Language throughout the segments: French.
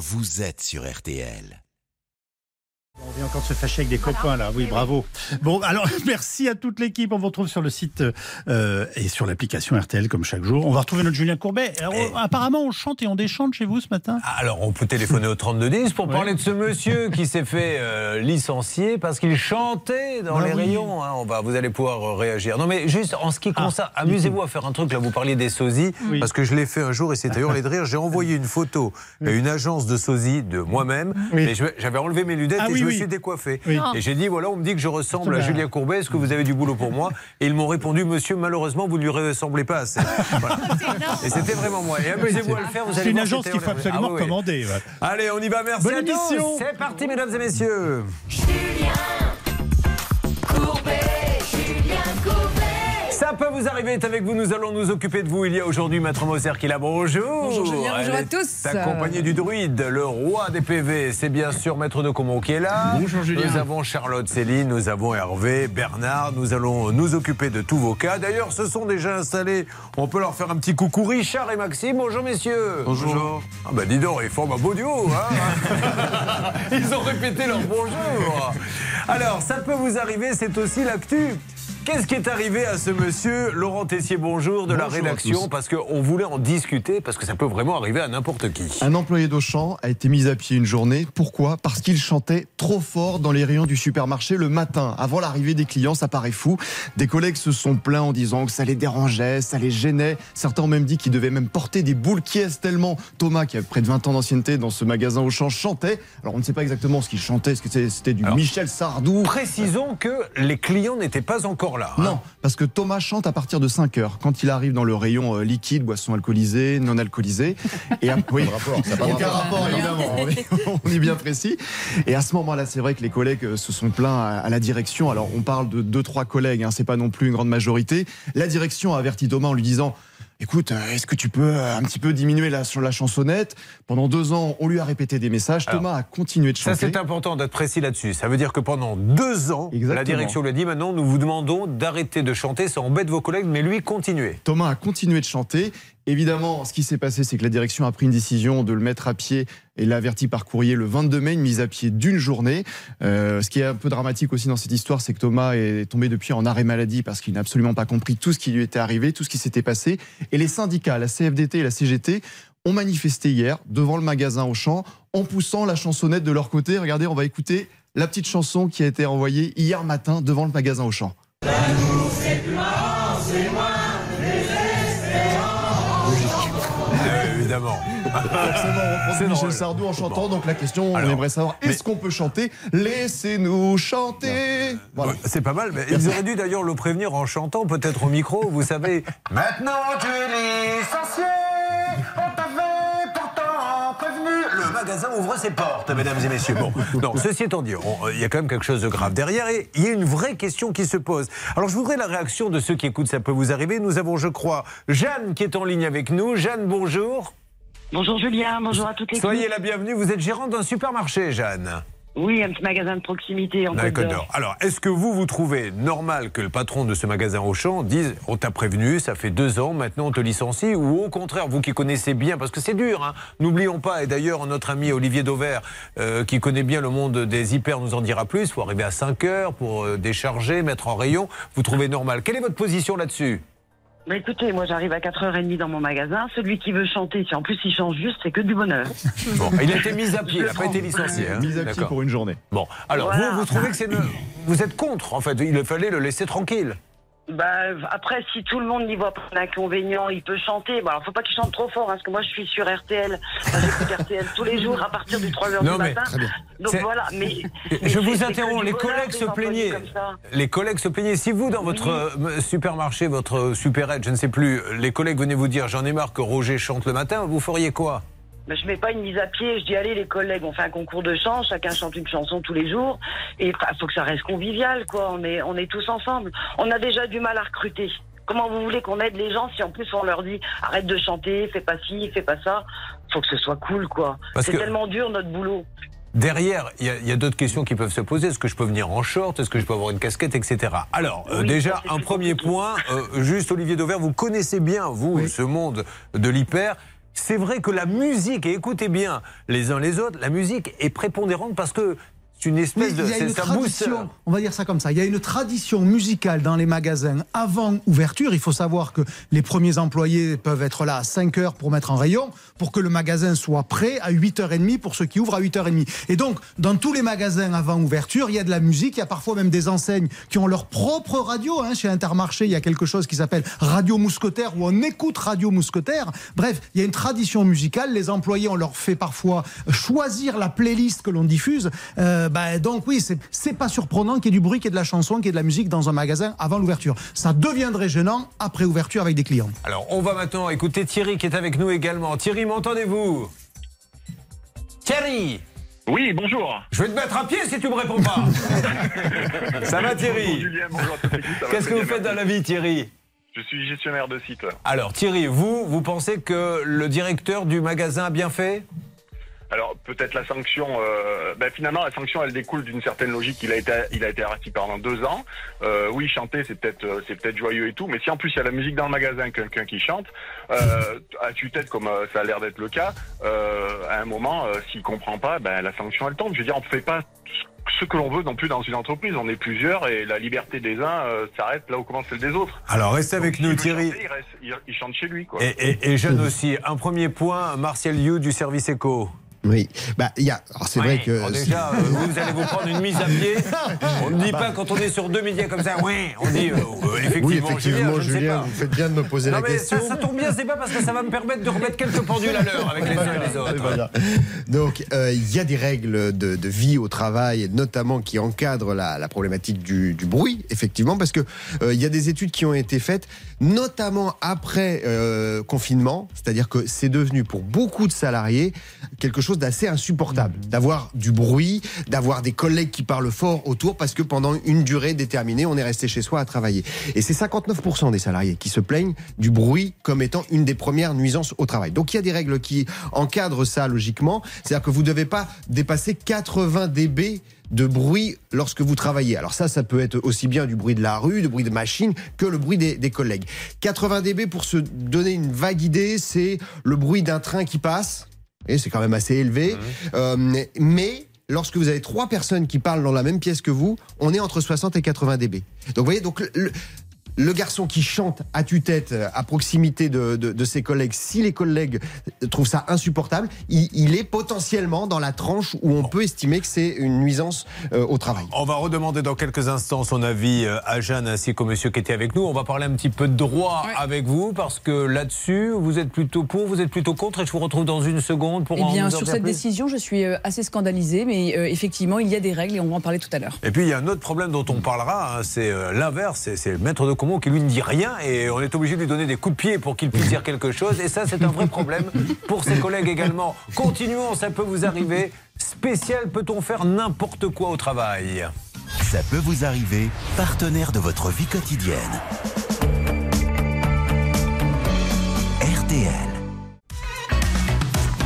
vous êtes sur RTL. On vient encore de se fâcher avec des copains là, oui, bravo. Bon, alors merci à toute l'équipe. On vous retrouve sur le site euh, et sur l'application RTL comme chaque jour. On va retrouver notre Julien Courbet. Alors, Et- apparemment, on chante et on déchante chez vous ce matin. Alors, on peut téléphoner au 3210 pour Ouais. parler de ce monsieur qui s'est fait euh, licencier parce qu'il chantait dans Ah les oui. rayons. hein. On va, vous allez pouvoir euh, réagir. Non, mais juste en ce qui Ah, concerne, amusez-vous à faire un truc. Là, vous parliez des sosies Oui. parce que je l'ai fait un jour et c'était hurlé de rire. J'ai envoyé une photo à une agence de sosies de moi-même. Oui. J'avais enlevé mes lunettes Ah et oui, je me oui. suis décoiffé. Oui. Et j'ai dit voilà, on me dit que je ressemble à. Julien Courbet. Est-ce que vous avez du boulot pour moi Et ils m'ont répondu monsieur, malheureusement, vous ne lui ressemblez pas assez. Voilà. Et c'était vraiment moi. Et amusez-vous à le faire. Vous allez C'est une agence qu'il faut absolument Ah oui, commander. ouais. Allez, on y va, merci Bonne à tous. C'est parti, mesdames et messieurs. Ça peut vous arriver, est avec vous, nous allons nous occuper de vous. Il y a aujourd'hui Maître Moser qui est là. Bonjour. Bonjour, Julien, bonjour à tous. Accompagné du druide, le roi des PV, c'est bien sûr Maître de Comont qui est là. Bonjour, Julien. Nous avons Charlotte Céline, nous avons Hervé, Bernard. Nous allons nous occuper de tous vos cas. D'ailleurs, ce sont déjà installés. On peut leur faire un petit coucou. Richard et Maxime, bonjour messieurs. Bonjour. Ah bah dis donc, ils forment un beau duo. Hein ils ont répété leur bonjour. Alors, ça peut vous arriver, c'est aussi l'actu. Qu'est-ce qui est arrivé à ce monsieur Laurent Tessier, bonjour, de la Bonjour rédaction, parce qu'on voulait en discuter, parce que ça peut vraiment arriver à n'importe qui. Un employé d'Auchan a été mis à pied une journée. Pourquoi? Parce qu'il chantait trop fort dans les rayons du supermarché le matin. Avant l'arrivée des clients, ça paraît fou. Des collègues se sont plaints en disant que ça les dérangeait, ça les gênait. Certains ont même dit qu'ils devaient même porter des boules qui est tellement? Thomas, qui a près de 20 ans d'ancienneté dans ce magasin Auchan, chantait. Alors on ne sait pas exactement ce qu'il chantait. Est-ce que c'était du Alors, Michel Sardou? Précisons que les clients n'étaient pas encore là. hein. Non, parce que Thomas chante à partir de 5 heures, quand il arrive dans le rayon euh, liquide, boissons alcoolisées, non alcoolisées. Et à- oui, aucun rapport, évidemment. On est, on est bien précis. Et à ce moment-là, c'est vrai que les collègues euh, se sont plaints à, à la direction. Alors, on parle de deux, trois collègues, hein, c'est pas non plus une grande majorité. La direction a averti Thomas en lui disant. Écoute, euh, est-ce que tu peux euh, un petit peu diminuer la, la chansonnette? Pendant deux ans, on lui a répété des messages. Alors, Thomas a continué de Ça, chanter. c'est important d'être précis là-dessus. Ça veut dire que pendant deux ans, la direction lui a dit maintenant, nous vous demandons d'arrêter de chanter, ça embête vos collègues, mais lui, continuez. Thomas a continué de chanter. Évidemment, ce qui s'est passé, c'est que la direction a pris une décision de le mettre à pied et l'a averti par courrier le 22 mai, une mise à pied d'une journée. Euh, ce qui est un peu dramatique aussi dans cette histoire, c'est que Thomas est tombé depuis en arrêt maladie parce qu'il n'a absolument pas compris tout ce qui lui était arrivé, tout ce qui s'était passé. Et les syndicats, la CFDT et la CGT, ont manifesté hier devant le magasin Auchan en poussant la chansonnette de leur côté. Regardez, on va écouter la petite chanson qui a été envoyée hier matin devant le magasin Auchan. Euh, évidemment. Forcément, on reprend Michel. Sardou en chantant. Donc la question, Alors, on aimerait savoir mais- est-ce qu'on peut chanter Laissez-nous chanter. Voilà. C'est pas mal, mais ils auraient dû d'ailleurs le prévenir en chantant, peut-être au micro, vous savez. Maintenant tu es licencié, on t'avait pourtant prévenu. Le magasin ouvre ses portes, mesdames et messieurs. Bon, non, ceci étant dit, on- il y a quand même quelque chose de grave derrière et il y a une vraie question qui se pose. Alors je voudrais la réaction de ceux qui écoutent, ça peut vous arriver. Nous avons, je crois, Jeanne qui est en ligne avec nous. Jeanne, bonjour. Bonjour Julien, bonjour à toutes les Soyez la bienvenue. Vous êtes gérante d'un supermarché, Jeanne. Oui, un petit magasin de proximité en Côte d'Or. Alors, est-ce que vous, vous trouvez normal que le patron de ce magasin Auchan dise On t'a prévenu, ça fait deux ans, maintenant on te licencie Ou au contraire, vous qui connaissez bien, parce que c'est dur, hein, n'oublions pas, et d'ailleurs notre ami Olivier Dauvert, euh, qui connaît bien le monde des hyper, nous en dira plus il faut arriver à 5 heures pour euh, décharger, mettre en rayon. Vous trouvez normal Quelle est votre position là-dessus? Bah écoutez, moi j'arrive à 4h30 dans mon magasin. Celui qui veut chanter, si en plus il chante juste, c'est que du bonheur. Bon, il a été mis à pied, il n'a pas été licencié. hein. Mise à pied pour une journée. Bon, alors Voilà. vous, vous trouvez que c'est. ne- Vous êtes contre, en fait, il fallait le laisser tranquille. Bah après, si tout le monde n'y voit pas d'inconvénient, il peut chanter. Bon, alors faut pas qu'il chante trop fort, hein, parce que moi je suis sur RTL. Enfin, J'écoute RTL tous les jours à partir du 3h Non, du matin. Donc voilà, mais. mais Je vous interromps, les collègues se plaignaient. Les collègues se plaignaient. Si vous, dans votre euh, supermarché, votre supérette, je ne sais plus, les collègues venaient vous dire j'en ai marre que Roger chante le matin, vous feriez quoi? Mais je mets pas une mise à pied. Je dis allez les collègues, on fait un concours de chant, chacun chante une chanson tous les jours. Et il faut que ça reste convivial, quoi. On est, on est tous ensemble. On a déjà du mal à recruter. Comment vous voulez qu'on aide les gens si en plus on leur dit arrête de chanter, fais pas ci, fais pas ça. Faut que ce soit cool, quoi. C'est que- tellement dur notre boulot. Derrière, il y a, d'autres questions qui peuvent se poser. Est-ce que je peux venir en short? Est-ce que je peux avoir une casquette, etc. Alors, euh, déjà, un premier compliqué. point. euh, juste, Olivier Dauvert, vous connaissez bien, vous, ce monde de l'hyper. C'est vrai que la musique, et écoutez bien les uns les autres, la musique est prépondérante parce que c'est une espèce de. Il y a c'est une tradition, on va dire ça comme ça. Il y a une tradition musicale dans les magasins avant ouverture. Il faut savoir que les premiers employés peuvent être là à 5 heures pour mettre en rayon, pour que le magasin soit prêt à 8h30 pour ceux qui ouvrent à 8h30. Et donc, dans tous les magasins avant ouverture, il y a de la musique. Il y a parfois même des enseignes qui ont leur propre radio. hein. Chez Intermarché, il y a quelque chose qui s'appelle Radio Mousquetaire où on écoute Radio Mousquetaire. Bref, il y a une tradition musicale. Les employés, on leur fait parfois choisir la playlist que l'on diffuse. Euh, bah, donc oui, c'est- pas surprenant qu'il y ait du bruit, qu'il y ait de la chanson, qu'il y ait de la musique dans un magasin avant l'ouverture. Ça deviendrait gênant après ouverture avec des clients. Alors, on va maintenant écouter Thierry qui est avec nous également. Thierry, m'entendez-vous Thierry Oui, bonjour. Je vais te mettre à pied si tu me réponds pas. Ça va Bonjour Thierry Qu'est-ce que vous faites dans la vie Thierry? Je suis gestionnaire de site. Alors Thierry, vous, vous pensez que le directeur du magasin a bien fait? Alors peut-être la sanction, euh, ben, finalement la sanction elle découle d'une certaine logique. Il a été, il a été arrêté pendant deux ans. Euh, oui, chanter c'est peut-être, euh, c'est peut-être joyeux et tout, mais si en plus il y a la musique dans le magasin, quelqu'un qui chante, euh, à tue-tête comme euh, ça a l'air d'être le cas, euh, à un moment, s'il comprend pas, ben la sanction elle tombe. Je veux dire, on ne fait pas ce que l'on veut non plus dans une entreprise. On est plusieurs et la liberté des uns euh, s'arrête là où commence celle des autres. Alors restez avec nous Thierry. chanter, il, reste- il- il chante chez lui, quoi. Et, et- et jeune aussi. Un premier point, Martial You du service éco. Oui, bah il y a. c'est vrai que Alors déjà, euh, vous allez vous prendre une mise à pied. On ne dit pas quand on est sur deux médias comme ça. Ouais, on dit euh, euh, effectivement. oui, effectivement, Julien, je vous faites bien de me poser Non la mais question. ça, ça tombe bien, c'est pas parce que ça va me permettre de remettre quelques pendules à l'heure avec les uns et les autres. Voilà. Donc, euh, il y a des règles de, de vie au travail, notamment qui encadrent la, la problématique du, du bruit, effectivement, parce que euh, il y a des études qui ont été faites, notamment après euh, confinement, c'est-à-dire que c'est devenu pour beaucoup de salariés quelque chose d'assez insupportable, d'avoir du bruit, d'avoir des collègues qui parlent fort autour, parce que pendant une durée déterminée, on est resté chez soi à travailler. Et c'est 59% des salariés qui se plaignent du bruit comme étant une des premières nuisances au travail. Donc il y a des règles qui encadrent ça logiquement. C'est-à-dire que vous ne devez pas dépasser 80 dB de bruit lorsque vous travaillez. Alors ça, ça peut être aussi bien du bruit de la rue, du bruit de machine, que le bruit des, des collègues. 80 dB, pour se donner une vague idée, c'est le bruit d'un train qui passe. Et c'est quand même assez élevé. Euh, mais lorsque vous avez trois personnes qui parlent dans la même pièce que vous, on est entre 60 et 80 dB. Donc vous voyez, donc le, le garçon qui chante à tue-tête euh, à proximité de, de- de ses collègues, si les collègues trouvent ça insupportable, il, il est potentiellement dans la tranche où on peut estimer que c'est une nuisance euh, au travail. On va redemander dans quelques instants son avis euh, à Jeanne ainsi qu'au monsieur qui était avec nous. On va parler un petit peu de droit avec vous parce que là-dessus, vous êtes plutôt pour, vous êtes plutôt contre et je vous retrouve dans une seconde pour Eh en bien, en sur cette plus. décision, je suis euh, assez scandalisée, mais euh, effectivement, il y a des règles et on va en parler tout à l'heure. Et puis il y a un autre problème dont on parlera, hein, c'est euh, l'inverse, c'est- le maître de Qui lui ne dit rien et on est obligé de lui donner des coups de pied pour qu'il puisse dire quelque chose. Et ça, c'est un vrai problème pour ses collègues également. Continuons, ça peut vous arriver. Spécial, peut-on faire n'importe quoi au travail? Ça peut vous arriver, partenaire de votre vie quotidienne. RTL.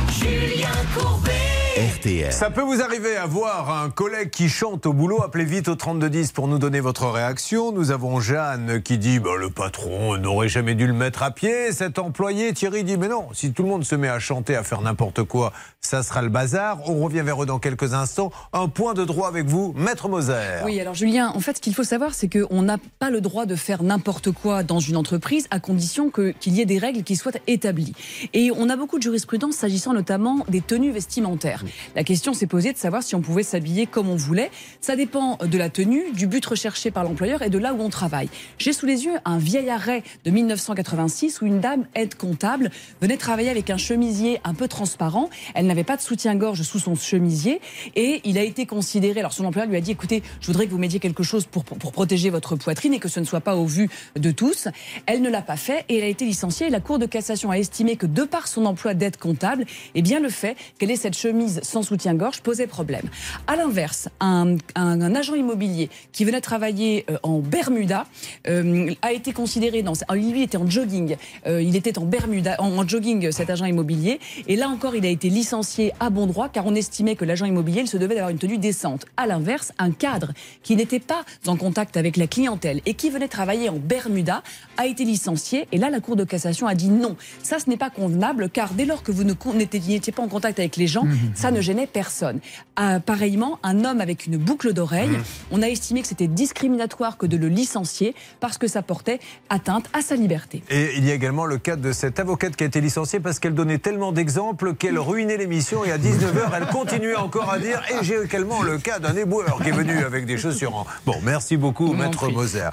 Julien Courbet. RTL. Ça peut vous arriver à voir un collègue qui chante au boulot. Appelez vite au 3210 pour nous donner votre réaction. Nous avons Jeanne qui dit bah, le patron n'aurait jamais dû le mettre à pied. Cet employé, Thierry, dit mais non, si tout le monde se met à chanter, à faire n'importe quoi, ça sera le bazar. On revient vers eux dans quelques instants. Un point de droit avec vous, Maître Moser. Oui, alors Julien, en fait, ce qu'il faut savoir, c'est qu'on n'a pas le droit de faire n'importe quoi dans une entreprise à condition que- qu'il y ait des règles qui soient établies. Et on a beaucoup de jurisprudence s'agissant notamment des tenues vestimentaires. La question s'est posée de savoir si on pouvait s'habiller comme on voulait. Ça dépend de la tenue, du but recherché par l'employeur et de là où on travaille. J'ai sous les yeux un vieil arrêt de 1986 où une dame aide comptable venait travailler avec un chemisier un peu transparent. Elle n'avait pas de soutien-gorge sous son chemisier et il a été considéré. Alors son employeur lui a dit écoutez, je voudrais que vous m'aidiez quelque chose pour, protéger votre poitrine et que ce ne soit pas au vu de tous. Elle ne l'a pas fait et elle a été licenciée. La Cour de cassation a estimé que de par son emploi d'aide comptable, eh bien le fait qu'elle ait cette chemise sans soutien-gorge posait problème. À l'inverse, un, agent immobilier qui venait travailler euh, en Bermuda euh, a été considéré dans. Lui était en jogging. Euh, il était en Bermuda, en jogging, cet agent immobilier. Et là encore, il a été licencié à bon droit car on estimait que l'agent immobilier il se devait d'avoir une tenue décente. À l'inverse, un cadre qui n'était pas en contact avec la clientèle et qui venait travailler en Bermuda a été licencié. Et là, la Cour de cassation a dit non. Ça, ce n'est pas convenable car dès lors que vous n'étiez pas en contact avec les gens, ça ne gênait personne. Ah, pareillement, un homme avec une boucle d'oreille, on a estimé que c'était discriminatoire que de le licencier parce que ça portait atteinte à sa liberté. Et il y a également le cas de cette avocate qui a été licenciée parce qu'elle donnait tellement d'exemples qu'elle ruinait l'émission et à 19h, elle continuait encore à dire et j'ai également le cas d'un éboueur qui est venu avec des chaussures en... Bon, merci beaucoup, maître Moser.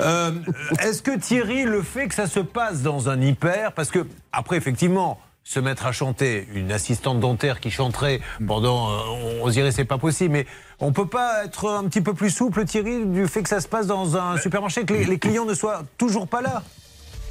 Euh, Est-ce que Thierry, le fait que ça se passe dans un hyper, parce que après, effectivement, se mettre à chanter, une assistante dentaire qui chanterait pendant, euh, on, on dirait c'est pas possible, mais on peut pas être un petit peu plus souple, Thierry, du fait que ça se passe dans un supermarché, que les, les clients ne soient toujours pas là?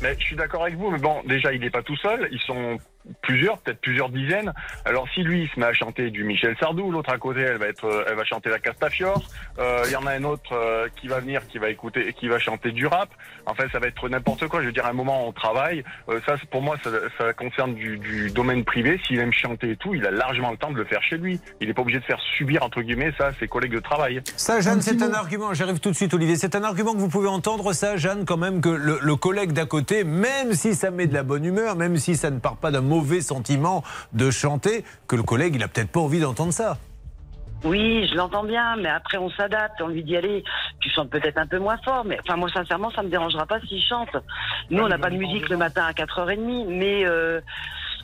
Mais je suis d'accord avec vous, mais bon, déjà, il n'est pas tout seul. Ils sont plusieurs, peut-être plusieurs dizaines. Alors, si lui, il se met à chanter du Michel Sardou, l'autre à côté, elle va être, euh, elle va chanter la Castafiore. Euh, Il y en a un autre euh, qui va venir, qui va écouter, qui va chanter du rap. En fait, ça va être n'importe quoi. Je veux dire, à un moment, on travaille. Euh, ça, pour moi, ça, ça concerne du, du domaine privé. S'il aime chanter et tout, il a largement le temps de le faire chez lui. Il n'est pas obligé de faire subir, entre guillemets, ça, à ses collègues de travail. Ça, Jeanne, c'est un argument. J'arrive tout de suite, Olivier. C'est un argument que vous pouvez entendre, ça, Jeanne, quand même, que le, le collègue d'à côté, même si ça met de la bonne humeur, même si ça ne part pas d'un mauvais sentiment de chanter, que le collègue, il a peut-être pas envie d'entendre ça. Oui, je l'entends bien, mais après on s'adapte, on lui dit allez, tu chantes peut-être un peu moins fort, mais enfin moi sincèrement ça me dérangera pas s'il chante. Nous on n'a pas de musique le matin à 4h30, mais euh,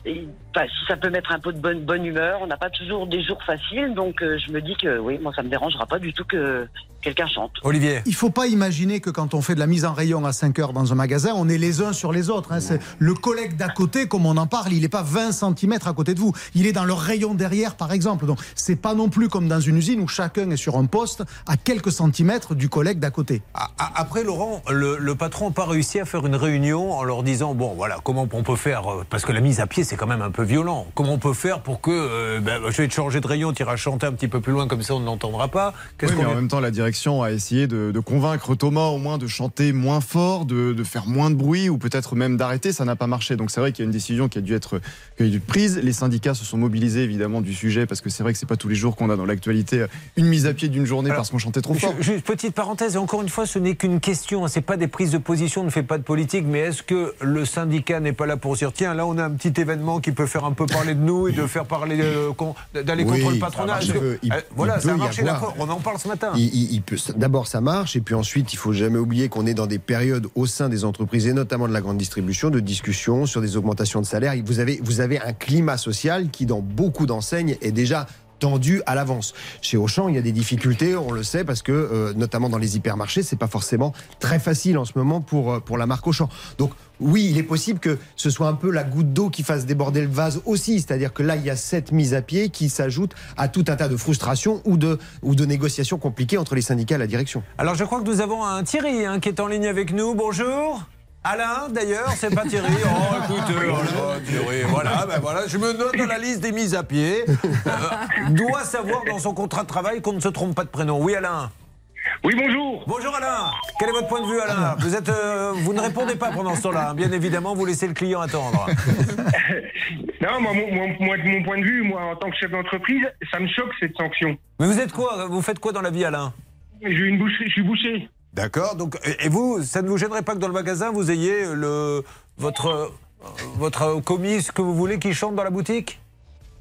et, si ça peut mettre un peu de bonne bonne humeur, on n'a pas toujours des jours faciles, donc euh, je me dis que oui, moi ça me dérangera pas du tout que quelqu'un chante. Olivier. Il faut pas imaginer que quand on fait de la mise en rayon à 5 heures dans un magasin, on est les uns sur les autres. hein. C'est le collègue d'à côté, comme on en parle, il n'est pas 20 cm à côté de vous. Il est dans le rayon derrière, par exemple. Donc, c'est pas non plus comme dans une usine où chacun est sur un poste à quelques centimètres du collègue d'à côté. Après, Laurent, le, le patron n'a pas réussi à faire une réunion en leur disant bon, voilà, comment on peut faire euh, Parce que la mise à pied, c'est quand même un peu violent. Comment on peut faire pour que euh, ben, je vais te changer de rayon, tu iras chanter un petit peu plus loin, comme ça on ne l'entendra pas Oui, mais en même temps, la direction a essayé de, de convaincre Thomas au moins de chanter moins fort, de, de faire moins de bruit ou peut-être même d'arrêter. Ça n'a pas marché. Donc c'est vrai qu'il y a une décision qui a dû être, qui a dû être prise. Les syndicats se sont mobilisés évidemment du sujet parce que c'est vrai que c'est pas tous les jours qu'on a dans l'actualité une mise à pied d'une journée Alors, parce qu'on chantait trop fort. Juste petite parenthèse, et encore une fois, ce n'est qu'une question, c'est pas des prises de position, on ne fait pas de politique, mais est-ce que le syndicat n'est pas là pour dire tiens, là on a un petit événement qui peut faire un peu parler de nous et de faire parler, euh, d'aller Oui, contre le patronat peut- il- euh, Voilà, il ça a marché, d'accord, on en parle ce matin. D'abord, ça marche, et puis ensuite, il faut jamais oublier qu'on est dans des périodes au sein des entreprises et notamment de la grande distribution de discussions sur des augmentations de salaire. Vous avez, vous avez un climat social qui, dans beaucoup d'enseignes, est déjà tendu à l'avance. Chez Auchan, il y a des difficultés, on le sait, parce que euh, notamment dans les hypermarchés, c'est pas forcément très facile en ce moment pour euh, pour la marque Auchan. Donc oui, il est possible que ce soit un peu la goutte d'eau qui fasse déborder le vase aussi, c'est-à-dire que là, il y a cette mise à pied qui s'ajoute à tout un tas de frustrations ou de ou de négociations compliquées entre les syndicats et la direction. Alors je crois que nous avons un Thierry hein, qui est en ligne avec nous. Bonjour. Alain, d'ailleurs, c'est pas Thierry. Oh, écoutez, oh là, Thierry, voilà, ben voilà, je me note dans la liste des mises à pied. Euh, doit savoir dans son contrat de travail qu'on ne se trompe pas de prénom. Oui, Alain. Oui, bonjour. Bonjour Alain. Quel est votre point de vue, Alain Vous êtes, euh, vous ne répondez pas pendant ce temps-là. hein. Bien évidemment, vous laissez le client attendre. Non, moi, mon- mon- moi, de mon point de vue, moi, en tant que chef d'entreprise, ça me choque cette sanction. Mais vous êtes quoi? Vous faites quoi dans la vie, Alain? J'ai une boucherie, je suis boucher. D'accord. Donc, et vous, ça ne vous gênerait pas que dans le magasin vous ayez le votre euh, votre commis, ce que vous voulez, qui chante dans la boutique?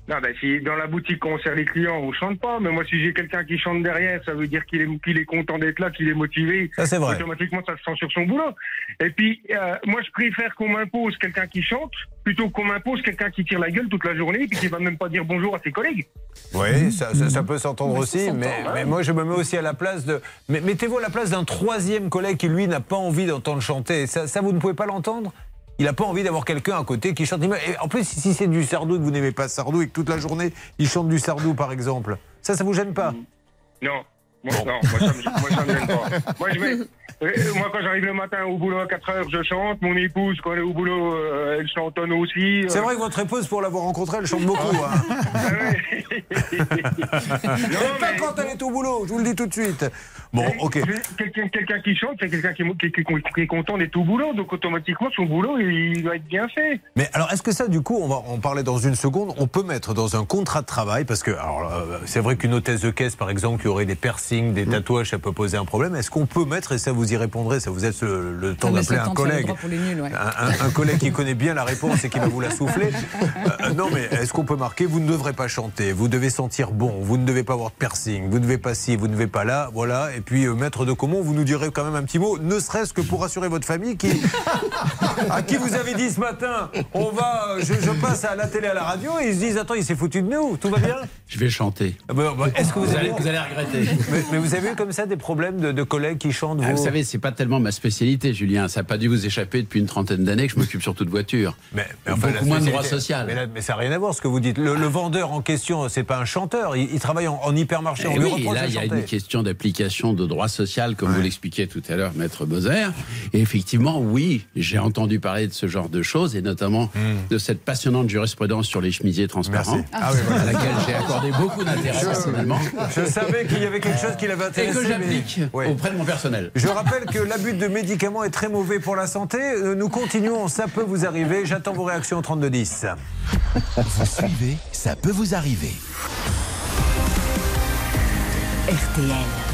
Non, ben, si dans la boutique on sert les clients, on chante pas. Mais moi, si j'ai quelqu'un qui chante derrière, ça veut dire qu'il est, qu'il est content d'être là, qu'il est motivé. Ça, c'est vrai. Automatiquement, ça se sent sur son boulot. Et puis, euh, moi, je préfère qu'on m'impose quelqu'un qui chante plutôt qu'on m'impose quelqu'un qui tire la gueule toute la journée et puis qui va même pas dire bonjour à ses collègues. Oui, ça, ça- ça peut s'entendre aussi, mais, moi je me mets aussi à la place de. Mais mettez-vous à la place d'un troisième collègue qui lui n'a pas envie d'entendre chanter. Ça, ça, vous ne pouvez pas l'entendre? Il n'a pas envie d'avoir quelqu'un à côté qui chante. Et en plus, si c'est du sardou et que vous n'aimez pas sardou et que toute la journée il chante du sardou, par exemple, ça, ça vous gêne pas? Non. Moi, non, moi, ça me, moi, ça me gêne pas. Moi, je vais, euh, moi, quand j'arrive le matin au boulot à 4 heures, je chante. Mon épouse, quand elle est au boulot, euh, elle chantonne aussi. C'est vrai que votre épouse, pour l'avoir rencontrée, elle chante beaucoup. hein. Non, pas quand elle est au boulot, je vous le dis tout de suite. Bon, Eh, ok. Quelqu'un quelqu'un qui chante, c'est quelqu'un qui, est- qui, qui- qui est content d'être au boulot, donc automatiquement son boulot il, il doit être bien fait. Mais alors, est-ce que ça, du coup, on va en parler dans une seconde, on peut mettre dans un contrat de travail, parce que alors, euh, c'est vrai qu'une hôtesse de caisse, par exemple, qui aurait des piercings, des tatouages, ça peut poser un problème. Est-ce qu'on peut mettre, et ça vous y répondrez, ça vous êtes le, le temps Ah, d'appeler un collègue, droit pour les nuls, ouais. un, un- un collègue qui connaît bien la réponse et qui va vous la souffler. Euh, non, mais est-ce qu'on peut marquer, vous ne devrez pas chanter, vous devez sentir bon, vous ne devez pas avoir de piercing, vous ne devez pas ci, vous ne devez pas là, voilà. Et puis, euh, maître de Comont, vous nous direz quand même un petit mot, ne serait-ce que pour rassurer votre famille qui, à qui vous avez dit ce matin, on va, euh, je, je passe à la télé, à la radio, et ils se disent, attends, il s'est foutu de nous, tout va bien? Je vais chanter. Ah bah, bah, Est-ce que vous, Vous avez, allez, vous allez regretter. mais, mais vous avez eu comme ça des problèmes de, de collègues qui chantent Ah, vous Vous? savez, c'est pas tellement ma spécialité, Julien. Ça n'a pas dû vous échapper depuis une trentaine d'années que je m'occupe surtout de voitures. Mais, Beaucoup la moins de spécialité- droit social. Mais, là- mais ça n'a rien à voir ce que vous dites. Le, le vendeur en question, c'est pas un chanteur. Il, il travaille en, en hypermarché. On Et lui oui, et là, il y a une question d'application de droit social, comme vous l'expliquiez tout à l'heure, Maître Moser. Et effectivement, oui, j'ai entendu parler de ce genre de choses, et notamment de cette passionnante jurisprudence sur les chemisiers transparents, Hmm. Ah oui, voilà. à laquelle j'ai accordé beaucoup d'intérêt personnellement, Je savais qu'il y avait quelque chose qui l'avait et intéressé. que mais- j'applique auprès de mon personnel. Je rappelle que l'abus de médicaments est très mauvais pour la santé. Euh, Nous continuons, ça peut vous arriver. J'attends vos réactions au 3210. Vous suivez, ça peut vous arriver. RTL.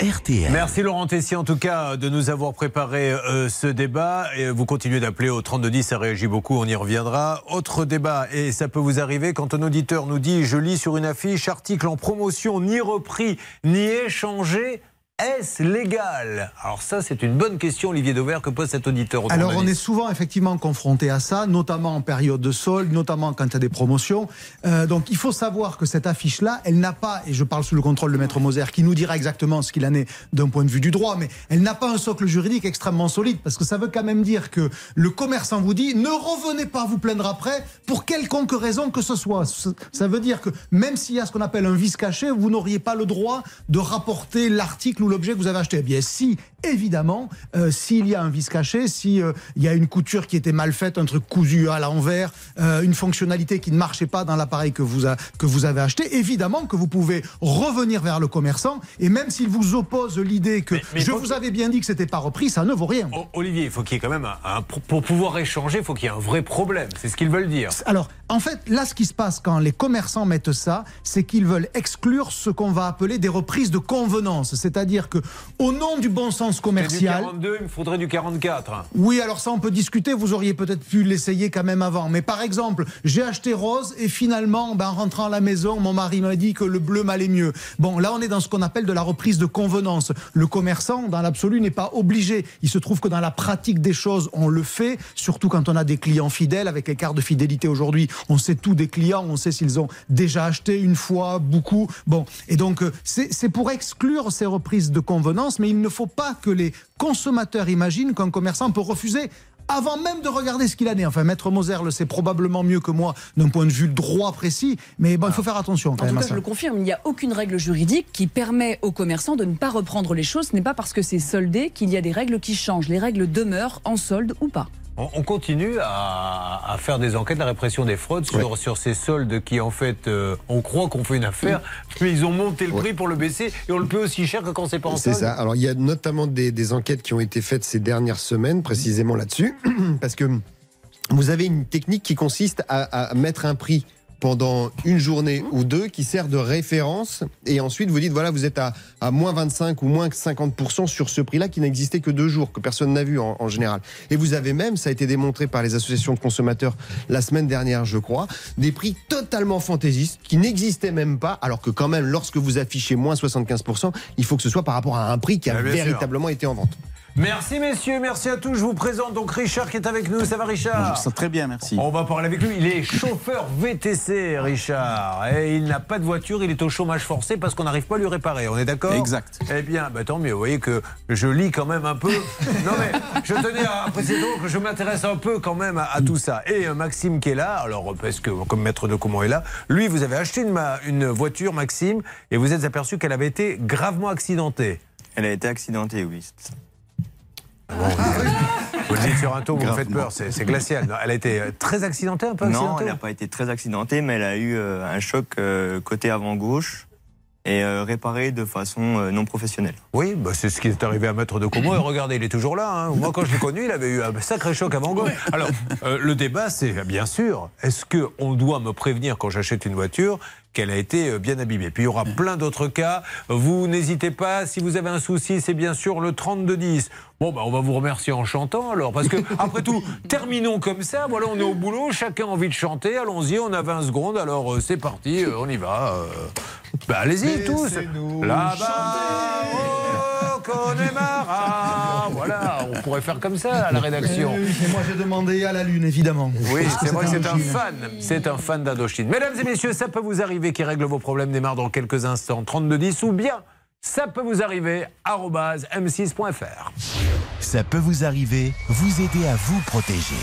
RTL. Merci Laurent Tessier en tout cas de nous avoir préparé euh, ce débat. Et vous continuez d'appeler au 3210, ça réagit beaucoup, on y reviendra. Autre débat, et ça peut vous arriver quand un auditeur nous dit Je lis sur une affiche, article en promotion, ni repris, ni échangé. Est-ce légal? Alors ça, c'est une bonne question, Olivier Dauvert, que pose cet auditeur. au Alors on 3210. est souvent effectivement confronté à ça, notamment en période de solde, notamment quand il y a des promotions. Euh, donc il faut savoir que cette affiche-là, elle n'a pas, et je parle sous le contrôle de Maître Moser, qui nous dira exactement ce qu'il en est d'un point de vue du droit, mais elle n'a pas un socle juridique extrêmement solide, parce que ça veut quand même dire que le commerçant vous dit, ne revenez pas vous plaindre après, pour quelconque raison que ce soit. Ça veut dire que même s'il y a ce qu'on appelle un vice caché, vous n'auriez pas le droit de rapporter l'article l'objet que vous avez acheté. Eh bien si, évidemment, euh, s'il y a un vice caché, si euh, il y a une couture qui était mal faite, un truc cousu à l'envers, euh, une fonctionnalité qui ne marchait pas dans l'appareil que vous a- que vous avez acheté, évidemment que vous pouvez revenir vers le commerçant et même s'il vous oppose l'idée que Mais- mais je vous avais bien dit que c'était pas repris, ça ne vaut rien. Olivier, il faut qu'il y ait quand même un, un- pour pouvoir échanger, il faut qu'il y ait un vrai problème. C'est ce qu'ils veulent dire. Alors, en fait, là, ce qui se passe quand les commerçants mettent ça, c'est qu'ils veulent exclure ce qu'on va appeler des reprises de convenance. C'est-à-dire que, au nom du bon sens Du commercial. 42, il me faudrait du 44. Oui, alors ça, on peut discuter. Vous auriez peut-être pu l'essayer quand même avant. Mais par exemple, j'ai acheté rose et finalement, ben, en rentrant à la maison, mon mari m'a dit que le bleu m'allait mieux. Bon, là, on est dans ce qu'on appelle de la reprise de convenance. Le commerçant, dans l'absolu, n'est pas obligé. Il se trouve que dans la pratique des choses, on le fait, surtout quand on a des clients fidèles. Avec les cartes de fidélité aujourd'hui, on sait tout des clients, on sait s'ils ont déjà acheté une fois, beaucoup. Bon, et donc, euh, c'est c'est pour exclure ces reprises de convenance, mais il ne faut pas que les consommateurs imaginent qu'un commerçant peut refuser avant même de regarder ce qu'il en est. Enfin, Maître Moser le sait probablement mieux que moi d'un point de vue droit précis, mais bon, il faut faire attention quand En même tout à cas, je le confirme, il n'y a aucune règle juridique qui permet aux commerçants de ne pas reprendre les choses. Ce n'est pas parce que c'est soldé qu'il y a des règles qui changent. Les règles demeurent en solde ou pas. On, on continue à, à faire des enquêtes, la répression des fraudes sur, sur ces soldes qui, en fait, euh, on croit qu'on fait une affaire, mais ils ont monté le prix pour le baisser et on le paie aussi cher que quand c'est pas en C'est ça. Alors, il y a notamment des, des enquêtes qui ont été faites ces dernières semaines, précisément là-dessus, parce que vous avez une technique qui consiste à, à mettre un prix pendant une journée ou deux qui sert de référence. Et ensuite vous dites voilà vous êtes à, à moins 25 ou moins 50% sur ce prix là qui n'existait que deux jours que personne n'a vu en, en général. Et vous avez même ça a été démontré par les associations de consommateurs la semaine dernière je crois des prix totalement fantaisistes qui n'existaient même pas alors que quand même lorsque vous affichez moins 75% il faut que ce soit par rapport à un prix qui a Ah, sûr. véritablement été en vente Merci messieurs, merci à tous. Je vous présente donc Richard qui est avec nous. Ça va Richard? Très bien, merci. On va parler avec lui. Il est chauffeur VTC, Richard. Et il n'a pas de voiture, il est au chômage forcé parce qu'on n'arrive pas à lui réparer. On est d'accord? Exact. Eh bien, bah, tant mieux. Vous voyez que je lis quand même un peu. Non mais, je tenais à préciser donc que je m'intéresse un peu quand même à, à tout ça. Et euh, Maxime qui est là, alors parce que comme maître de comment est là, lui, vous avez acheté une, ma- une voiture, Maxime, et vous êtes aperçu qu'elle avait été gravement accidentée. Elle a été accidentée, oui. Vous le dites sur un ton, vous me faites peur, c'est glacial. Non, Elle a été euh, très accidentée, un peu Non, elle n'a pas été très accidentée, mais elle a eu euh, un choc euh, côté avant gauche et euh, réparé de façon non professionnelle. Oui, bah, c'est ce qui est arrivé à Maître de Como. Et regardez, il est toujours là. hein. Moi, quand je l'ai connu, il avait eu un sacré choc avant gauche. Alors, euh, le débat, c'est bien sûr, est-ce qu'on doit me prévenir quand j'achète une voiture qu'elle a été euh, bien abîmée Puis il y aura plein d'autres cas. Vous n'hésitez pas, si vous avez un souci, c'est bien sûr le 3210. Bon, bah, on va vous remercier en chantant alors, parce que après tout, terminons comme ça. Voilà, on est au boulot, chacun a envie de chanter. Allons-y, on a 20 secondes, alors euh, c'est parti, euh, on y va. euh. Bah, allez-y tous. Là-bas, au Connemara. Voilà, pourrait faire comme ça à la rédaction. Et moi, j'ai demandé à la Lune, évidemment. Oui, c'est vrai que c'est un fan. C'est un fan d'Indochine. Mesdames et messieurs, ça peut vous arriver qui règle vos problèmes démarre dans quelques instants. 3210 ou bien ça peut vous arriver arobase m6.fr. Ça peut vous arriver, vous aider à vous protéger.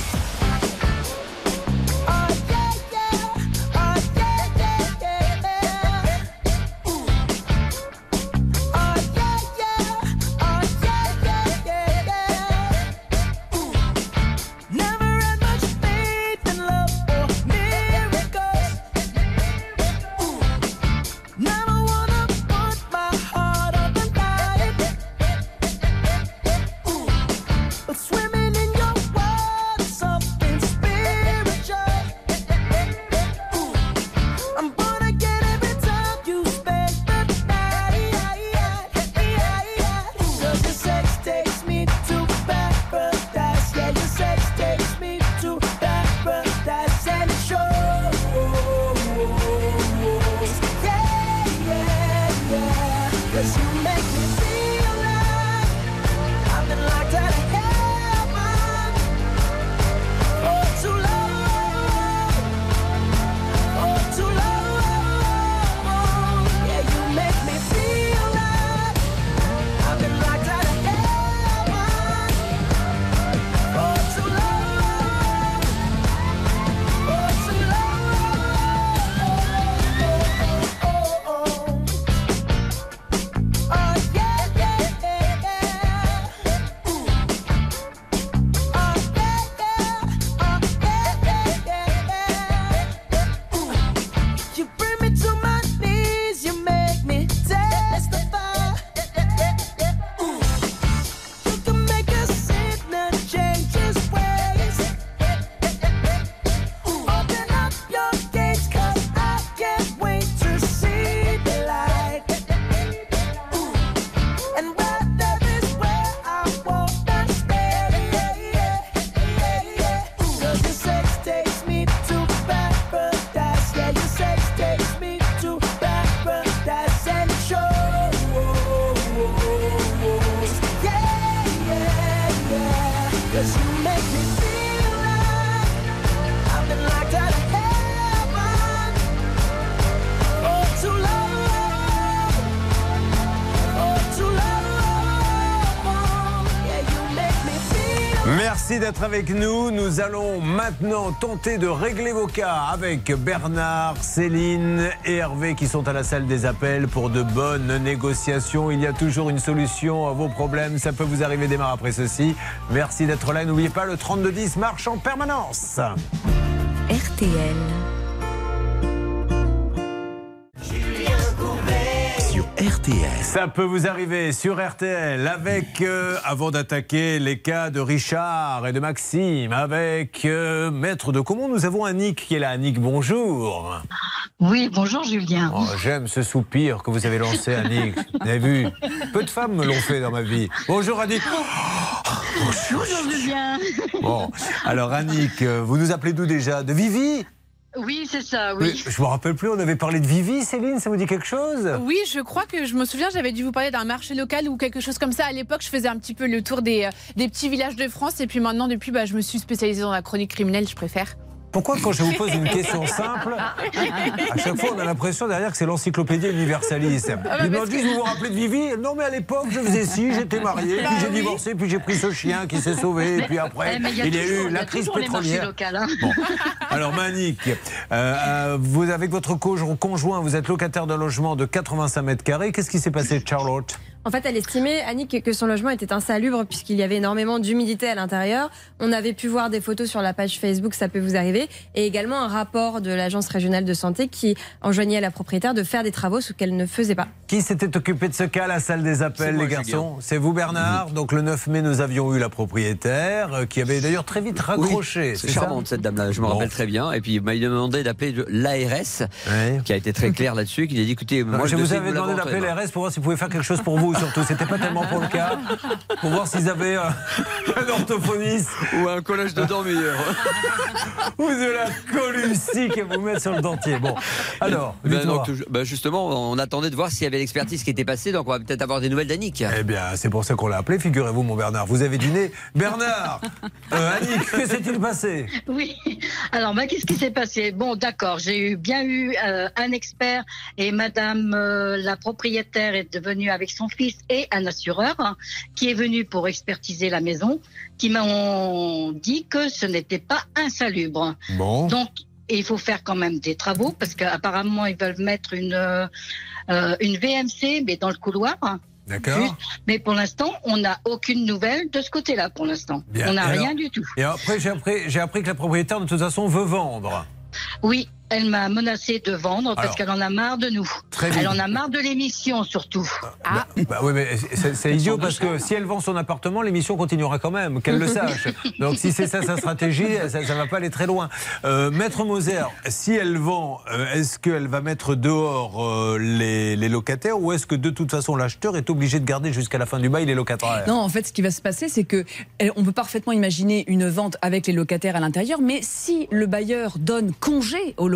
Merci d'être avec nous. Nous allons maintenant tenter de régler vos cas avec Bernard, Céline et Hervé qui sont à la salle des appels pour de bonnes négociations. Il y a toujours une solution à vos problèmes. Ça peut vous arriver démarre après ceci. Merci d'être là. N'oubliez pas, le 3210 marche en permanence. RTL. Ça peut vous arriver sur RTL avec, euh, avant d'attaquer les cas de Richard et de Maxime, avec euh, Maître de Comment nous avons Annick qui est là. Annick, bonjour. Oui, bonjour Julien. Oh, J'aime ce soupir que vous avez lancé, Annick. Vous avez vu Peu de femmes me l'ont fait dans ma vie. Bonjour, Annick. Bonjour Julien. Bon, alors Annick, euh, vous nous appelez d'où déjà? De Vivi? Oui, c'est ça, Mais oui. Je me rappelle plus, on avait parlé de Vivi, Céline, ça vous dit quelque chose? Oui, je crois que je me souviens, j'avais dû vous parler d'un marché local ou quelque chose comme ça. À l'époque, je faisais un petit peu le tour des, euh, des petits villages de France. Et puis maintenant, depuis, bah, je me suis spécialisée dans la chronique criminelle, je préfère. Pourquoi quand je vous pose une question simple, à chaque fois on a l'impression derrière que c'est l'encyclopédie universaliste bah, Il m'a parce dit, que- vous vous rappelez de Vivi? Non mais à l'époque je faisais ci, j'étais marié, Bah puis j'ai oui. divorcé, puis j'ai pris ce chien qui s'est sauvé, et puis après Eh, mais il y a toujours- eu la crise toujours les marchés pétrolière. locaux, hein. Bon. Alors Manique, euh, euh, vous avec votre co- conjoint, vous êtes locataire d'un logement de 85 mètres carrés. Qu'est-ce qui s'est passé Charlotte? En fait, elle estimait, Annick, que son logement était insalubre puisqu'il y avait énormément d'humidité à l'intérieur. On avait pu voir des photos sur la page Facebook, ça peut vous arriver, et également un rapport de l'Agence régionale de santé qui enjoignait à la propriétaire de faire des travaux, ce qu'elle ne faisait pas. Qui s'était occupé de ce cas la salle des appels, moi, les garçons. C'est vous, Bernard. Donc le 9 mai, nous avions eu la propriétaire euh, qui avait d'ailleurs très vite raccroché. Oui, c'est charmante cette dame-là, je me rappelle très bien. Et puis il m'a demandé d'appeler l'ARS, qui a été très clair là-dessus, qui a dit écoutez, moi je je vous avais vous demandé d'appeler l'ARS pour voir s'ils pouvaient faire quelque chose pour vous, surtout. C'était pas tellement pour le cas. Pour voir s'ils avaient euh, un orthophoniste. Ou un collège de dormilleurs. Ou de la collusique et vous mettre sur le dentier. Bon, alors, Ben donc, ben justement, on attendait de voir s'il y avait l'expertise qui était passée, donc on va peut-être avoir des nouvelles d'Annick. Eh bien, c'est pour ça qu'on l'a appelé, figurez-vous, mon Bernard. Vous avez dîné. Bernard euh, Annick, que s'est-il passé? Oui. Alors, bah, qu'est-ce qui s'est passé? Bon, d'accord, j'ai eu, bien eu euh, un expert et Madame euh, la propriétaire est devenue avec son fils et un assureur qui est venu pour expertiser la maison, qui m'ont dit que ce n'était pas insalubre. Bon. Donc, il faut faire quand même des travaux parce qu'apparemment ils veulent mettre une euh, une VMC mais dans le couloir. D'accord. Mais pour l'instant, on n'a aucune nouvelle de ce côté-là. Pour l'instant, on n'a rien du tout. Et après, j'ai appris, j'ai appris que la propriétaire, de toute façon, veut vendre. Oui, elle m'a menacé de vendre parce Alors. qu'elle en a marre de nous. Très. Elle en a marre de l'émission surtout. Ah, Bah oui, mais c'est- c'est idiot parce que si elle vend son appartement, l'émission continuera quand même, qu'elle le sache. Donc si c'est ça sa stratégie, ça ne va pas aller très loin. Euh, Maître Moser, si elle vend, euh, est-ce qu'elle va mettre dehors euh, les, les locataires ou est-ce que de toute façon l'acheteur est obligé de garder jusqu'à la fin du bail les locataires? Non, en fait, ce qui va se passer, c'est que on peut parfaitement imaginer une vente avec les locataires à l'intérieur, mais si le bailleur donne congé aux locataires,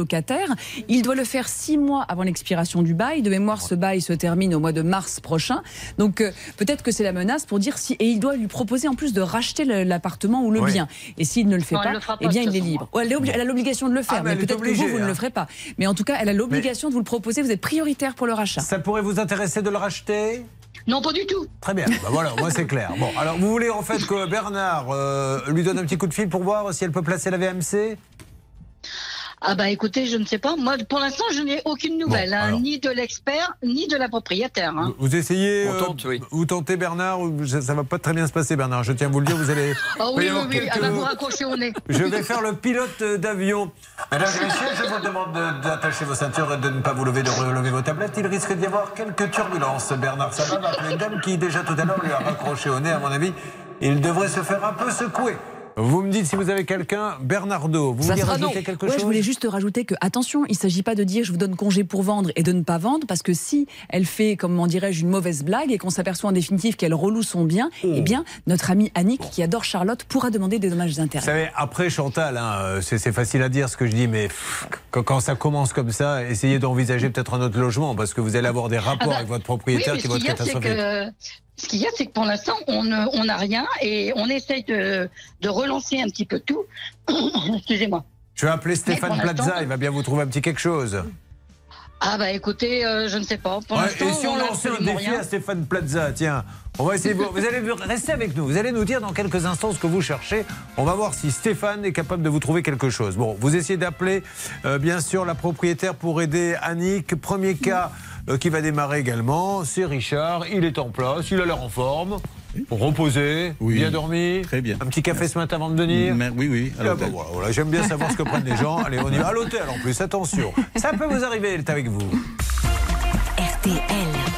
il doit le faire six mois avant l'expiration du bail. De mémoire, ce bail se termine au mois de mars prochain. Donc, euh, peut-être que c'est la menace pour dire si et il doit lui proposer en plus de racheter l'appartement ou le Oui. bien. Et s'il ne le fait Non, pas, le pas, eh bien, il est libre. Elle, est obli- elle a l'obligation de le faire, Ah, mais mais, peut-être que vous, vous ne hein. le ferez pas. Mais en tout cas, elle a l'obligation de vous le proposer. Vous êtes prioritaire pour le rachat. Ça pourrait vous intéresser de le racheter? Non, pas du tout. Très bien, bah voilà, moi c'est clair. Bon, alors vous voulez en fait que Bernard euh, lui donne un petit coup de fil pour voir si elle peut placer la VMC Ah bah écoutez, je ne sais pas. Moi, pour l'instant, je n'ai aucune nouvelle, hein, alors. ni de l'expert, ni de la propriétaire. hein. Vous essayez, euh, tente, vous tentez Bernard, ou- ça, ça va pas très bien se passer Bernard, je tiens à vous le dire, vous allez... Ah y oui, oui, oui, quelques- elle va vous raccrocher au nez. Je vais faire le pilote euh, d'avion. Mesdames et messieurs, je vous demande de- d'attacher vos ceintures et de ne pas vous lever, de relever vos tablettes. Il risque d'y avoir quelques turbulences. Bernard Sabat va appeler une dame qui, déjà tout à l'heure, lui a raccroché au nez, à mon avis. Il devrait se faire un peu secouer. Vous me dites si vous avez quelqu'un, Bernardo, vous Ça voulez sera rajouter non. quelque Ouais, chose Je voulais juste rajouter que, attention, il ne s'agit pas de dire je vous donne congé pour vendre et de ne pas vendre, parce que si elle fait, comment dirais-je, une mauvaise blague et qu'on s'aperçoit en définitive qu'elle reloue son bien, eh bien, notre amie Annick, qui adore Charlotte, pourra demander des dommages Vous d'intérêt. savez, après Chantal, hein, euh, c'est facile à dire ce que je dis, mais pff, quand, quand ça commence comme ça, essayez d'envisager peut-être un autre logement, parce que vous allez avoir des rapports Ah bah, avec votre propriétaire qui vont être catastrophiques. Ce qu'il y a, c'est que pour l'instant, on on n'a rien et on essaye de, de relancer un petit peu tout. Excusez-moi. Je vais appeler Stéphane Plaza, il va bien vous trouver un petit quelque chose. Ah bah écoutez, euh, je ne sais pas. Pour Ouais, et si on n'a lançait un défi rien. à Stéphane Plaza, tiens, on va essayer. de voir. Vous allez rester avec nous. Vous allez nous dire dans quelques instants ce que vous cherchez. On va voir si Stéphane est capable de vous trouver quelque chose. Bon, vous essayez d'appeler, euh, bien sûr, la propriétaire pour aider Annick. Premier cas qui va démarrer également, c'est Richard. Il est en place, il a l'air en forme. Reposé, bien dormi. Très bien. Un petit café ce matin avant de venir. Oui, oui, à Ah bah voilà, J'aime bien savoir ce que prennent les gens. Allez, on y va à l'hôtel en plus. Attention, ça peut vous arriver. Elle est avec vous. RTL.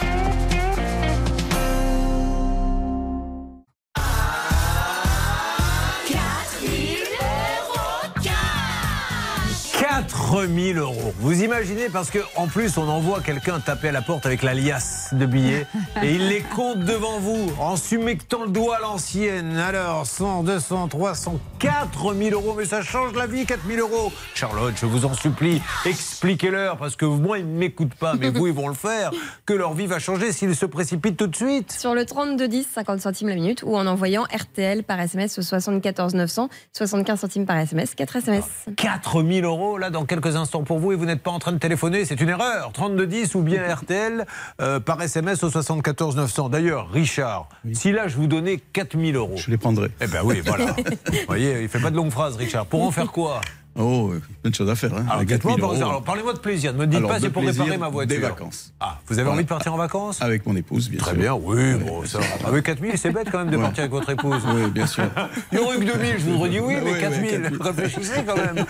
4000 euros. Vous imaginez parce que en plus on envoie quelqu'un taper à la porte avec la liasse de billets et il les compte devant vous en sumectant le doigt à l'ancienne. Alors 100, 200, 300, 4000 euros. Mais ça change la vie 4000 euros. Charlotte, je vous en supplie, expliquez-leur parce que moi ils ne m'écoutent pas, mais vous ils vont le faire. Que leur vie va changer s'ils se précipitent tout de suite. Sur le 3210, 50 centimes la minute, ou en envoyant RTL par SMS au 74 900, 75 centimes par SMS, 4 SMS. 4000 euros là dans quelques instants pour vous et vous n'êtes pas en train de téléphoner, c'est une erreur. 3210 ou bien RTL euh, par SMS au 74 900. D'ailleurs, Richard, si là je vous donnais 4000 euros. Je les prendrai. Eh ben oui, voilà. vous voyez, il fait pas de longues phrases, Richard. Pour en faire quoi? Oh, Plein de choses à faire. Hein, Alors, avec dites-moi, 4000 par- euros. alors, parlez-moi de plaisir. Ne me dites Alors, pas de c'est pour réparer ma voiture. Des vacances. Ah, vous avez Voilà. envie de partir en vacances? Avec mon épouse, bien Très sûr. bien, oui, bon, ça. Avec 4000, c'est bête quand même de Ouais. partir avec votre épouse. Oui, bien sûr. Il y aurait eu que 2000, je vous aurais dit oui, mais Oui, oui, 4000, 4000. réfléchissez quand même.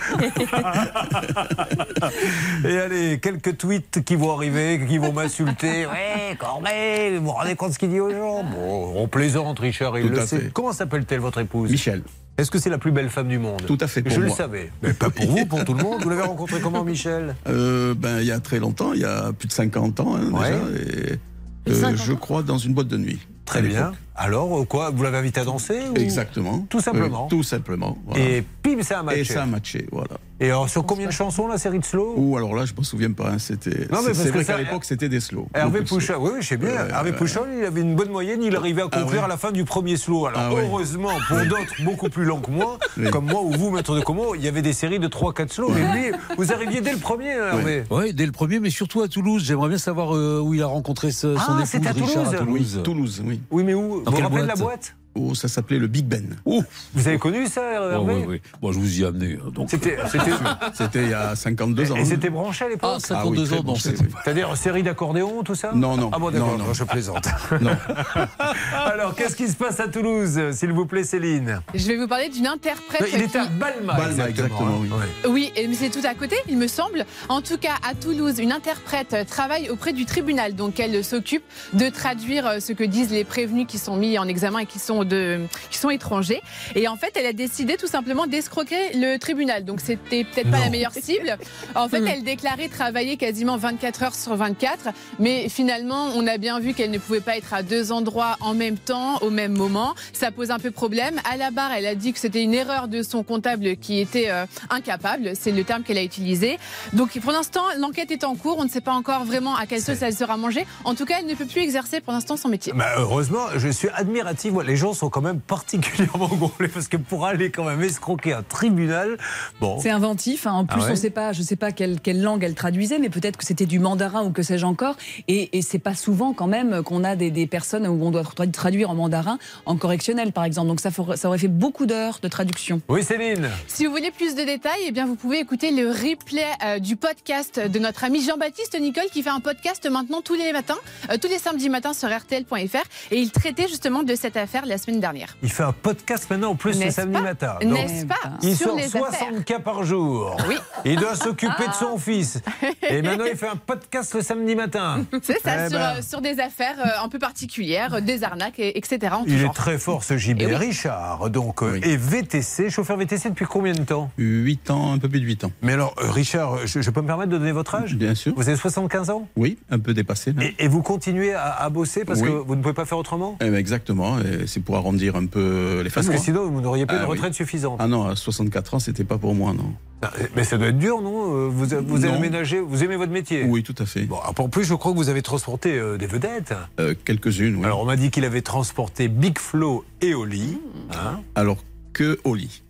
Et allez, quelques tweets qui vont arriver, qui vont m'insulter. Ouais, Corbeil, vous vous rendez compte ce qu'il dit aux gens? Bon, on plaisante, Richard, il Tout le sait. fait. Comment s'appelle-t-elle, votre épouse? Michel. Est-ce que c'est la plus belle femme du monde Tout à fait pour Je le savais. Mais pas pour vous, pour tout le monde. Vous l'avez rencontré comment, Michel Euh, ben, il y a très longtemps, il y a plus de 50 ans hein, Ouais. déjà. Et, euh, 50 je crois dans une boîte de nuit. Très bien. Alors, euh, quoi Vous l'avez invité à danser ou- Exactement. Tout simplement. Tout simplement. voilà. Et pim, ça a matché. Et ça a matché, voilà. Et alors, sur combien de chansons, la série de slow? Ou alors là, je me souviens pas. hein, C'était. Non, mais c'est- vrai ça- qu'à l'époque, c'était des slows. Hervé Pouchol, oui, je sais bien. Hervé Pouchol, il avait une bonne moyenne, il arrivait à conclure Ah ouais. à la fin du premier slow. Alors, Ah ouais. heureusement, pour d'autres beaucoup plus lents que moi, Oui. comme moi ou vous, maître de Como, il y avait des séries de 3-4 slows. Mais lui, vous arriviez dès le premier, Hervé. Oui, dès le premier, mais surtout à Toulouse. J'aimerais bien savoir euh, où il a rencontré ce- son Ah, épouse, c'était à Richard, à Toulouse Toulouse. Oui, Toulouse, oui. Mais où? Vous Dans vous quelle rappelez de la boîte? Oh, ça s'appelait le Big Ben. Vous avez connu ça, Oh, Hervé oui, oui. Bon, je vous y ai amené. euh, Donc, C'était. c'était- C'était il y a 52 ans. Et c'était branché à l'époque Ah, 52 très ans, non, branché, c'était- oui. C'est-à-dire série d'accordéon, tout ça Non, non. Ah bon, d'accord, Non, non. je plaisante. Non. Alors, qu'est-ce qui se passe à Toulouse, s'il vous plaît, Céline Je vais vous parler d'une interprète. Il était à Balma, Balma, exactement, oui. Ouais. Oui, et- mais c'est tout à côté, il me semble. En tout cas, à Toulouse, une interprète travaille auprès du tribunal. Donc, elle s'occupe de traduire euh, ce que disent les prévenus qui sont mis en examen et qui sont, de, qui sont étrangers. Et en fait, elle a décidé tout simplement d'escroquer le tribunal. Donc, c'était peut-être pas la meilleure cible. En fait, elle déclarait travailler quasiment 24 heures sur 24. Mais finalement, on a bien vu qu'elle ne pouvait pas être à deux endroits en même temps, au même moment. Ça pose un peu problème. À la barre, elle a dit que c'était une erreur de son comptable qui était euh, incapable. C'est le terme qu'elle a utilisé. Donc, pour l'instant, l'enquête est en cours. On ne sait pas encore vraiment à quelle sauce elle sera mangée. En tout cas, elle ne peut plus exercer pour l'instant son métier. Bah, heureusement, je suis admiratif. Les gens sont quand même particulièrement gonflés parce que pour aller quand même escroquer un tribunal, bon. C'est inventif. hein. En plus, Ah ouais on sait pas, je ne sais pas quelle, quelle langue elle traduisait, mais peut-être que c'était du mandarin ou que sais-je encore. Et, et c'est pas souvent quand même qu'on a des, des personnes où on doit tra- traduire en mandarin en correctionnel, par exemple. Donc ça, for- ça aurait fait beaucoup d'heures de traduction. Oui, Céline. Si vous voulez plus de détails, eh bien vous pouvez écouter le replay euh, du podcast de notre ami Jean-Baptiste Nicole qui fait un podcast maintenant tous les matins, euh, tous les samedis matins sur RTL.fr et il traitait justement de cette affaire la semaine dernière. Il fait un podcast maintenant en plus le samedi pas matin. Donc, N'est-ce pas Il Sur sort les 60 affaires. cas par jour. Oui. Il doit s'occuper de Ah. son fils. Et maintenant, il fait un podcast le samedi matin. C'est ça, Eh sur, ben, euh, sur des affaires euh, un peu particulières, euh, des arnaques, et- etc. en tout il est très fort ce JB. Oui. Richard, donc, euh, et VTC, chauffeur VTC depuis combien de temps? 8 ans, un peu plus de 8 ans. Mais alors, euh, Richard, je, je peux me permettre de donner votre âge? Bien sûr. Vous avez 75 ans? Oui, un peu dépassé. et, et vous continuez à, à bosser parce Oui. que vous ne pouvez pas faire autrement? Eh ben, exactement, c'est pour arrondir un peu les fins Parce que sinon, vous n'auriez pas Ah une oui. retraite suffisante. Ah non, à 64 ans, c'était pas pour moi, non. Ah, Mais ça doit être dur, non Euh, Vous, vous avez Non. aménagé, vous aimez votre métier Oui, tout à fait. Bon, en plus, je crois que vous avez transporté euh, des vedettes. Euh, Quelques-unes, oui. Alors, on m'a dit qu'il avait transporté Big Flo et Oli. Hein Alors que lit.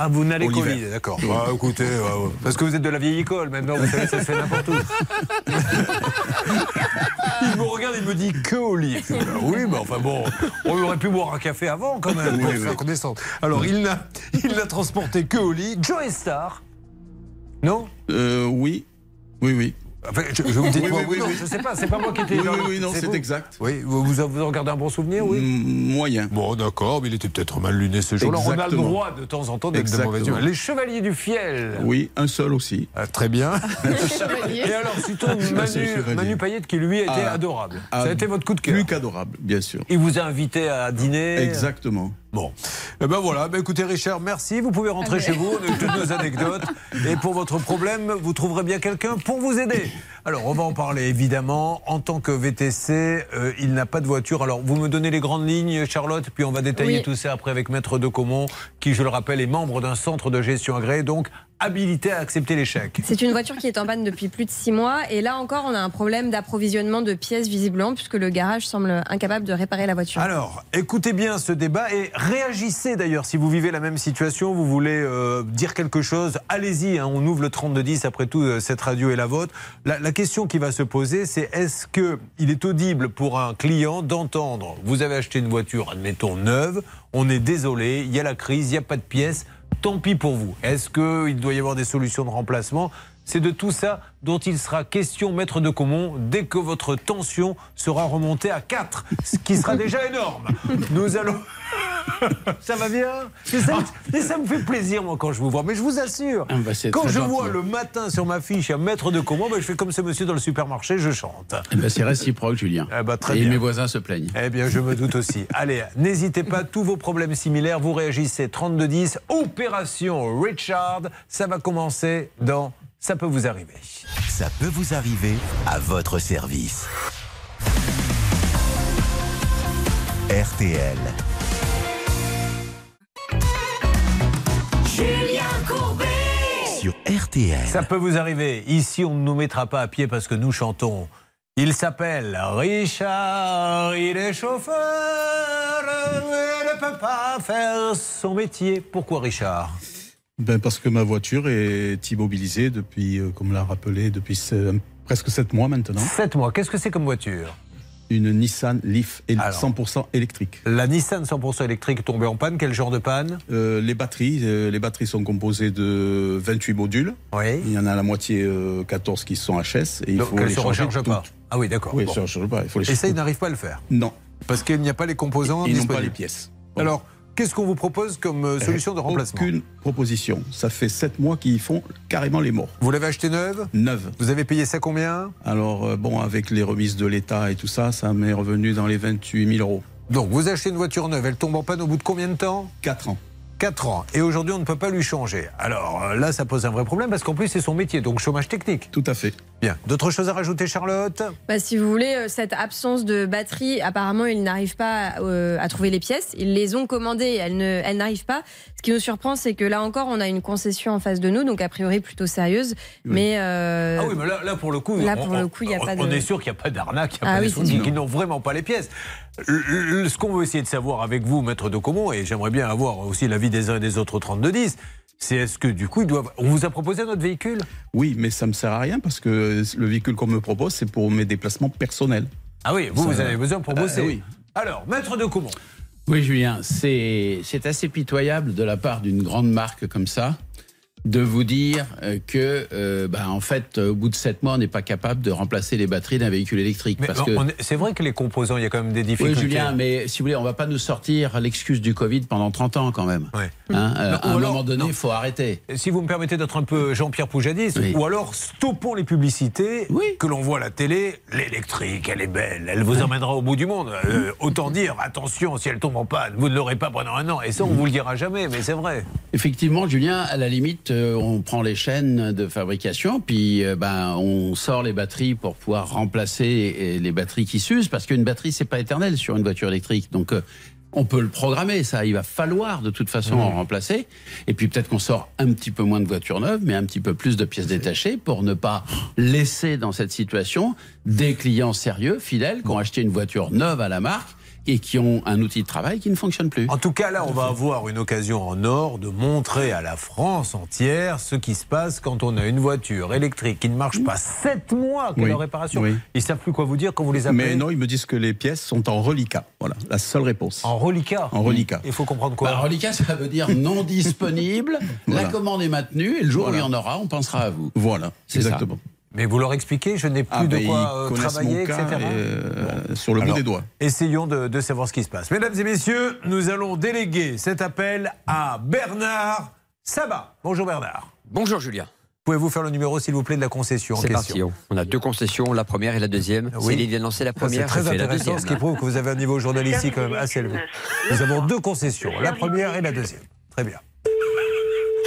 Ah, vous n'allez qu'au lit, d'accord. Oui. Ah, écoutez, ouais, ouais. parce que vous êtes de la vieille école maintenant, vous savez, ça se fait n'importe où. il me regarde, il me dit que au lit. Bah oui, mais enfin bon, on aurait pu boire un café avant quand même pour Oui, faire oui. connaissance. Alors, il n'a il n'a transporté que au lit. Joe Star. Non? Euh, oui, oui, oui. Enfin, je, je vous dis Oui, quoi oui, oui, non, oui. Je sais pas, c'est pas moi qui étais Oui, dans oui, non, c'est exact. Oui, vous, vous, vous en gardez un bon souvenir, oui Mm, Moyen. Bon, d'accord, mais il était peut-être mal luné ce jour-là. On a le droit de temps en temps d'être de mauvaise humeur. Les Chevaliers du Fiel. Oui, un seul aussi. Ah, très bien. Et alors, le Manu. Manu Payette qui lui a été Ah, adorable. ah, Ça a été votre coup de cœur. Plus qu'adorable, bien sûr. Il vous a invité à dîner. Exactement. Bon. Eh ben voilà. Ben écoutez, Richard, merci. Vous pouvez rentrer chez vous. On a eu toutes nos anecdotes. Et pour votre problème, vous trouverez bien quelqu'un pour vous aider. Alors, on va en parler évidemment. En tant que VTC, euh, il n'a pas de voiture. Alors, vous me donnez les grandes lignes, Charlotte, puis on va détailler Oui. tout ça après avec Maître de Comont, qui, je le rappelle, est membre d'un centre de gestion agréé, donc habilité à accepter chèques. C'est une voiture qui est en panne depuis plus de six mois et là encore on a un problème d'approvisionnement de pièces visiblement puisque le garage semble incapable de réparer la voiture. Alors, écoutez bien ce débat et réagissez d'ailleurs si vous vivez la même situation, vous voulez euh, dire quelque chose, allez-y, hein, on ouvre le 3210, après tout euh, cette radio est la vôtre. La, la question qui va se poser c'est est-ce qu'il est audible pour un client d'entendre, vous avez acheté une voiture, admettons neuve, on est désolé, il y a la crise, il n'y a pas de pièces, tant pis pour vous. Est-ce qu'il doit y avoir des solutions de remplacement? C'est de tout ça dont il sera question, maître de Comont, dès que votre tension sera remontée à 4, ce qui sera déjà énorme. Nous allons. ça va bien et ça, me fait plaisir, moi, quand je vous vois. Mais je vous assure, Ah, bah, quand je vois le matin sur ma fiche un maître de Comont, bah, je fais comme ce monsieur dans le supermarché, je chante. Eh ben, c'est réciproque, Julien. Eh ben, très Et bien. mes voisins se plaignent. Eh bien, je me doute aussi. Allez, n'hésitez pas, tous vos problèmes similaires, vous réagissez 3210. Opération Richard, ça va commencer dans Ça peut vous arriver. Ça peut vous arriver à votre service. RTL. Julien Courbet Sur RTL. Ça peut vous arriver. Ici, on ne nous mettra pas à pied parce que nous chantons. Il s'appelle Richard, il est chauffeur, il ne peut pas faire son métier. Pourquoi Richard? Ben parce que ma voiture est immobilisée depuis, euh, comme l'a rappelé, depuis se- presque 7 mois maintenant. 7 mois, qu'est-ce que c'est comme voiture? Une Nissan Leaf él- Alors. 100% électrique. La Nissan 100% électrique tombée en panne, quel genre de panne? Euh, les batteries, euh, les batteries sont composées de 28 modules. Oui. Il y en a la moitié euh, 14 qui sont HS et il Donc faut elle les se changer recharge toutes. pas. Ah oui, d'accord. Oui, Bon. ça ne recharge pas. Il faut les Et ça, ils n'arrivent pas à le faire? Non. Parce qu'il n'y a pas les composants Ils n'ont pas les pièces. Alors, qu'est-ce qu'on vous propose comme euh, solution de remplacement Aucune proposition. Ça fait 7 mois qu'ils font carrément les morts. Vous l'avez acheté neuve Neuve. Vous avez payé ça combien Alors, euh, bon, avec les remises de l'État et tout ça, ça m'est revenu dans les 28 000 euros. Donc, vous achetez une voiture neuve, elle tombe en panne au bout de combien de temps 4 ans. 4 ans. Et aujourd'hui, on ne peut pas lui changer. Alors euh, là, ça pose un vrai problème parce qu'en plus, c'est son métier, donc chômage technique. Tout à fait. Bien. D'autres choses à rajouter, Charlotte? Bah, si vous voulez, euh, cette absence de batterie, apparemment, ils n'arrivent pas euh, à trouver les pièces. Ils les ont commandées, elles ne- elles n'arrivent pas. Ce qui nous surprend, c'est que là encore, on a une concession en face de nous, donc a priori plutôt sérieuse. Mais euh, Ah oui, mais là, là, pour le coup, là, on- pour le coup, il n'y a on- pas de. On est sûr qu'il n'y a pas d'arnaque, il n'y a Ah pas oui, des qu'ils n'ont vraiment pas les pièces. Le- le- Ce qu'on veut essayer de savoir avec vous, maître de Comont, et j'aimerais bien avoir aussi l'avis des uns et des autres au 3210, c'est est-ce que du coup, ils doivent. On vous a proposé notre véhicule? Oui, mais ça ne me sert à rien parce que le véhicule qu'on me propose, c'est pour mes déplacements personnels. Ah oui, vous, Ça- vous avez besoin pour Euh, bosser. oui. Alors, maître de Comont. Oui, Julien, c'est c'est assez pitoyable de la part d'une grande marque comme ça de vous dire euh, que, euh, bah, en fait, au bout de sept mois, on n'est pas capable de remplacer les batteries d'un véhicule électrique. Mais parce que... c'est vrai que les composants, il y a quand même des Oui, difficultés. Julien, mais si vous voulez, on va pas nous sortir l'excuse du Covid pendant 30 ans quand même. Ouais. Hein, euh, Non, à un alors- moment donné, il faut arrêter. Si vous me permettez d'être un peu Jean-Pierre Poujadis, Oui. ou alors stoppons les publicités que l'on voit à la télé. L'électrique, elle est belle, elle vous emmènera au bout du monde. Euh, autant dire, attention, si elle tombe en panne, vous ne l'aurez pas pendant un an. Et ça, on vous le dira jamais, mais c'est vrai. Effectivement, Julien, à la limite, euh, on prend les chaînes de fabrication, puis euh, ben, on sort les batteries pour pouvoir remplacer euh, les batteries qui s'usent, parce qu'une batterie, c'est pas éternel sur une voiture électrique. Donc, on peut le programmer, ça. Il va falloir de toute façon en remplacer. Et puis peut-être qu'on sort un petit peu moins de voitures neuves, mais un petit peu plus de pièces détachées pour ne pas laisser dans cette situation des clients sérieux, fidèles, qui ont acheté une voiture neuve à la marque et qui ont un outil de travail qui ne fonctionne plus. En tout cas, là, on va avoir une occasion en or de montrer à la France entière ce qui se passe quand on a une voiture électrique qui ne marche pas sept mois que Oui, la réparation. oui. Ils savent plus quoi vous dire quand vous les appelez. Mais non, ils me disent que les pièces sont en reliquat. Voilà, la seule réponse. En reliquat En reliquat. Il faut comprendre quoi Bah, reliquat, ça veut dire non disponible. Voilà. La commande est maintenue et le jour Voilà. où il y en aura, on pensera à vous. Voilà, C'est ça. Mais vous leur expliquez, je n'ai plus Ah, de quoi euh, travailler, etc. et, euh, sur le Alors, bout des doigts. Essayons de, de savoir ce qui se passe. Mesdames et messieurs, nous allons déléguer cet appel à Bernard Sabat. Bonjour Bernard. Bonjour Julien. Pouvez-vous faire le numéro, s'il vous plaît, de la concession en C'est question parti. On a deux concessions, la première et la deuxième. Oui. Céline vient de lancer la Ça, C'est première, très la intéressant, deuxième. ce qui prouve que vous avez un niveau journalistique quand même assez élevé. Nous avons deux concessions, la première et la deuxième. Très bien.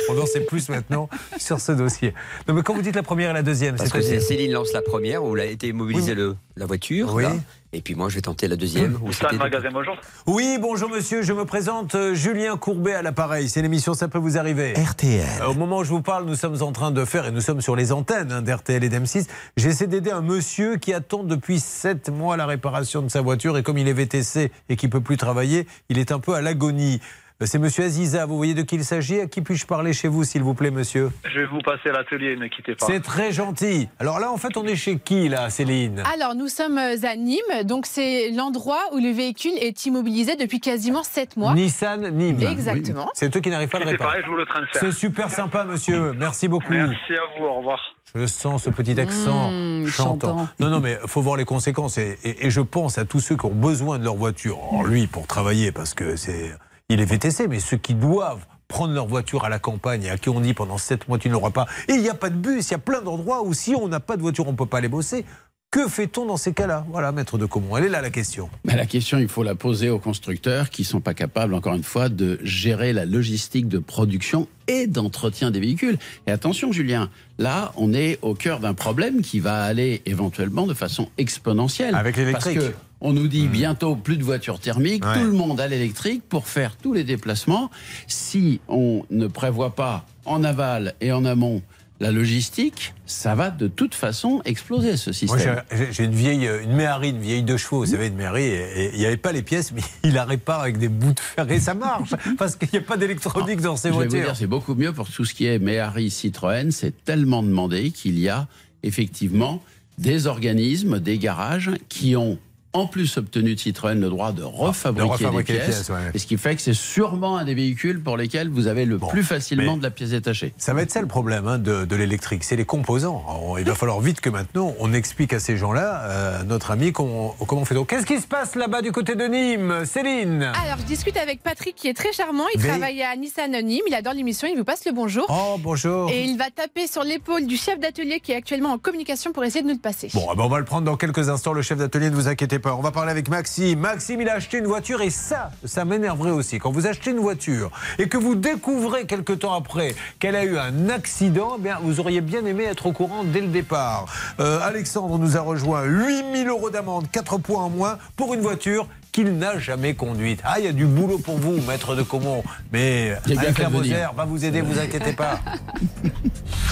On en sait plus maintenant sur ce dossier. Non, mais quand vous dites la première et la deuxième, Parce que c'est c'est-à-dire Céline lance la première où a été immobilisé le, la voiture. Oui. là. Et puis moi, je vais tenter la deuxième. où c'était- bonjour. Oui, bonjour monsieur, je me présente euh, Julien Courbet à l'appareil. C'est l'émission Ça peut vous arriver. RTL. Au moment où je vous parle, nous sommes en train de faire, et nous sommes sur les antennes hein, d'RTL et d'M6, j'essaie d'aider un monsieur qui attend depuis 7 mois la réparation de sa voiture, et comme il est VTC et qu'il peut plus travailler, il est un peu à l'agonie. Ben, C'est monsieur Aziza, vous voyez de qui il s'agit À qui puis-je parler chez vous, s'il vous plaît, monsieur Je vais vous passer à l'atelier, ne quittez pas. C'est très gentil. Alors là, en fait, on est chez qui, là, Céline Alors, nous sommes à Nîmes, donc c'est l'endroit où le véhicule est immobilisé depuis quasiment 7 mois. Nissan Nîmes. Exactement. C'est eux qui n'arrivent pas à le C'est réparer. pareil, je vous le transfère. C'est super sympa, monsieur. Merci beaucoup. Merci à vous, au revoir. Je sens ce petit accent Mmh, chantant. chantant. Non, non, mais faut voir les conséquences. Et, et- et je pense à tous ceux qui ont besoin de leur voiture. Alors, lui, pour travailler, parce que c'est, il est VTC, mais ceux qui doivent prendre leur voiture à la campagne et à qui on dit pendant 7 mois tu ne l'auras pas. Et il n'y a pas de bus, il y a plein d'endroits où si on n'a pas de voiture, on ne peut pas aller bosser. Que fait-on dans ces cas-là? Voilà, maître de Comont. Elle est là la question. Mais la question, il faut la poser aux constructeurs qui sont pas capables, encore une fois, de gérer la logistique de production et d'entretien des véhicules. Et attention, Julien, là, on est au cœur d'un problème qui va aller éventuellement de façon exponentielle. Avec l'électrique. Parce que on nous dit bientôt plus de voitures thermiques, Ouais. tout le monde à l'électrique pour faire tous les déplacements. Si on ne prévoit pas en aval et en amont la logistique, ça va de toute façon exploser ce système. j'ai- une vieille, une Méhari, une vieille deux chevaux. Vous savez, une Méhari, il n'y avait pas les pièces, mais il la répare avec des bouts de fer et ça marche parce qu'il n'y a pas d'électronique dans ces Je vais vous voitures. dire, c'est beaucoup mieux pour tout ce qui est Méhari, Citroën. C'est tellement demandé qu'il y a effectivement des organismes, des garages qui ont en plus obtenu de Citroën le droit de refabriquer, refabriquer des les pièces. pièces, ouais. Et ce qui fait que c'est sûrement un des véhicules pour lesquels vous avez le plus facilement de la pièce détachée. Ça va être ça le problème hein, de, de l'électrique, c'est les composants. Alors, il va falloir vite que maintenant on explique à ces gens-là, euh, notre ami, comment, comment on fait donc. Qu'est-ce qui se passe là-bas du côté de Nîmes, Céline? Alors, je discute avec Patrick qui est très charmant. Il Mais- travaille à Nissan Nîmes. Il adore l'émission. Il vous passe le bonjour. Oh, bonjour. Et il va taper sur l'épaule du chef d'atelier qui est actuellement en communication pour essayer de nous le passer. Bon, ah ben, on va le prendre dans quelques instants, le chef d'atelier, ne vous inquiétez On va parler avec Maxime. Maxime, il a acheté une voiture et ça, ça m'énerverait aussi. Quand vous achetez une voiture et que vous découvrez quelque temps après qu'elle a eu un accident, eh bien, vous auriez bien aimé être au courant dès le départ. Euh, Alexandre nous a rejoint. 8000 euros d'amende, 4 points en moins pour une voiture qu'il n'a jamais conduite. Ah, il y a du boulot pour vous, maître de Comont. Mais venir. Moselle va vous aider, vous inquiétez pas.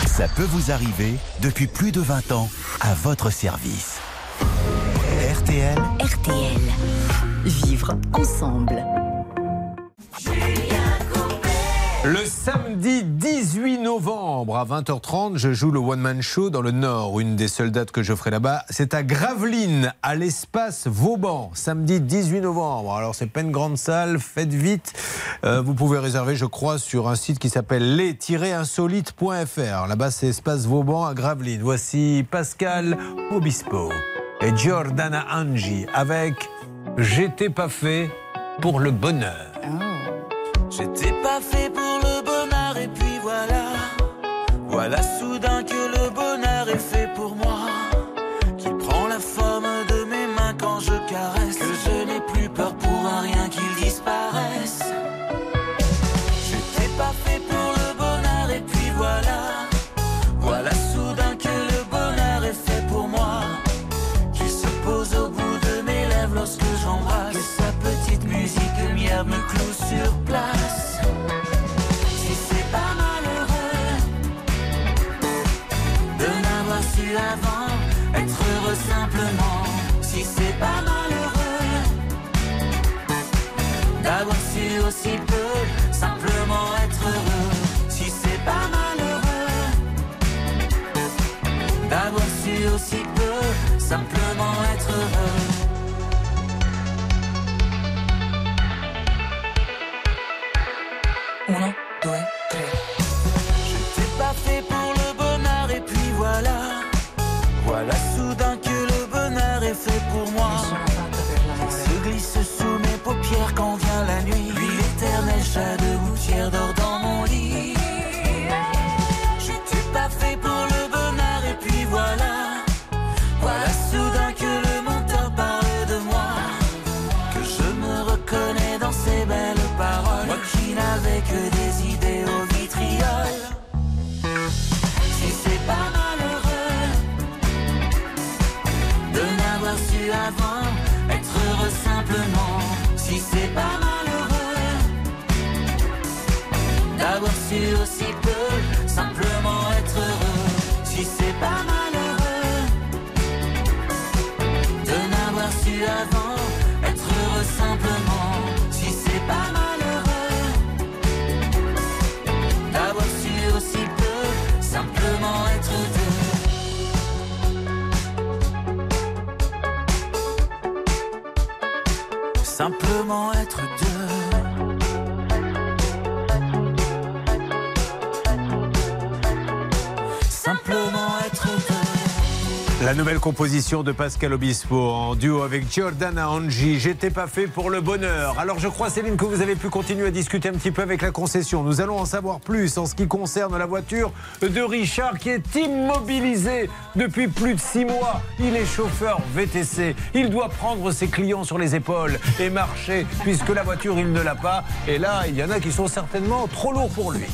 Ça peut vous arriver depuis plus de 20 ans à votre service. RTL, RTL. Vivre ensemble. Le samedi 18 novembre à 20h30, je joue le One Man Show dans le Nord. Une des seules dates que je ferai là-bas, c'est à Gravelines, à l'espace Vauban, samedi 18 novembre. Alors c'est pas une grande salle, faites vite. Euh, vous pouvez réserver, je crois, sur un site qui s'appelle les-insolite.fr. Là-bas, c'est espace Vauban à Gravelines. Voici Pascal Obispo et Giordana Angi avec J'étais pas fait pour le bonheur. J'étais pas fait pour le bonheur et puis voilà. Voilà La nouvelle composition de Pascal Obispo en duo avec Giordana Angi. J'étais pas fait pour le bonheur. Alors je crois Céline que vous avez pu continuer à discuter un petit peu avec la concession. Nous allons en savoir plus en ce qui concerne la voiture de Richard qui est immobilisé depuis plus de six mois. Il est chauffeur VTC. Il doit prendre ses clients sur les épaules et marcher puisque la voiture il ne l'a pas. Et là il y en a qui sont certainement trop lourds pour lui.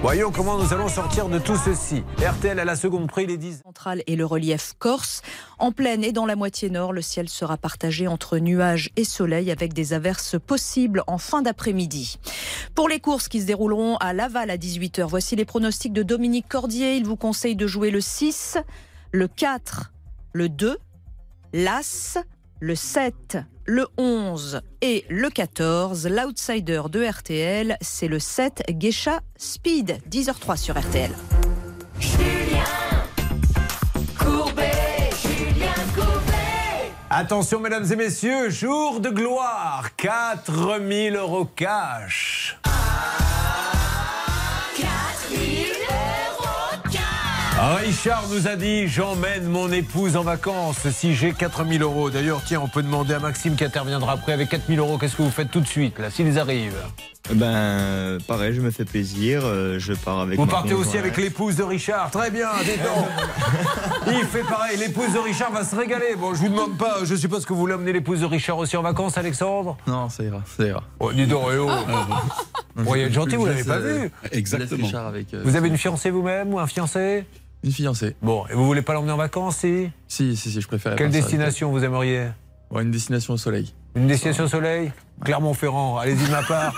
Voyons comment nous allons sortir de tout ceci. RTL à la seconde prix les 10. centrale et le relief corse. En plaine et dans la moitié nord, le ciel sera partagé entre nuages et soleil avec des averses possibles en fin d'après-midi. Pour les courses qui se dérouleront à Laval à 18h, voici les pronostics de Dominique Cordier. Il vous conseille de jouer le 6, le 4, le 2, l'As, le 7, le 11 et le 14. L'outsider de RTL, c'est le 7 Geisha Speed, 10h03 sur RTL. Attention mesdames et messieurs, jour de gloire, 4000 euros cash. 4000 Richard nous a dit j'emmène mon épouse en vacances si j'ai 4000 euros. D'ailleurs, tiens, on peut demander à Maxime qui interviendra après avec 4000 euros. Qu'est-ce que vous faites tout de suite là, s'ils arrivent? Ben, pareil, je me fais plaisir. euh, Je pars avec. Vous ma partez aussi avec l'épouse de Richard. Très bien, dites donc. Il fait pareil. L'épouse de Richard va se régaler. Bon, je vous demande pas, je suppose que vous voulez emmener l'épouse de Richard aussi en vacances, Alexandre? Non, ça ira, ça ira. Oh, dis donc, eh oh. Vous pourriez être gentil, vous l'avez pas vu. Exactement. Vous avez une fiancée vous-même ou un fiancé? Une fiancée. Bon, et vous voulez pas l'emmener en vacances, si? Si, si, si, je préfère. Quelle destination vous aimeriez? Ouais, Une destination au soleil. Une destination au soleil? Clermont-Ferrand, allez-y de ma part.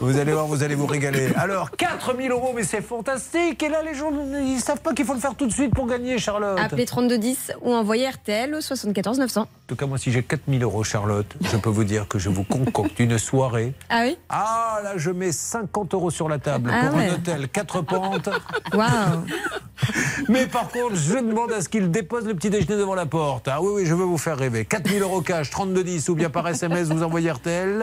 Vous allez voir, vous allez vous régaler. Alors, 4000 euros, mais c'est fantastique. Et là, les gens, ils savent pas qu'il faut le faire tout de suite pour gagner, Charlotte. Appelez 3210 ou envoyez RTL au 74 900. En tout cas, moi, si j'ai 4000 euros, Charlotte, je peux vous dire que je vous concocte une soirée. Ah oui? Ah, là, je mets 50 euros sur la table Ah pour ouais. un hôtel, 4 pentes. Waouh Mais par contre, je demande à ce qu'il dépose le petit déjeuner devant la porte. Ah oui, oui, je veux vous faire rêver. 4000 euros cash, 3210 ou bien par SMS, vous envoyez RTL.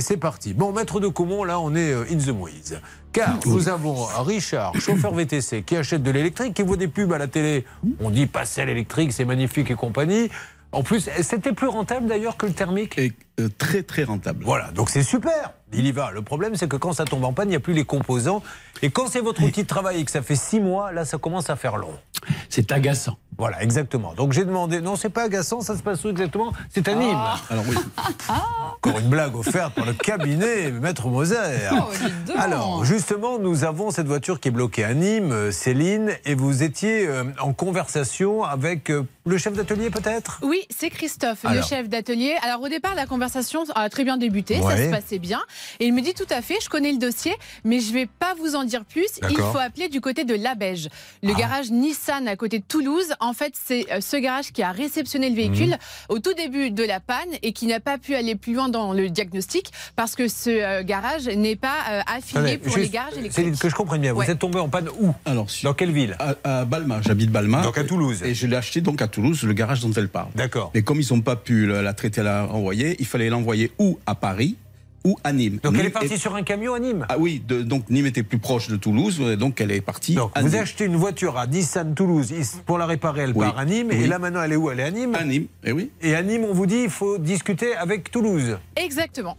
C'est parti. Bon, maître de Comont, là, on est euh, in the mouise. Car nous avons Richard, chauffeur VTC, qui achète de l'électrique, qui voit des pubs à la télé. On dit passer à l'électrique, c'est magnifique et compagnie. En plus, c'était plus rentable d'ailleurs que le thermique? Et euh, très très rentable. Voilà, donc c'est super. Il y va. Le problème, c'est que quand ça tombe en panne, il n'y a plus les composants. Et quand c'est votre outil de travail et que ça fait six mois, là, ça commence à faire long. C'est agaçant. Voilà, exactement. Donc j'ai demandé. Non, c'est pas agaçant, ça se passe où exactement? C'est à Nîmes. Alors oui. Encore une blague offerte par le cabinet Maître Moser. Oh. Alors, justement, nous avons cette voiture qui est bloquée à Nîmes, euh, Céline, et vous étiez euh, en conversation avec euh, le chef d'atelier peut-être? Oui, c'est Christophe, Alors. le chef d'atelier. Alors au départ, la conversation a très bien débuté, ça se passait bien. Et il me dit tout à fait, je connais le dossier, mais je vais pas vous en dire plus. Il faut appeler du côté de Labège. Le Ah. garage Nissan à côté de Toulouse, en fait, c'est euh, ce garage qui a réceptionné le véhicule Mhm. au tout début de la panne et qui n'a pas pu aller plus loin dans le diagnostic parce que ce euh, garage n'est pas euh, affilié pour juste, les garages électriques. Céline, que je comprenne bien, Ouais. vous êtes tombé en panne où? Alors, Dans quelle ville? À, à Balma, j'habite Balma. Donc à Toulouse. Et je l'ai acheté donc à Toulouse, le garage dont elle parle. D'accord. Et comme ils n'ont pas pu la, la traiter, la renvoyer, il fallait l'envoyer ou à Paris ou à Nîmes. Donc elle est partie est- sur un camion à Nîmes Ah oui, de- donc Nîmes était plus proche de Toulouse, donc elle est partie Donc, à vous Nîmes. achetez une voiture à Nissan Toulouse pour la réparer, elle Oui. part à Nîmes. Et là maintenant, elle est où? Elle est à Nîmes À Nîmes, et oui. Et à Nîmes, on vous dit il faut discuter avec Toulouse. Exactement.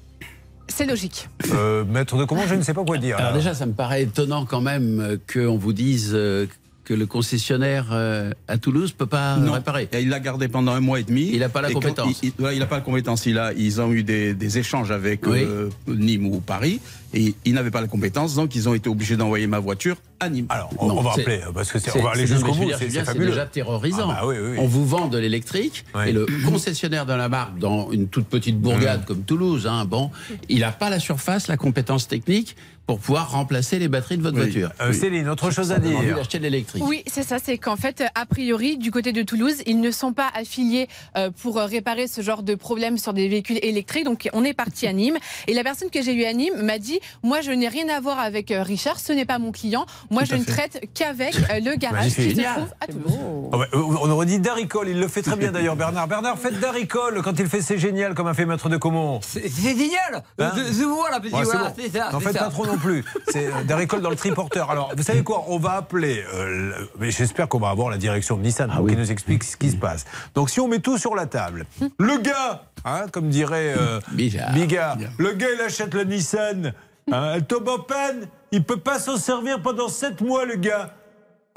C'est logique. Euh, maître de comment Je ne sais pas quoi dire. Alors déjà, ça me paraît étonnant quand même qu'on vous dise euh, que le concessionnaire euh, à Toulouse peut pas Non. réparer. Et il l'a gardé pendant un mois et demi. Il n'a pas la compétence. Il n'a pas la compétence. Il a, ils ont eu des, des échanges avec Oui. euh, Nîmes ou Paris. Et il n'avait pas la compétence. Donc, ils ont été obligés d'envoyer ma voiture à Nîmes. Alors, on, Non, on va c'est- appeler, parce que on va aller jusqu'au bout, c'est déjà terrorisant. Ah bah oui, oui, oui. On vous vend de l'électrique et le concessionnaire de la marque dans une toute petite bourgade Mmh. comme Toulouse, hein, bon, il n'a pas la surface, la compétence technique pour pouvoir remplacer les batteries de votre voiture. Euh, Céline, autre chose à dire. d'acheter de l'électrique. Oui, c'est ça. C'est qu'en fait, a priori, du côté de Toulouse, ils ne sont pas affiliés euh, pour euh, réparer ce genre de problème sur des véhicules électriques. Donc, on est parti à Nîmes. Et la personne que j'ai eue à Nîmes m'a dit Moi, je n'ai rien à voir avec euh, Richard. Ce n'est pas mon client. Moi, Tout je ne fait. traite qu'avec le garage qui se trouve à Toulouse. Ah on aurait dit Daricole, il le fait très bien d'ailleurs Bernard. Bernard, faites Daricole quand il fait c'est génial comme a fait Maître de Comont. C'est génial Hein je, je vois la petite Ouais, c'est voilà, bon. c'est ça. N'en c'est faites ça. pas trop non plus. C'est euh, Daricole dans le triporteur. Alors, vous savez quoi? On va appeler. euh, le- mais j'espère qu'on va avoir la direction de Nissan pour qu'il nous explique ce qui se passe. Donc, si on met tout sur la table, le gars, hein, comme dirait euh, Bigard, le gars, il achète le Nissan. hein, elle tombe en panne. Il peut pas s'en servir pendant 7 mois, le gars.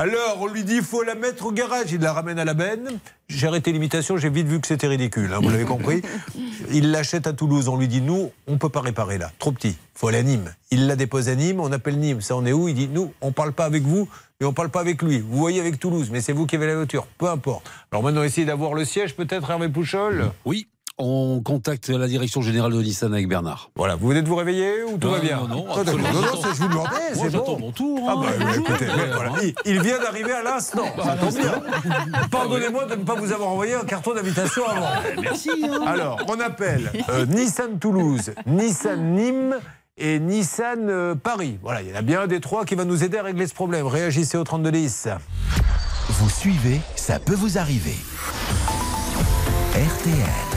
Alors, on lui dit, il faut la mettre au garage. Il la ramène à la benne. J'ai arrêté l'imitation, j'ai vite vu que c'était ridicule. hein, vous l'avez compris. Il l'achète à Toulouse. On lui dit, nous, on peut pas réparer là. Trop petit. faut aller à Nîmes. Il la dépose à Nîmes. On appelle Nîmes. Ça, on est où? Il dit, nous, on parle pas avec vous et on parle pas avec lui. Vous voyez avec Toulouse, mais c'est vous qui avez la voiture. Peu importe. Alors maintenant, essayez d'avoir le siège, peut-être, Hervé Pouchol? Oui. On contacte la direction générale de Nissan avec Bernard. Voilà, vous venez de vous réveiller ou tout Non, va bien non, non, Ah, d'accord. absolument. non, non, je vous demandais, c'est j'attends mon tour, Ah hein. bah, mais Bonjour. écoutez, mais voilà, il, il vient d'arriver à l'instant, ça tombe bien. Pardonnez-moi de ne pas vous avoir envoyé un carton d'invitation avant. Merci, hein. Alors, on appelle euh, Nissan Toulouse, Nissan Nîmes et Nissan euh, Paris. Voilà, il y en a bien un des trois qui va nous aider à régler ce problème. Réagissez au 3210. Vous suivez, ça peut vous arriver. RTL.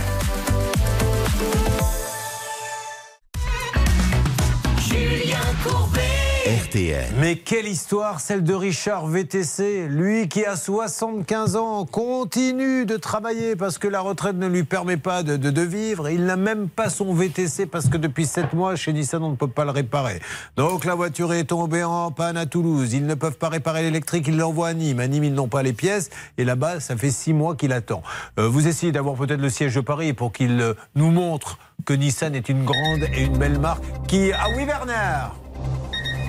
Mais quelle histoire, celle de Richard VTC. Lui qui a 75 ans continue de travailler parce que la retraite ne lui permet pas de vivre. Il n'a même pas son VTC parce que depuis 7 mois, chez Nissan, on ne peut pas le réparer. Donc la voiture est tombée en panne à Toulouse. Ils ne peuvent pas réparer l'électrique, ils l'envoient à Nîmes. À Nîmes, ils n'ont pas les pièces. Et là-bas, ça fait 6 mois qu'il attend. Euh, vous essayez d'avoir peut-être le siège de Paris pour qu'il euh, nous montre que Nissan est une grande et une belle marque qui... Ah oui, Bernard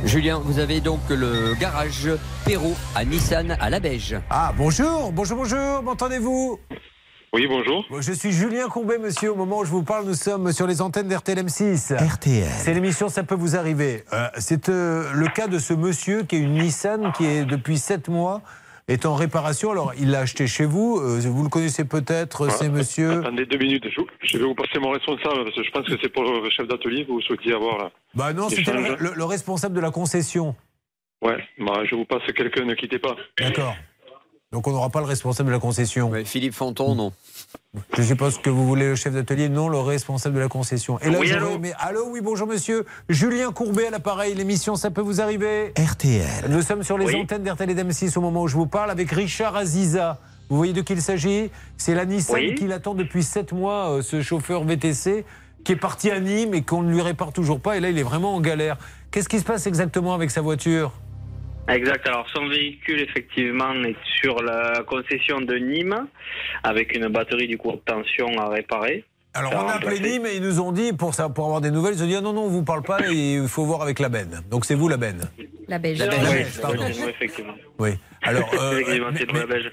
Julien, vous avez donc le garage Perrault à Nissan à la Beige. Ah, bonjour, bonjour, bonjour, m'entendez-vous Oui, bonjour. Je suis Julien Courbet, monsieur. Au moment où je vous parle, nous sommes sur les antennes d'RTL M6. RTL. C'est l'émission Ça peut vous arriver. Euh, c'est euh, le cas de ce monsieur qui est une Nissan qui est depuis 7 mois est en réparation. Alors, il l'a acheté chez vous. Euh, vous le connaissez peut-être, c'est monsieur. Attendez deux minutes, je, je vais vous passer mon responsable parce que je pense que c'est pour le chef d'atelier que vous souhaitiez avoir là. Bah non, c'était le, le- le responsable de la concession. Ouais, bah, je vous passe quelqu'un, ne quittez pas. D'accord. Donc on n'aura pas le responsable de la concession. Philippe Fanton, non. Je suppose que vous voulez le chef d'atelier, non le responsable de la concession. Et là, Oui, allô aimé- allô, oui, bonjour monsieur. Julien Courbet à l'appareil, l'émission Ça peut vous arriver RTL. Nous sommes sur les Oui. antennes d'RTL et d'M6 au moment où je vous parle avec Richard Aziza. Vous voyez de qui il s'agit? C'est la Nissan Oui. qui l'attend depuis 7 mois, euh, ce chauffeur VTC qui est parti à Nîmes et qu'on ne lui répare toujours pas. Et là, il est vraiment en galère. Qu'est-ce qui se passe exactement avec sa voiture? Exact. Alors, son véhicule, effectivement, est sur la concession de Nîmes, avec une batterie du coup haute tension à réparer. Alors, on a appelé. Nîmes et ils nous ont dit, pour, ça, pour avoir des nouvelles, ils ont dit ah non, non, on vous parle pas, et il faut voir avec la benne. Donc, c'est vous la benne. La beige. La Oui, pardon. effectivement, effectivement. Oui. Alors, euh, Effectivement, c'est la belge.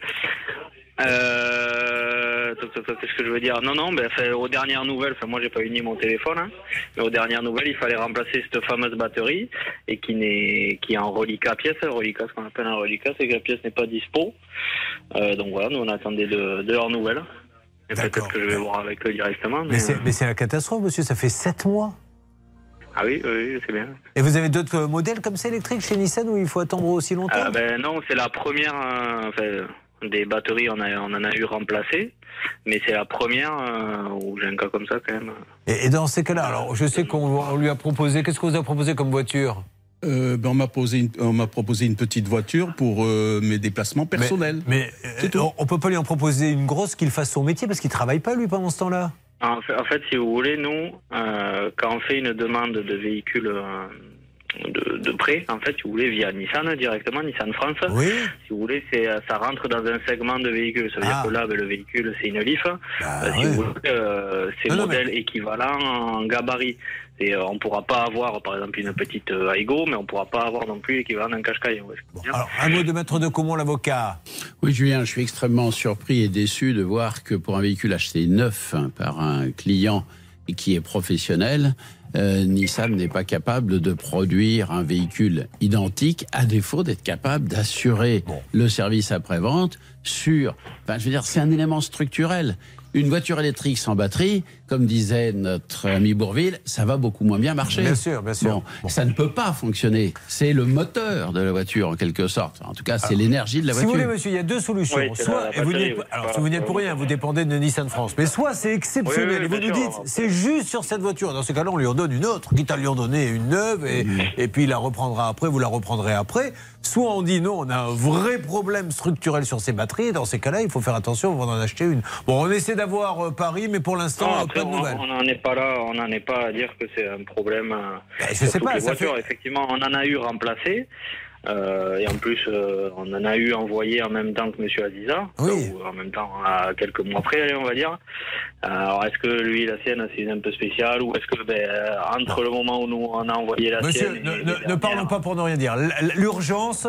Euh, Qu'est-ce que je veux dire Non, non, ben, aux dernières nouvelles, moi j'ai pas uni mon téléphone, hein, mais aux dernières nouvelles, il fallait remplacer cette fameuse batterie et qui, n'est, qui est en reliquat pièce. Reliquat, ce qu'on appelle un reliquat, c'est que la pièce n'est pas dispo. Euh, donc voilà, nous on attendait de, de leurs nouvelles. Peut-être que je vais voir avec eux directement. Mais, mais c'est la catastrophe, monsieur, ça fait 7 mois. Ah oui, oui, c'est bien. Et vous avez d'autres euh, modèles comme ça électriques chez Nissan où il faut attendre aussi longtemps? Ah ben non, c'est la première. euh, enfin, des batteries, on, a, on en a eu remplacé, mais c'est la première euh, où j'ai un cas comme ça quand même. et, et dans ces cas-là, alors je sais qu'on on lui a proposé, qu'est-ce qu'on vous a proposé comme voiture? Euh, ben, on m'a posé une, on m'a proposé une petite voiture pour euh, mes déplacements personnels. Mais euh, on, on peut pas lui en proposer une grosse qu'il fasse son métier parce qu'il travaille pas lui pendant ce temps-là? En fait, en fait, si vous voulez, nous, euh, quand on fait une demande de véhicule euh, de, de prêt, en fait, si vous voulez, via Nissan directement, Nissan France, si vous voulez, c'est, ça rentre dans un segment de véhicule. Ça veut Ah. dire que là, ben, le véhicule, c'est une Leaf. Euh, si ouais. vous voulez, euh, c'est modèle équivalent en gabarit. Et euh, on ne pourra pas avoir, par exemple, une petite euh, Aigo, mais on ne pourra pas avoir non plus l'équivalent d'un Qashqai. dire Alors, un mot de maître de Comont, l'avocat. Oui, Julien, je suis extrêmement surpris et déçu de voir que pour un véhicule acheté neuf hein, par un client qui est professionnel, euh, Nissan n'est pas capable de produire un véhicule identique, à défaut d'être capable d'assurer le service après-vente sur. Enfin, je veux dire, c'est un élément structurel. Une voiture électrique sans batterie, comme disait notre ami Bourville, ça va beaucoup moins bien marcher. Bien sûr, bien sûr. Bon, Ça ne peut pas fonctionner. C'est le moteur de la voiture, en quelque sorte. En tout cas, c'est l'énergie de la Si vous voiture. voulez, monsieur, il y a deux solutions. Oui, soit, et vous batterie, n'y êtes pas- oui. alors, si vous n'y êtes pour rien, vous dépendez de Nissan France. Mais soit c'est exceptionnel Oui, oui, et vous nous dites, c'est juste sur cette voiture. Dans ce cas-là, on lui en donne une autre, quitte à lui en donner une neuve et, et puis il la reprendra après, vous la reprendrez après. Soit on dit non, on a un vrai problème structurel sur ces batteries. Dans ces cas-là, il faut faire attention avant d'en acheter une. Bon, on essaie d'avoir euh, Paris, mais pour l'instant, On n'en est pas là, on n'en est pas à dire que c'est un problème. Ben, je sais pas, les ça voitures. fait- Effectivement, on en a eu remplacé. euh, et en plus, euh, on en a eu envoyé en même temps que M. Aziza, ou en même temps, à quelques mois après, allez, on va dire. Alors, est-ce que lui, la sienne, c'est un peu spécial, ou est-ce que, ben, entre le moment où nous, on a envoyé la Monsieur, sienne... ne, et ne- ne parlons pas pour ne rien dire. L'urgence,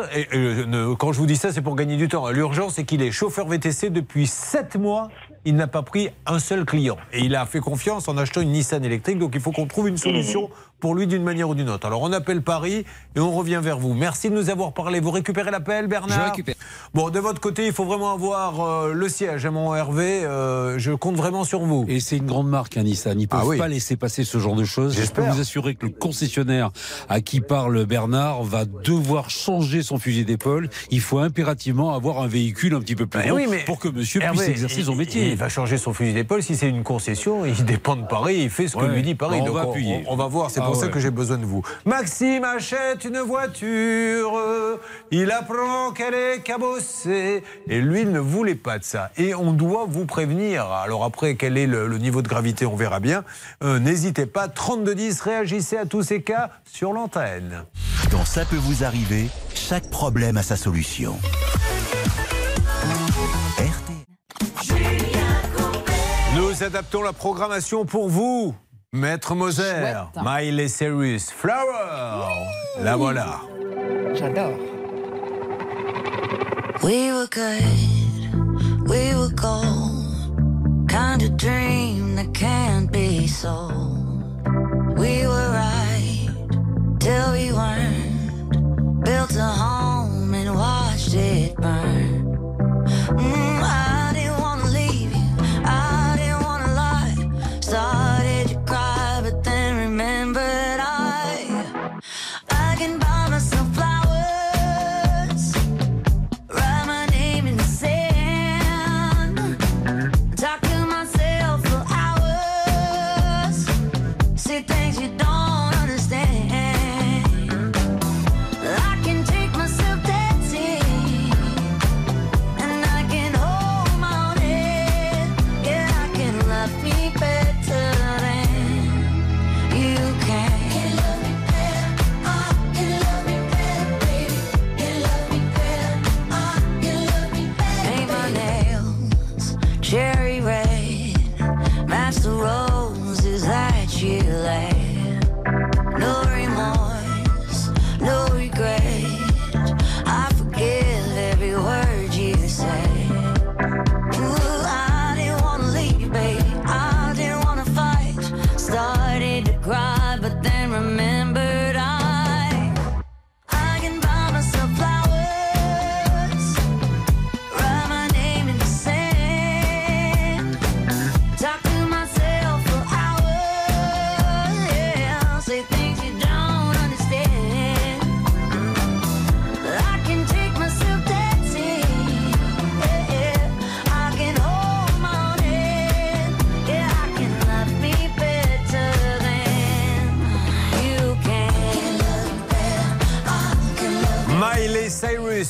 quand je vous dis ça, c'est pour gagner du temps. L'urgence, c'est qu'il est chauffeur VTC depuis 7 mois. Il n'a pas pris un seul client. Et il a fait confiance en achetant une Nissan électrique. Donc il faut qu'on trouve une solution pour lui d'une manière ou d'une autre. Alors on appelle Paris et on revient vers vous. Merci de nous avoir parlé. Vous récupérez l'appel, Bernard Je récupère. Bon, de votre côté, il faut vraiment avoir euh, le siège, hein, mon Hervé. Euh, je compte vraiment sur vous. Et c'est une grande marque, hein, Nissan. Ils peuvent Ah oui. pas laisser passer ce genre de choses. Je peux vous assurer que le concessionnaire à qui parle Bernard va devoir changer son fusil d'épaule. Il faut impérativement avoir un véhicule un petit peu plus Ben grand oui, mais pour que monsieur Hervé, puisse exercer son métier. Il va changer son fusil d'épaule. Si c'est une concession, il dépend de Paris. Il fait ce que lui dit Paris. Bon, on Donc va appuyer. on va voir. C'est Ah pour ça que j'ai besoin de vous. Maxime achète une voiture. Il apprend qu'elle est cabossée. Et lui, il ne voulait pas de ça. Et on doit vous prévenir. Alors après, quel est le, le niveau de gravité On verra bien. Euh, N'hésitez pas. 3210, réagissez à tous ces cas sur l'antenne. Dans Ça peut vous arriver, chaque problème a sa solution. Nous adaptons la programmation pour vous, Maître Moser, Chouette. Miley Cyrus, Flower. La voilà. J'adore. We were good, we were gold. Kind of dream that can't be sold. We were right till we weren't. Built a home and watched it burn.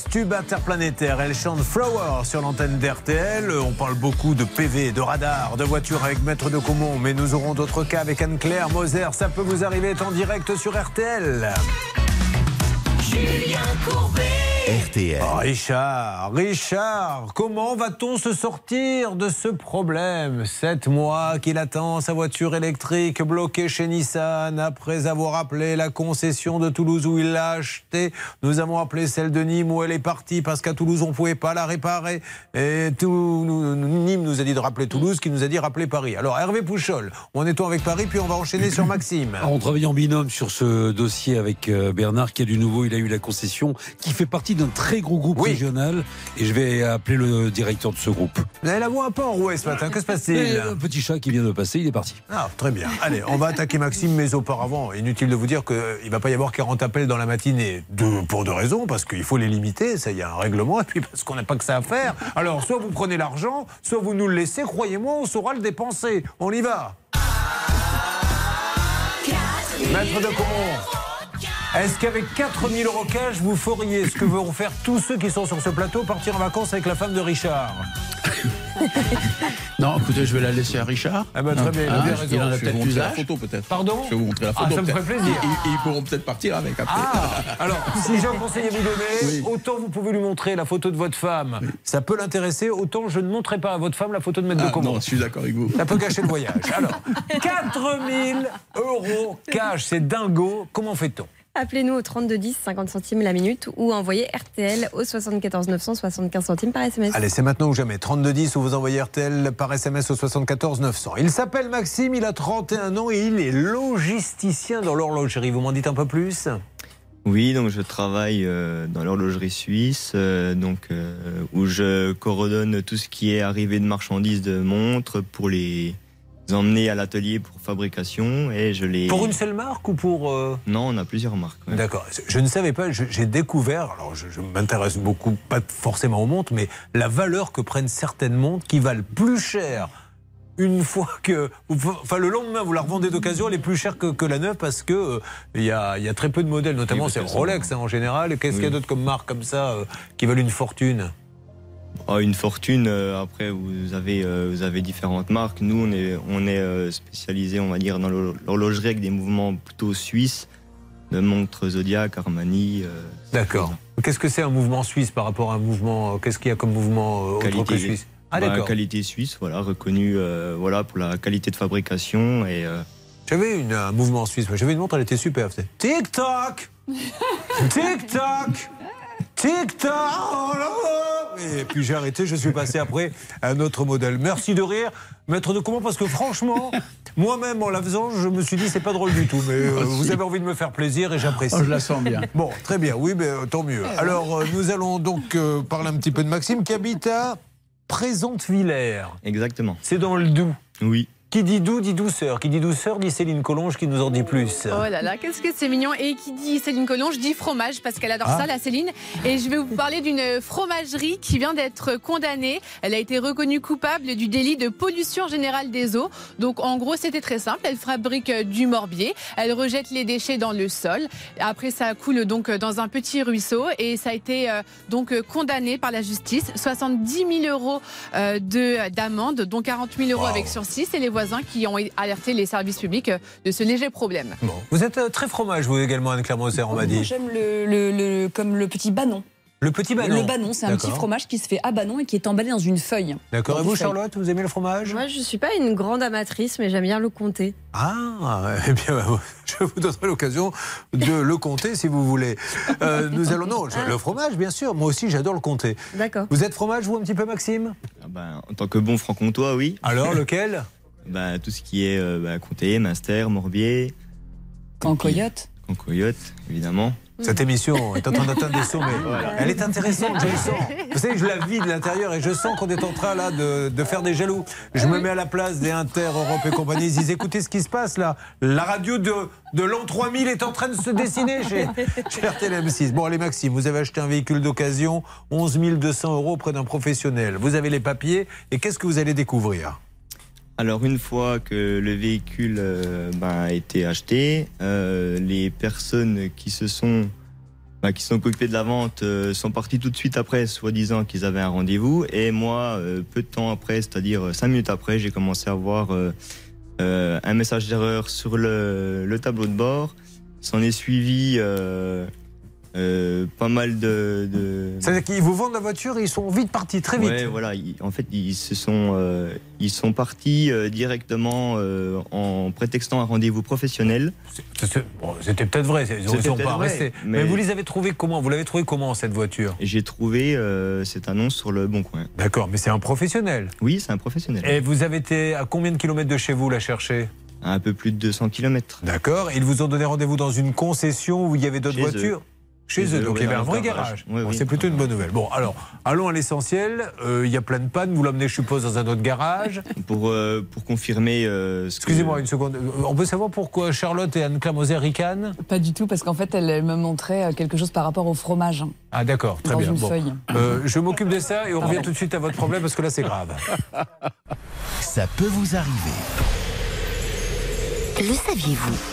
Tube interplanétaire. Elle chante Flower sur l'antenne d'RTL. On parle beaucoup de PV, de radar, de voitures avec Maître de Comont, mais nous aurons d'autres cas avec Anne-Claire Moser. Ça peut vous arriver en direct sur RTL. Julien Courbet. RTL. Oh, Richard, Richard, comment va-t-on se sortir de ce problème? Sept mois qu'il attend sa voiture électrique bloquée chez Nissan après avoir appelé la concession de Toulouse où il l'a achetée. Nous avons appelé celle de Nîmes où elle est partie parce qu'à Toulouse on ne pouvait pas la réparer. Et tout, nous- Nîmes nous a dit de rappeler Toulouse qui nous a dit rappeler Paris. Alors Hervé Pouchol, on est avec Paris puis on va enchaîner sur Maxime. On travaille en binôme sur ce dossier avec euh, Bernard qui a du nouveau. Il a eu la concession qui fait partie d'un très gros groupe régional et je vais appeler le directeur de ce groupe. Vous avez la voix un peu enrouée ce matin, que se passe-t-il Et Un petit chat qui vient de passer, il est parti. Ah, très bien. Allez, on va attaquer Maxime, mais auparavant, inutile de vous dire qu'il ne va pas y avoir 40 appels dans la matinée. Pour deux raisons, parce qu'il faut les limiter, ça, y a un règlement, et puis parce qu'on n'a pas que ça à faire. Alors, soit vous prenez l'argent, soit vous nous le laissez, croyez-moi, on saura le dépenser. On y va. Maître de Comont, est-ce qu'avec 4000 euros cash, vous feriez ce que vont faire tous ceux qui sont sur ce plateau, partir en vacances avec la femme de Richard? Non, écoutez, je vais la laisser à Richard. Ah bah, très bien, il a Hein, bien. Il en a Je vais peut-être montrer la photo peut-être. Pardon? Je vais vous montrer la Ah, photo. ça me ferait plaisir. Ils, ils pourront peut-être partir avec après. Ah, alors, si j'ai un conseil à vous donner, autant vous pouvez lui montrer la photo de votre femme, ça peut l'intéresser, autant je ne montrerai pas à votre femme la photo de Maître Ah, de Comont. non, je suis d'accord avec vous. Ça peut cacher le voyage. Alors, 4000 euros cash, c'est dingo. Comment fait-on? Appelez-nous au 3210, 50 centimes la minute ou envoyez RTL au 74 900, 75 centimes par SMS. Allez, c'est maintenant ou jamais. 3210 ou vous envoyez RTL par SMS au 74 900. Il s'appelle Maxime, il a 31 ans et il est logisticien dans l'horlogerie. Vous m'en dites un peu plus? Oui, donc je travaille euh, dans l'horlogerie suisse, euh, donc euh, où je coordonne tout ce qui est arrivée de marchandises de montres pour les emmener à l'atelier pour fabrication et je les. Pour une seule marque ou pour... euh, Non, on a plusieurs marques. ouais. D'accord. Je ne savais pas, j'ai découvert, alors je, je m'intéresse beaucoup, pas forcément aux montres, mais la valeur que prennent certaines montres qui valent plus cher une fois que. Enfin, le lendemain, vous la revendez d'occasion, elle est plus chère que, que la neuve parce que euh, il y, a, y a très peu de modèles, notamment Oui, c'est Rolex hein, en général. Qu'est-ce qu'il y a d'autre comme marque comme ça euh, qui valent une fortune? Ah, une fortune. euh, après, vous avez, euh, vous avez différentes marques. Nous, on est, on est euh, spécialisé, on va dire, dans l'horlo- l'horlogerie avec des mouvements plutôt suisses, de montres Zodiac, Armani. euh, D'accord. Qu'est-ce que c'est un mouvement suisse par rapport à un mouvement. euh, Qu'est-ce qu'il y a comme mouvement euh, autre que suisse Ah, bah, qualité suisse, voilà, reconnu euh, voilà, pour la qualité de fabrication. Et, euh, J'avais une- un mouvement suisse, moi. j'avais une montre, elle était super. C'était Tic-tac Tic-tac Tic-tac Oh Et puis j'ai arrêté, je suis passé après à un autre modèle. Merci de rire, maître de comment Parce que franchement, moi-même en la faisant, je me suis dit c'est pas drôle du tout. Mais euh, vous avez envie de me faire plaisir et j'apprécie. Oh, je la sens bien. Bon, très bien, oui, mais euh, tant mieux. Alors euh, nous allons donc euh, parler un petit peu de Maxime qui habite à Présente-Villers. Exactement. C'est dans le Doubs. Oui. Qui dit doux dit douceur. Qui dit douceur dit Céline Collonge qui nous en dit plus. Oh là là, qu'est-ce que c'est mignon. Et qui dit Céline Collonge dit fromage parce qu'elle adore Ah. ça, la Céline. Et je vais vous parler d'une fromagerie qui vient d'être condamnée. Elle a été reconnue coupable du délit de pollution générale des eaux. Donc en gros, c'était très simple. Elle fabrique euh, du morbier. Elle rejette les déchets dans le sol. Après, ça coule donc euh, dans un petit ruisseau et ça a été euh, donc condamné par la justice. 70 000 euros euh, de d'amende, dont 40 000 euros avec sursis. Et les voisins qui ont alerté les services publics euh, de ce léger problème. Bon. Vous êtes euh, très fromage, vous également, Anne-Claire on m'a dit. J'aime le, le- le- comme le petit banon. Le petit banon. Le banon, c'est un petit D'accord. fromage qui se fait à banon et qui est emballé dans une feuille. D'accord. Et vous. Charlotte, vous aimez le fromage? Moi, je suis pas une grande amatrice, mais j'aime bien le compter. Ah, eh bien, je vous donnerai l'occasion de le compter si vous voulez. Euh, nous allons. Non, je- le fromage, bien sûr. Moi aussi, j'adore le compter. D'accord. Vous êtes fromage, vous, un petit peu, Maxime? Ah ben, en tant que bon franc-comtois, oui. Alors, lequel? Ben, Tout ce qui est euh, ben, comté, Munster, Morbier. Cancoyote. Cancoyote, évidemment. Cette émission est en train d'atteindre des sommets. Elle est intéressante, je le sens. Vous savez, je la vis de l'intérieur et je sens qu'on est en train là de, de faire des jaloux. Je me mets à la place des Inter, Europe et compagnie. Ils disent écoutez ce qui se passe là. La radio de, de l'an 3000 est en train de se dessiner chez, chez RTL M6. Bon, allez, Maxime, vous avez acheté un véhicule d'occasion, 11 200 euros auprès d'un professionnel. Vous avez les papiers et qu'est-ce que vous allez découvrir? Alors une fois que le véhicule euh, ben, a été acheté, euh, les personnes qui se sont ben, qui sont occupées de la vente euh, sont parties tout de suite après, soi-disant qu'ils avaient un rendez-vous. Et moi, peu de temps après, c'est-à-dire cinq minutes après, j'ai commencé à voir un message d'erreur sur le, le tableau de bord. S'en est suivi euh, pas mal de. de... C'est-à-dire qu'ils vous vendent la voiture et ils sont vite partis, très vite. Ouais, voilà. ils- en fait, ils se sont, euh, ils sont partis euh, directement en prétextant un rendez-vous professionnel. Bon, C'était peut-être vrai, ils ne sont pas vrai, restés. Mais... mais- vous les avez trouvés comment? Vous l'avez trouvé comment cette voiture? J'ai trouvé cette annonce sur le Bon Coin. D'accord, mais c'est un professionnel. Oui, c'est un professionnel. Et vous avez été à combien de kilomètres de chez vous la chercher? Un peu plus de 200 km. D'accord. Ils vous ont donné rendez-vous dans une concession où il y avait d'autres eux. Chez, eux, donc il y avait un vrai garage. garage. Oui, Bon, oui. c'est plutôt une bonne nouvelle. Bon, alors, allons à l'essentiel. Euh, Il y a plein de pannes. Vous l'emmenez, je suppose, dans un autre garage. Pour, euh, pour confirmer euh, ce que- Excusez-moi une seconde. Euh, On peut savoir pourquoi Charlotte et Anne-Claire Moser ricanent? Pas du tout, parce qu'en fait, elle, elle me montrait euh, quelque chose par rapport au fromage. Ah d'accord, très Dans bien. une feuille. Euh, je m'occupe de ça et on revient tout de suite à votre problème parce que là c'est grave. Ça peut vous arriver. Le saviez-vous?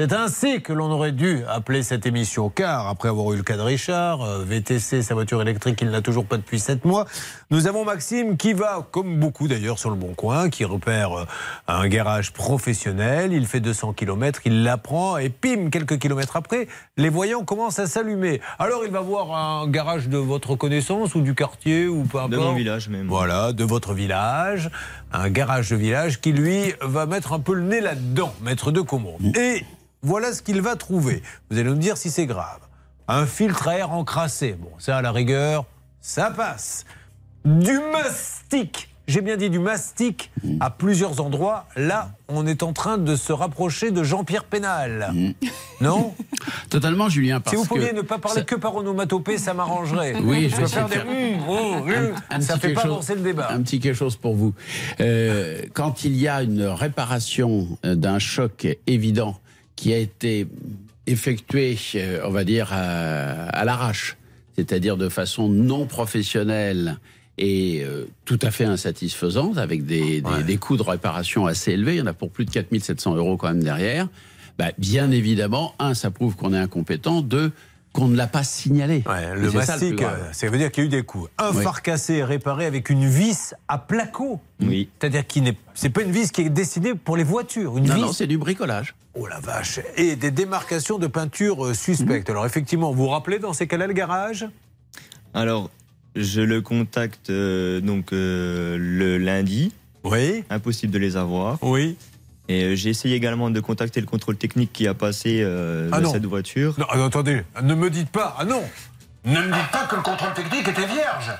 C'est ainsi que l'on aurait dû appeler cette émission, car après avoir eu le cas de Richard, euh, VTC, sa voiture électrique, il n'a toujours pas depuis 7 mois, nous avons Maxime qui va, comme beaucoup d'ailleurs sur le Bon Coin, qui repère euh, un garage professionnel, il fait 200 km, il l'apprend, et pim, quelques kilomètres après, les voyants commencent à s'allumer. Alors il va voir un garage de votre connaissance ou du quartier ou peu importe. De mon village même. Voilà, de votre village, un garage de village qui lui va mettre un peu le nez là-dedans, maître de commande. Et voilà ce qu'il va trouver. Vous allez nous dire si c'est grave. Un filtre à air encrassé. Bon, ça à la rigueur, ça passe. Du mastic. J'ai bien dit du mastic à plusieurs endroits. Là, on est en train de se rapprocher de Jean-Pierre Pénal. Non? Totalement, Julien. Parce Si vous pouviez que ne pas parler ça- que par onomatopée, ça m'arrangerait. Oui, je vais peux faire des. Un- un ça petit fait pas chose- avancer le débat. Un petit quelque chose pour vous. Euh, quand il y a une réparation euh, d'un choc évident qui a été effectué, euh, on va dire, à, à l'arrache, c'est-à-dire de façon non professionnelle et euh, tout à fait insatisfaisante, avec des, des- des coûts de réparation assez élevés, il y en a pour plus de 4700 euros quand même derrière, bah, bien évidemment, un, ça prouve qu'on est incompétent, deux, qu'on ne l'a pas signalé. Le ça mastic, euh, ça veut dire qu'il y a eu des coups. Un Oui. phare cassé réparé avec une vis à placo. Oui. C'est-à-dire qu'il n'est, c'est pas une vis qui est destinée pour les voitures. Une Non, vis. non, c'est du bricolage. Oh la vache. Et des démarcations de peinture euh, Mhm. suspectes. Alors effectivement, vous vous rappelez dans ces cas-là le garage? Alors, je le contacte euh, donc euh, le lundi. Oui. Impossible de les avoir. Oui. Et euh, j'ai essayé également de contacter le contrôle technique qui a passé euh, Ah cette voiture. Non, ah, attendez, ne me dites pas. Ah non Ne me dites pas que le contrôle technique était vierge.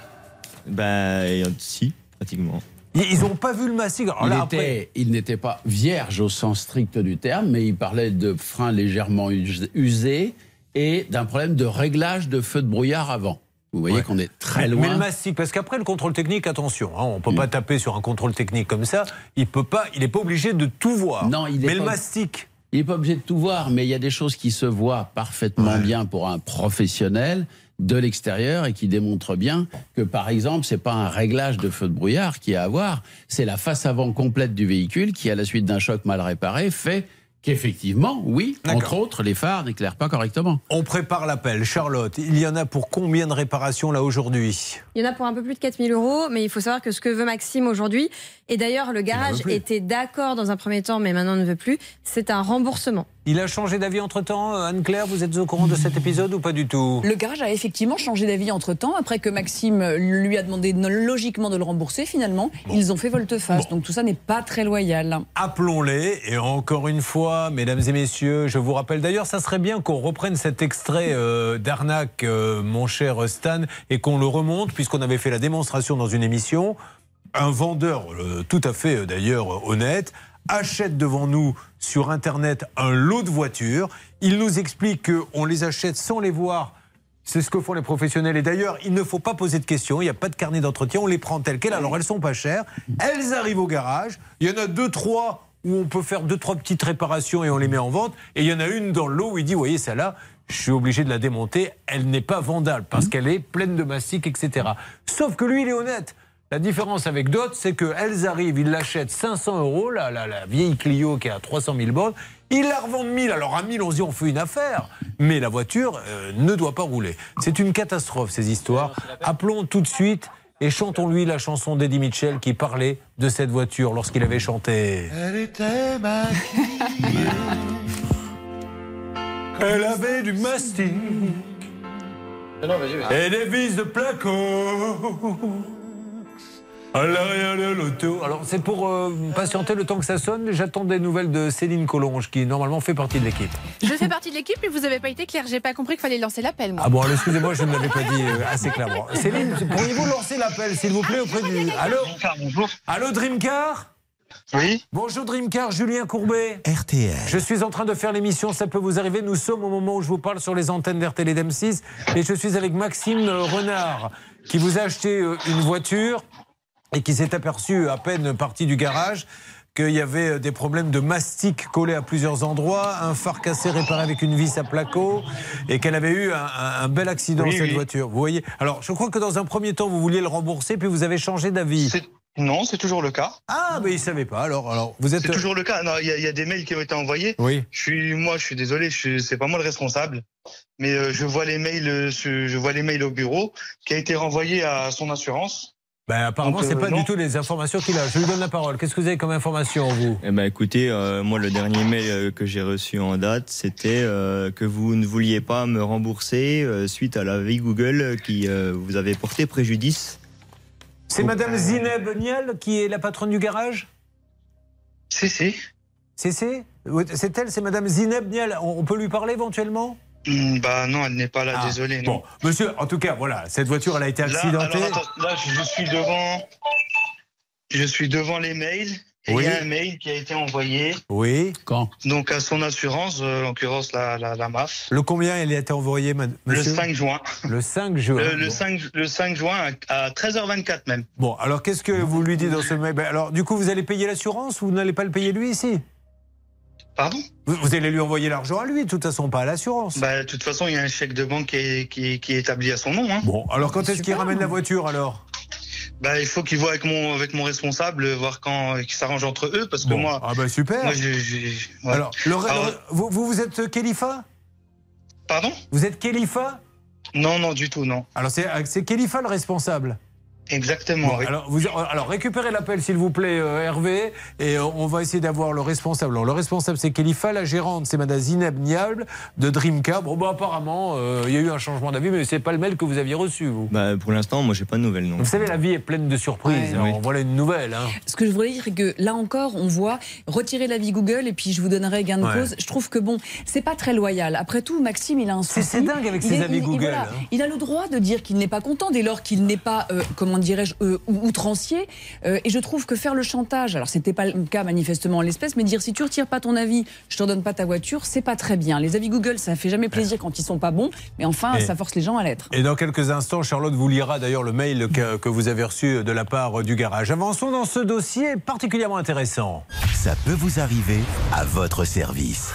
Ben, euh, si, pratiquement. Ils n'ont pas vu le. Alors il, là, était- après- il n'était pas vierge au sens strict du terme, mais il parlait de freins légèrement us- usés et d'un problème de réglage de feu de brouillard avant. Vous voyez Ouais. qu'on est très Mais loin. le mastic, parce qu'après le contrôle technique, attention, hein, on peut pas taper sur un contrôle technique comme ça. Il peut pas, il n'est pas obligé de tout voir. Non, il est Mais le mastic. Il n'est pas obligé de tout voir, mais il y a des choses qui se voient parfaitement bien pour un professionnel de l'extérieur et qui démontrent bien que, par exemple, c'est pas un réglage de feu de brouillard qui est à avoir, c'est la face avant complète du véhicule qui, à la suite d'un choc mal réparé, fait qu'effectivement, oui, entre autres, les phares n'éclairent pas correctement. On prépare l'appel. Charlotte, il y en a pour combien de réparations là aujourd'hui? Il y en a pour un peu plus de 4000 euros, mais il faut savoir que ce que veut Maxime aujourd'hui, et d'ailleurs le garage était d'accord dans un premier temps, mais maintenant ne veut plus, c'est un remboursement. Il a changé d'avis entre-temps, euh, Anne-Claire, vous êtes au courant de cet épisode ou pas du tout? Le garage a effectivement changé d'avis entre temps, après que Maxime lui a demandé logiquement de le rembourser. Finalement, ils ont fait volte-face. Donc tout ça n'est pas très loyal. Appelons-les. Et encore une fois, mesdames et messieurs, je vous rappelle d'ailleurs, ça serait bien qu'on reprenne cet extrait euh, d'arnaque, euh, mon cher Stan, et qu'on le remonte, puisqu'on avait fait la démonstration dans une émission. Un vendeur, euh, tout à fait euh, d'ailleurs euh, honnête, achète devant nous sur Internet un lot de voitures. Il nous explique qu'on les achète sans les voir. C'est ce que font les professionnels. Et d'ailleurs, il ne faut pas poser de questions. Il n'y a pas de carnet d'entretien. On les prend telles quelles. Alors, elles sont pas chères. Elles arrivent au garage. Il y en a deux, trois où on peut faire deux, trois petites réparations et on les met en vente. Et il y en a une dans le lot où il dit, voyez, celle-là, je suis obligé de la démonter. Elle n'est pas vendable parce qu'elle est pleine de mastic, etc. Sauf que lui, il est honnête. La différence avec d'autres, c'est qu'elles arrivent, ils l'achètent 500 euros, la, la, la vieille Clio qui a 300 000 bornes, Il la revend de 1000. Alors à 1000, on se dit on fait une affaire. Mais la voiture euh, ne doit pas rouler. C'est une catastrophe, ces histoires. Appelons tout de suite et chantons-lui la chanson d'Eddie Mitchell qui parlait de cette voiture lorsqu'il avait chanté. Elle était maquillée. Elle avait du mastic et des vis de placo de l'auto. Alors c'est pour euh, patienter le temps que ça sonne. J'attends des nouvelles de Céline Collonge qui normalement fait partie de l'équipe. Je fais partie de l'équipe, mais vous n'avez pas été clair. J'ai pas compris qu'il fallait lancer l'appel, moi. Ah bon, excusez-moi, je ne l'avais pas dit euh, assez clairement. Céline, pourriez-vous lancer l'appel, s'il vous plaît, auprès du. Allô Bonjour. Allô, Dreamcar Oui. Bonjour Dreamcar, Julien Courbet. RTL. Je suis en train de faire l'émission, ça peut vous arriver. Nous sommes au moment où je vous parle sur les antennes d'RTL et d'M6. Et je suis avec Maxime Renard, qui vous a acheté euh, une voiture et qui s'est aperçu à peine parti du garage qu'il y avait euh, des problèmes de mastic collés à plusieurs endroits, un phare cassé réparé avec une vis à placo, et qu'elle avait eu un, un- un bel accident, Oui, cette oui. voiture. Vous voyez? Alors, je crois que dans un premier temps, vous vouliez le rembourser, puis vous avez changé d'avis. Non, c'est toujours le cas. Ah, mais il ne savait pas. Alors, alors vous êtes. C'est toujours le cas. Il y, a- il y a des mails qui ont été envoyés. Oui. Je suis, moi, je suis désolé, c'est pas moi le responsable, mais euh, je vois les mails, euh, je vois les mails au bureau qui a été renvoyé à son assurance. Ben, apparemment, Donc, c'est euh, pas non. du tout les informations qu'il a. Je lui donne la parole. Qu'est-ce que vous avez comme information, vous? Eh ben, écoutez, euh, moi, le dernier mail euh, que j'ai reçu en date, c'était euh, que vous ne vouliez pas me rembourser euh, suite à l'avis Google qui euh, vous avait porté préjudice. C'est Madame Zineb Niel qui est la patronne du garage? C'est c'est. C'est c'est? Oui, C'est elle, c'est Madame Zineb Niel. On peut lui parler éventuellement? Bah non, elle n'est pas là, Ah, désolé. Non. Bon, monsieur, en tout cas, voilà, cette voiture, elle a été Là, accidentée. alors, attends, là, je suis devant, je suis devant les mails. Et Oui. il y a un mail qui a été envoyé. Oui. Quand? Donc à son assurance, euh, en l'occurrence la, la, la MAF. Le combien elle a été envoyée, ma- Le monsieur? 5 juin. Le 5 juin. Le, le Bon. 5, le 5 juin à à 13h24 même. Bon, alors qu'est-ce que vous lui dites dans ce mail? Ben, Alors, du coup, vous allez payer l'assurance ou vous n'allez pas le payer lui ici? Pardon vous, vous allez lui envoyer l'argent à lui, de toute façon, pas à l'assurance. Bah, de toute façon, il y a un chèque de banque qui est, qui est- qui est établi à son nom. Hein. Bon, alors quand est-ce qu'il ramène la voiture alors? Bah, il faut qu'il voit avec mon, avec mon responsable, voir quand qu'ils s'arrangent entre eux, parce que Bon. moi. Ah bah super. Moi, je- je- ouais. Alors, le- Alors, le- vous, vous, vous êtes Khalifa? Pardon? Vous êtes Khalifa? Non, non, du tout, non. Alors, c'est c'est Khalifa le responsable Exactement. Bon, oui. alors, vous, alors, récupérez l'appel, s'il vous plaît, euh, Hervé, et euh, on va essayer d'avoir le responsable. Alors, le responsable, c'est Khalifa, la gérante, c'est Madame Zineb Niable de Dreamcar. Bon, bah, apparemment, euh, il y a eu un changement d'avis, mais c'est pas le mail que vous aviez reçu, vous. Bah, pour l'instant, moi, j'ai pas de nouvelles, non. Vous savez, la vie est pleine de surprises. Ouais. Alors, Voilà une nouvelle. Hein. Ce que je voudrais dire, c'est que là encore, on voit retirer l'avis Google et puis je vous donnerai gain de Ouais. cause. Je trouve que bon, c'est pas très loyal. Après tout, Maxime, il a un souci. C'est- c'est dingue avec Il ses est- avis il- il- Google, voilà. hein. Il a le droit de dire qu'il n'est pas content dès lors qu'il n'est pas, euh, comment dirais-je, euh, ou- outrancier. Euh, et je trouve que faire le chantage, alors c'était pas le cas manifestement en l'espèce, mais dire si tu retires pas ton avis, je te redonne pas ta voiture, c'est pas très bien. Les avis Google, ça fait jamais plaisir quand ils sont pas bons, mais enfin, Et- ça force les gens à l'être. Et dans quelques instants, Charlotte vous lira d'ailleurs le mail que, que vous avez reçu de la part du garage. Avançons dans ce dossier particulièrement intéressant. Ça peut vous arriver à votre service.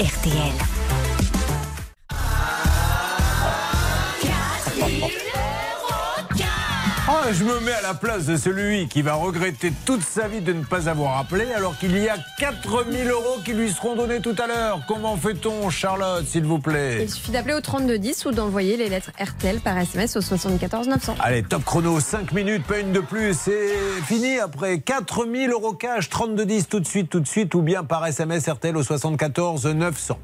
RTL. Je me mets à la place de celui qui va regretter toute sa vie de ne pas avoir appelé alors qu'il y a 4000 euros qui lui seront donnés tout à l'heure. Comment fait-on, Charlotte, s'il vous plaît Il suffit d'appeler au 3210 ou d'envoyer les lettres RTL par SMS au 74 900. Allez, top chrono, 5 minutes, pas une de plus. C'est fini après 4000 euros cash, 3210 tout de suite, tout de suite, ou bien par SMS RTL au 74 900.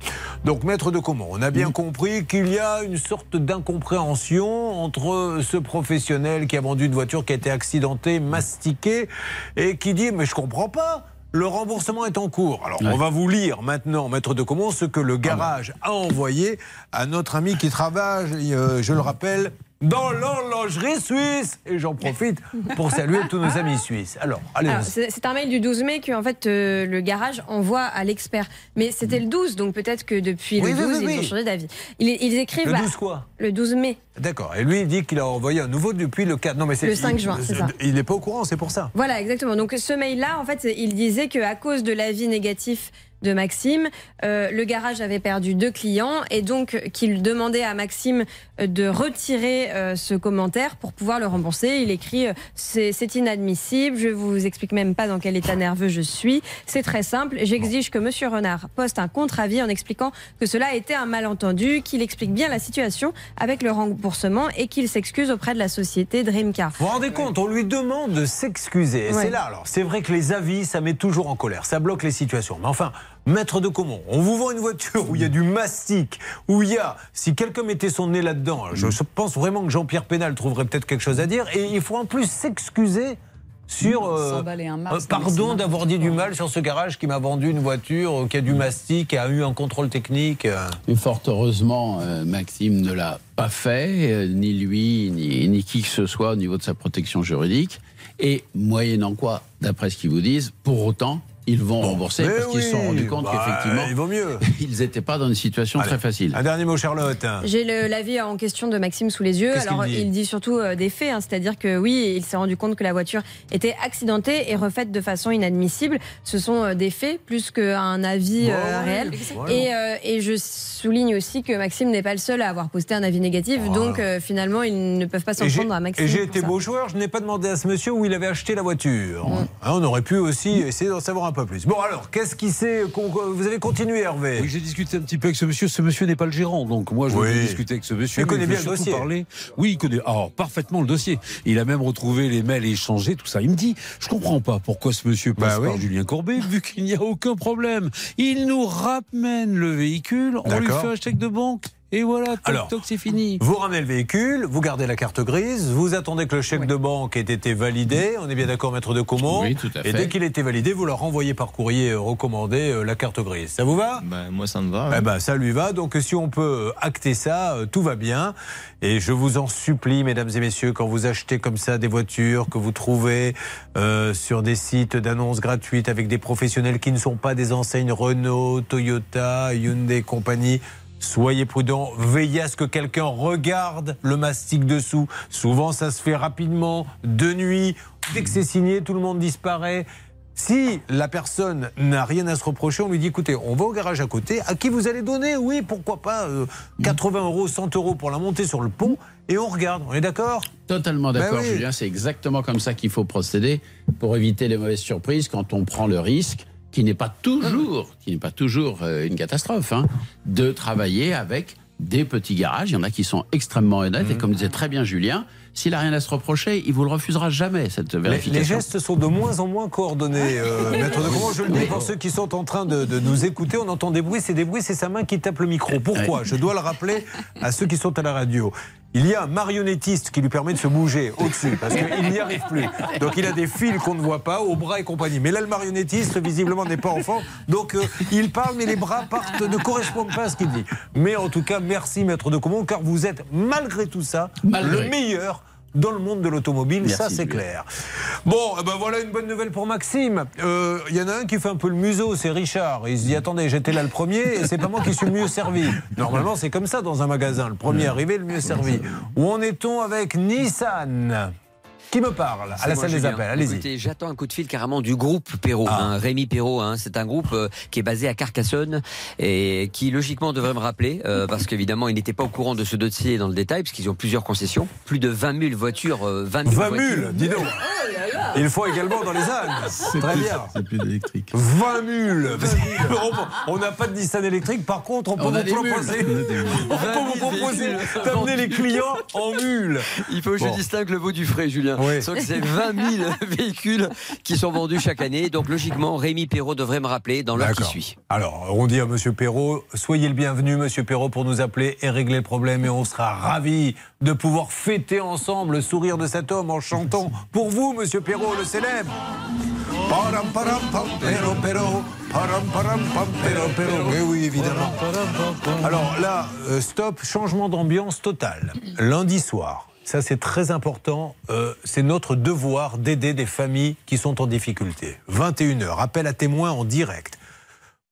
Donc, maître de comment On a bien compris qu'il y a une sorte d'incompréhension entre ce professionnel qui a vendu une voiture qui a été accidentée, mastiquée, et qui dit Mais je comprends pas. Le remboursement est en cours. Alors, on va vous lire maintenant, maître de comment, ce que le garage a envoyé à notre ami qui travaille, euh, je le rappelle, dans l'horlogerie suisse. Et j'en profite pour saluer tous nos amis suisses. Alors, allez C'est un mail du 12 mai que en fait, euh, le garage envoie à l'expert. Mais c'était le 12, donc peut-être que depuis Oui, le oui, 12, oui, ils oui. ont changé d'avis. Ils, ils écrivent. Le bah, 12 quoi? Le 12 mai. D'accord. Et lui, il dit qu'il a envoyé un nouveau depuis le 4. Non, mais c'est Le 5 il- juin, c'est ça. Il n'est pas au courant, c'est pour ça. Voilà, exactement. Donc ce mail-là, en fait, il disait qu'à cause de l'avis négatif de Maxime. Euh, le garage avait perdu deux clients et donc qu'il demandait à Maxime euh, de retirer euh, ce commentaire pour pouvoir le rembourser. Il écrit euh, c'est inadmissible, je vous explique même pas dans quel état nerveux je suis. C'est très simple, j'exige que Monsieur Renard poste un contre-avis en expliquant que cela a été un malentendu, qu'il explique bien la situation avec le remboursement et qu'il s'excuse auprès de la société Dreamcar. Vous vous rendez compte, on lui demande de s'excuser. Ouais. C'est là, alors, c'est vrai que les avis, ça met toujours en colère, ça bloque les situations. Mais enfin, maître de Comont, on vous vend une voiture où il y a du mastic, où il y a, si quelqu'un mettait son nez là-dedans, je pense vraiment que Jean-Pierre Pénal trouverait peut-être quelque chose à dire, et il faut en plus s'excuser sur. euh, S'emballer un masque, euh, pardon d'avoir dit du mal sur ce garage qui m'a vendu une voiture euh, qui a du mastic, qui a eu un contrôle technique. euh. Mais fort heureusement, euh, Maxime ne l'a pas fait, euh, ni lui, ni, ni qui que ce soit au niveau de sa protection juridique. Et moyennant quoi, d'après ce qu'ils vous disent, pour autant, ils vont rembourser mais parce qu'ils se sont rendus compte bah, qu'effectivement, il vaut mieux. ils n'étaient pas dans une situation Allez, très facile. Un dernier mot, Charlotte. J'ai l'avis en question de Maxime sous les yeux. Alors, dit il dit surtout euh, des faits, hein, c'est-à-dire que oui, il s'est rendu compte que la voiture était accidentée et refaite de façon inadmissible. Ce sont euh, des faits plus qu'un avis euh, réel. Et, euh, et je souligne aussi que Maxime n'est pas le seul à avoir posté un avis négatif, donc euh, finalement, ils ne peuvent pas s'en prendre à Maxime. Et j'ai été ça. beau joueur, je n'ai pas demandé à ce monsieur où il avait acheté la voiture. Hein, on aurait pu aussi essayer d'en savoir un peu plus. Bon alors, qu'est-ce qui s'est... Vous avez continué Hervé Oui, j'ai discuté un petit peu avec ce monsieur. Ce monsieur n'est pas le gérant, donc moi je Oui. vais discuter avec ce monsieur. Il connaît bien le dossier. Parler. Oui, il connaît alors, parfaitement le dossier. Il a même retrouvé les mails et échangé tout ça. Il me dit, je comprends pas pourquoi ce monsieur passe Bah oui. par Julien Courbet, vu qu'il n'y a aucun problème. Il nous ramène le véhicule, on lui fait un chèque de banque. Et voilà, toc, Alors, toc, c'est fini. Vous ramenez le véhicule, vous gardez la carte grise, vous attendez que le chèque de banque ait été validé. On est bien d'accord, maître de Comont Oui, tout à Et fait. dès qu'il a été validé, vous leur renvoyez par courrier euh, recommandé euh, la carte grise. Ça vous va? Ben, moi, ça me va. Eh ben, ça lui va. Donc, si on peut acter ça, euh, tout va bien. Et je vous en supplie, mesdames et messieurs, quand vous achetez comme ça des voitures que vous trouvez euh, sur des sites d'annonces gratuites avec des professionnels qui ne sont pas des enseignes Renault, Toyota, Hyundai, compagnie. Soyez prudents, veillez à ce que quelqu'un regarde le mastic dessous. Souvent, ça se fait rapidement, de nuit. Dès que c'est signé, tout le monde disparaît. Si la personne n'a rien à se reprocher, on lui dit écoutez, on va au garage à côté. À qui vous allez donner? Oui, pourquoi pas euh, 80 euros, 100 euros pour la monter sur le pont et on regarde. On est d'accord? Totalement d'accord, Ben oui. Julien. C'est exactement comme ça qu'il faut procéder pour éviter les mauvaises surprises quand on prend le risque, qui n'est pas toujours, qui n'est pas toujours euh, une catastrophe, hein, de travailler avec des petits garages. Il y en a qui sont extrêmement honnêtes. Et Mhm. comme disait très bien Julien, s'il a rien à se reprocher, il vous le refusera jamais cette vérification. les gestes sont de moins en moins coordonnés, euh, maître de comment je le dis pour ceux qui sont en train de, de nous écouter. On entend des bruits, c'est des bruits, c'est sa main qui tape le micro. Pourquoi? Je dois le rappeler à ceux qui sont à la radio. Il y a un marionnettiste qui lui permet de se bouger au-dessus parce qu'il n'y arrive plus. Donc il a des fils qu'on ne voit pas, au bras et compagnie. Mais là, le marionnettiste, visiblement, n'est pas enfant. Donc euh, il parle, mais les bras partent, ne correspondent pas à ce qu'il dit. Mais en tout cas, merci, maître de Comont, car vous êtes, malgré tout ça, Malgré. le meilleur dans le monde de l'automobile, Merci, ça c'est clair. Bon, eh ben voilà une bonne nouvelle pour Maxime. Euh, Il y en a un qui fait un peu le museau, c'est Richard. Il se dit attendez, j'étais là le premier et c'est pas moi qui suis le mieux servi. Normalement, c'est comme ça dans un magasin. Le premier arrivé, le mieux servi. Où en est-on avec Nissan? Qui me parle à la salle des appels Allez-y. J'attends un coup de fil carrément du groupe Perrault, Ah. hein, Rémi Perrault. Hein, c'est un groupe euh, qui est basé à Carcassonne et qui logiquement devrait me rappeler euh, parce qu'évidemment, ils n'étaient pas au courant de ce dossier dans le détail parce qu'ils ont plusieurs concessions, plus de 20 000 voitures, euh, 20 000 20 voitures. 000, dis donc. Il faut également dans les. C'est Très plus- bien. C'est plus d'électrique. 20 000 On- On n'a pas de Nissan électrique, par contre, on peut On vous proposer, on peut vous proposer d'amener les clients en mule. Il faut que Bon. je distingue le veau du frais, Julien. Oui. Sauf que c'est 20 000 véhicules qui sont vendus chaque année. Donc logiquement, Rémi Perrault devrait me rappeler dans l'heure qui suit. Alors, on dit à Monsieur Perrault, soyez le bienvenu, Monsieur Perrault, pour nous appeler et régler le problème. Et on sera ravis de pouvoir fêter ensemble le sourire de cet homme en chantant pour vous, Monsieur Perrault, le célèbre. Pero. Oui, oui, évidemment. Alors là, euh, stop, changement d'ambiance total. Lundi soir. Ça, c'est très important. Euh, c'est notre devoir d'aider des familles qui sont en difficulté. 21h, appel à témoins en direct.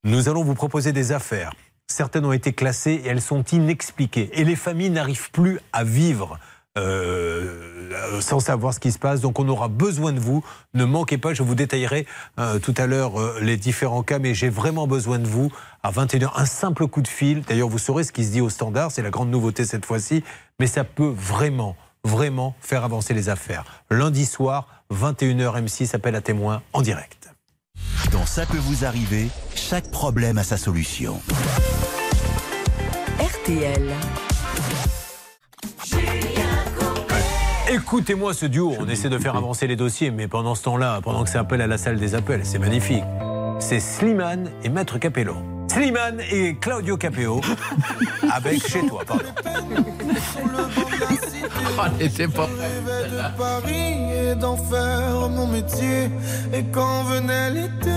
Nous allons vous proposer des affaires. Certaines ont été classées et elles sont inexpliquées. Et les familles n'arrivent plus à vivre euh, sans savoir ce qui se passe. Donc on aura besoin de vous. Ne manquez pas, je vous détaillerai euh, tout à l'heure les différents cas, mais j'ai vraiment besoin de vous. À 21h, un simple coup de fil. D'ailleurs, vous saurez ce qui se dit au standard, c'est la grande nouveauté cette fois-ci, mais ça peut vraiment, vraiment faire avancer les affaires. Lundi soir, 21h, M6 appelle à témoin en direct. Dans Ça peut vous arriver, chaque problème a sa solution. RTL. Écoutez-moi ce duo, on essaie de faire avancer les dossiers, mais pendant ce temps-là, pendant que ça appelle à la salle des appels, c'est magnifique. C'est Slimane et Maître Capello. Slimane et Claudio Capello avec Chez toi, pardon. elle était pas. de Paris et d'en faire mon métier. Et quand venait l'été,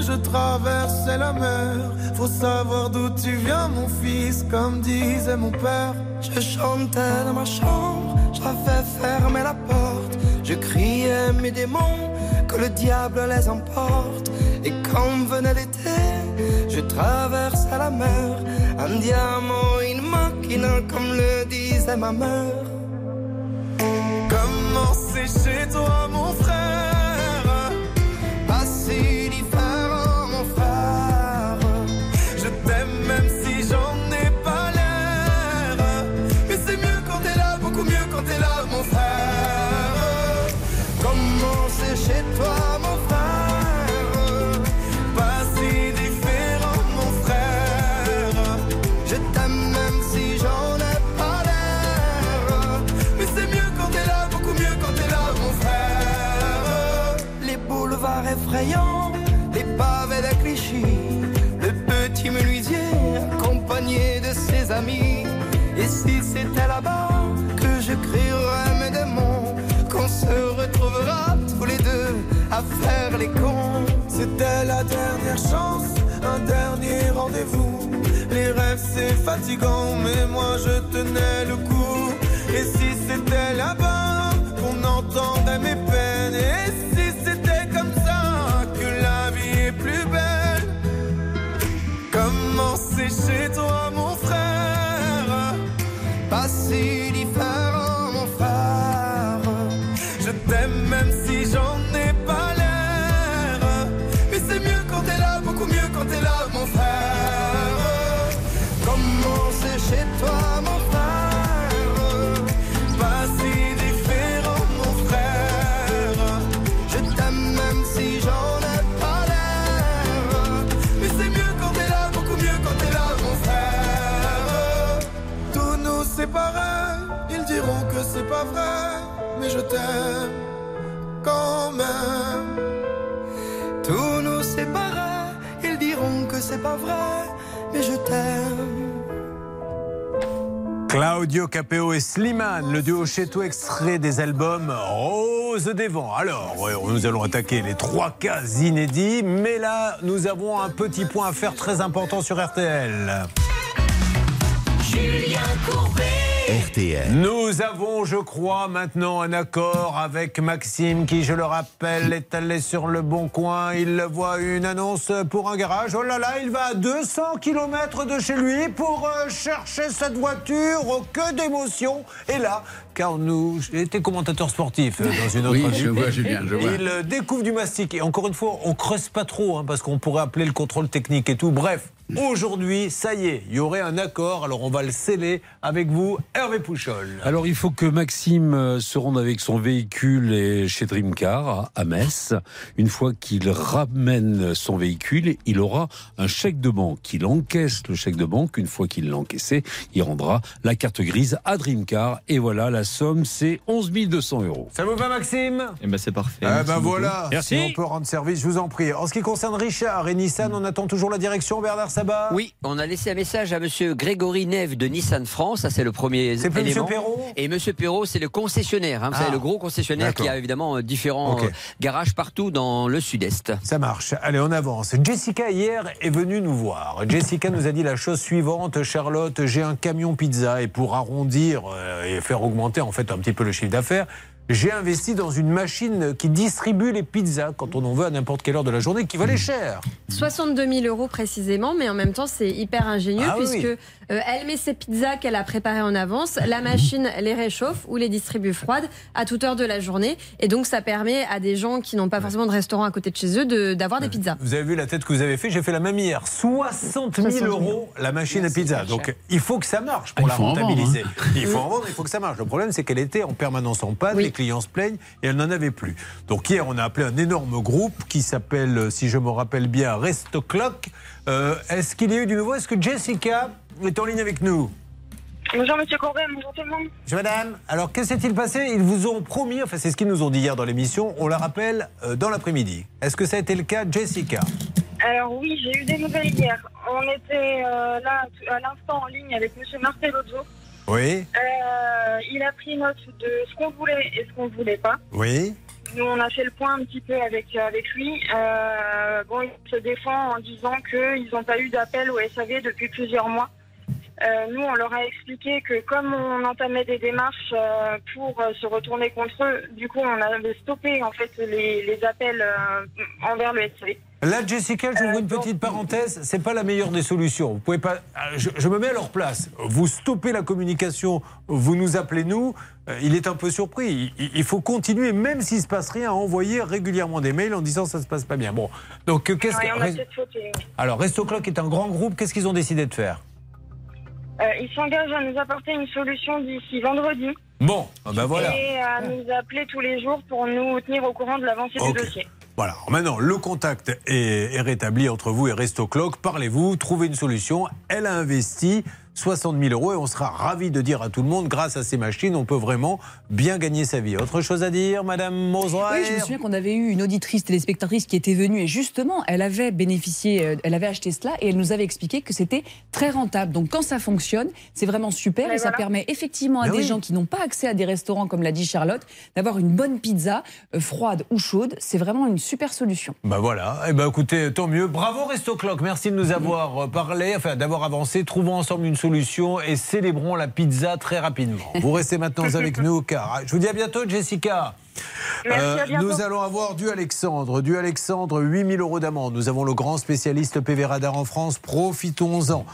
je traversais la mer. Faut savoir d'où tu viens, mon fils, comme disait mon père. Je chantais dans ma chambre, j'avais fermé la porte. Je criais mes démons, que le diable les emporte. Et quand venait l'été, je traversais la mer. Un diamant, une machina, comme le disait ma mère. Comment c'est chez toi, mon frère c'était là-bas que je crierais mes démons, qu'on se retrouvera tous les deux à faire les cons. C'était la dernière chance, un dernier rendez-vous. Les rêves c'est fatigant, mais moi je tenais le coup. Et si c'était là-bas qu'on entendait mes peines, et si c'était comme ça que la vie est plus belle? Comment c'est chez toi, pas vrai, mais je t'aime quand même. Tous nous ils diront que c'est pas vrai, mais je t'aime. Claudio Capeo et Slimane, le duo chez toi extrait des albums Rose des Vents. Alors, nous allons attaquer les trois cas inédits, mais là, nous avons un petit point à faire très important sur RTL. Julien Courbet. Nous avons, je crois, maintenant un accord avec Maxime qui, je le rappelle, est allé sur le bon coin. Il voit une annonce pour un garage. Oh là là, il va à 200 km de chez lui pour euh, chercher cette voiture. Oh, que d'émotion. Et là, car nous, j'ai été commentateur sportif euh, dans une autre Oui, je vois, Julien, je vois. Il euh, découvre du mastic. Et encore une fois, on creuse pas trop, hein, parce qu'on pourrait appeler le contrôle technique et tout. Bref, aujourd'hui, ça y est, il y aurait un accord. Alors on va le sceller avec vous, Hervé Pouchol. Alors il faut que Maxime euh, se rende avec son véhicule et chez Dreamcar à- à Metz. Une fois qu'il ramène son véhicule, il aura un chèque de banque. Il encaisse le chèque de banque. Une fois qu'il l'a encaissé, il rendra la carte grise à Dreamcar. Et voilà, la somme, c'est 11 200 euros. Ça vous va, Maxime? Eh ben c'est parfait. Eh Merci ben beaucoup. voilà, si on peut rendre service, je vous en prie. En ce qui concerne Richard et Nissan, on attend toujours la direction, Bernard Sabat? Oui, on a laissé un message à monsieur Grégory Neve de Nissan France, ça c'est le premier C'est plus monsieur Perrault? Et monsieur Perrault, c'est le concessionnaire, hein, vous Ah, savez, le gros concessionnaire qui a évidemment euh, différents euh, garages partout dans le sud-est. Ça marche. Allez, on avance. Jessica, hier, est venue nous voir. Jessica nous a dit la chose suivante Charlotte, j'ai un camion pizza et pour arrondir euh, et faire augmenter en fait un petit peu le chiffre d'affaires, J'ai investi dans une machine qui distribue les pizzas quand on en veut à n'importe quelle heure de la journée, qui valait cher. 62 000 euros précisément, mais en même temps, c'est hyper ingénieux Ah puisque oui. euh, elle met ses pizzas qu'elle a préparées en avance, la machine les réchauffe ou les distribue froides à toute heure de la journée. Et donc, ça permet à des gens qui n'ont pas forcément de restaurant à côté de chez eux de- d'avoir des pizzas. Vous avez vu la tête que vous avez fait? J'ai fait la même hier. 60 000 euros la machine à pizza. Donc il faut que ça marche pour Ah, la vendre, rentabiliser. hein. Il faut en vendre, il faut que ça marche. Le problème, c'est qu'elle était en permanence en panne. Clients se plaignent et elle n'en avait plus. Donc hier, on a appelé un énorme groupe qui s'appelle, si je me rappelle bien, Restoclock. Euh, Est-ce qu'il y a eu du nouveau? Est-ce que Jessica est en ligne avec nous? Bonjour Monsieur Courbet, bonjour tout le monde. Bonjour, madame. Alors, que s'est-il passé? Ils vous ont promis, enfin, c'est ce qu'ils nous ont dit hier dans l'émission, on la rappelle euh, dans l'après-midi. Est-ce que ça a été le cas, Jessica? Alors oui, j'ai eu des nouvelles hier. On était euh, là à l'instant en ligne avec Monsieur Marcellozzo. Oui. Euh, il a pris note de ce qu'on voulait et ce qu'on ne voulait pas. Oui. Nous, on a fait le point un petit peu avec, avec lui. Euh, bon, il se défend en disant qu'ils n'ont pas eu d'appel au SAV depuis plusieurs mois. Euh, nous, on leur a expliqué que comme on entamait des démarches euh, pour euh, se retourner contre eux, du coup, on avait stoppé en fait les, les appels euh, envers le SAV. Là, Jessica, j'ouvre une petite parenthèse. C'est pas la meilleure des solutions. Vous pouvez pas. euh, Je, je me mets à leur place. Vous stoppez la communication. Vous nous appelez nous. euh, Il est un peu surpris. Il, il faut continuer, même s'il se passe rien, à envoyer régulièrement des mails en disant ça se passe pas bien. Bon. Donc euh, qu'est-ce que. fauté. Alors, Resto Clock est un grand groupe. Qu'est-ce qu'ils ont décidé de faire? Euh, ils s'engagent à nous apporter une solution d'ici vendredi Bon, ah ben voilà. et à nous appeler tous les jours pour nous tenir au courant de l'avancée du dossier. Voilà. Maintenant, le contact est, rétabli entre vous et Resto Clock. Parlez-vous, trouvez une solution. Elle a investi 60 000 euros et on sera ravis de dire à tout le monde, grâce à ces machines, on peut vraiment bien gagner sa vie. Autre chose à dire, Madame Moser Oui, je me souviens qu'on avait eu une auditrice téléspectatrice qui était venue et justement, elle avait bénéficié, euh, elle avait acheté cela et elle nous avait expliqué que c'était très rentable. Donc quand ça fonctionne, c'est vraiment super Mais et ça permet effectivement à des oui. gens qui n'ont pas accès à des restaurants, comme l'a dit Charlotte, d'avoir une bonne pizza, euh, froide ou chaude. C'est vraiment une super solution. Bah voilà, eh ben écoutez, tant mieux. Bravo Resto Clock, merci de nous avoir euh, parlé, enfin d'avoir avancé. Trouvons ensemble une solution et célébrons la pizza très rapidement. Vous restez maintenant avec nous car je vous dis à bientôt Jessica. Merci, à bientôt. nous allons avoir du Alexandre, du Alexandre, 8000 euros d'amende. Nous avons le grand spécialiste PV Radar en France, profitons-en.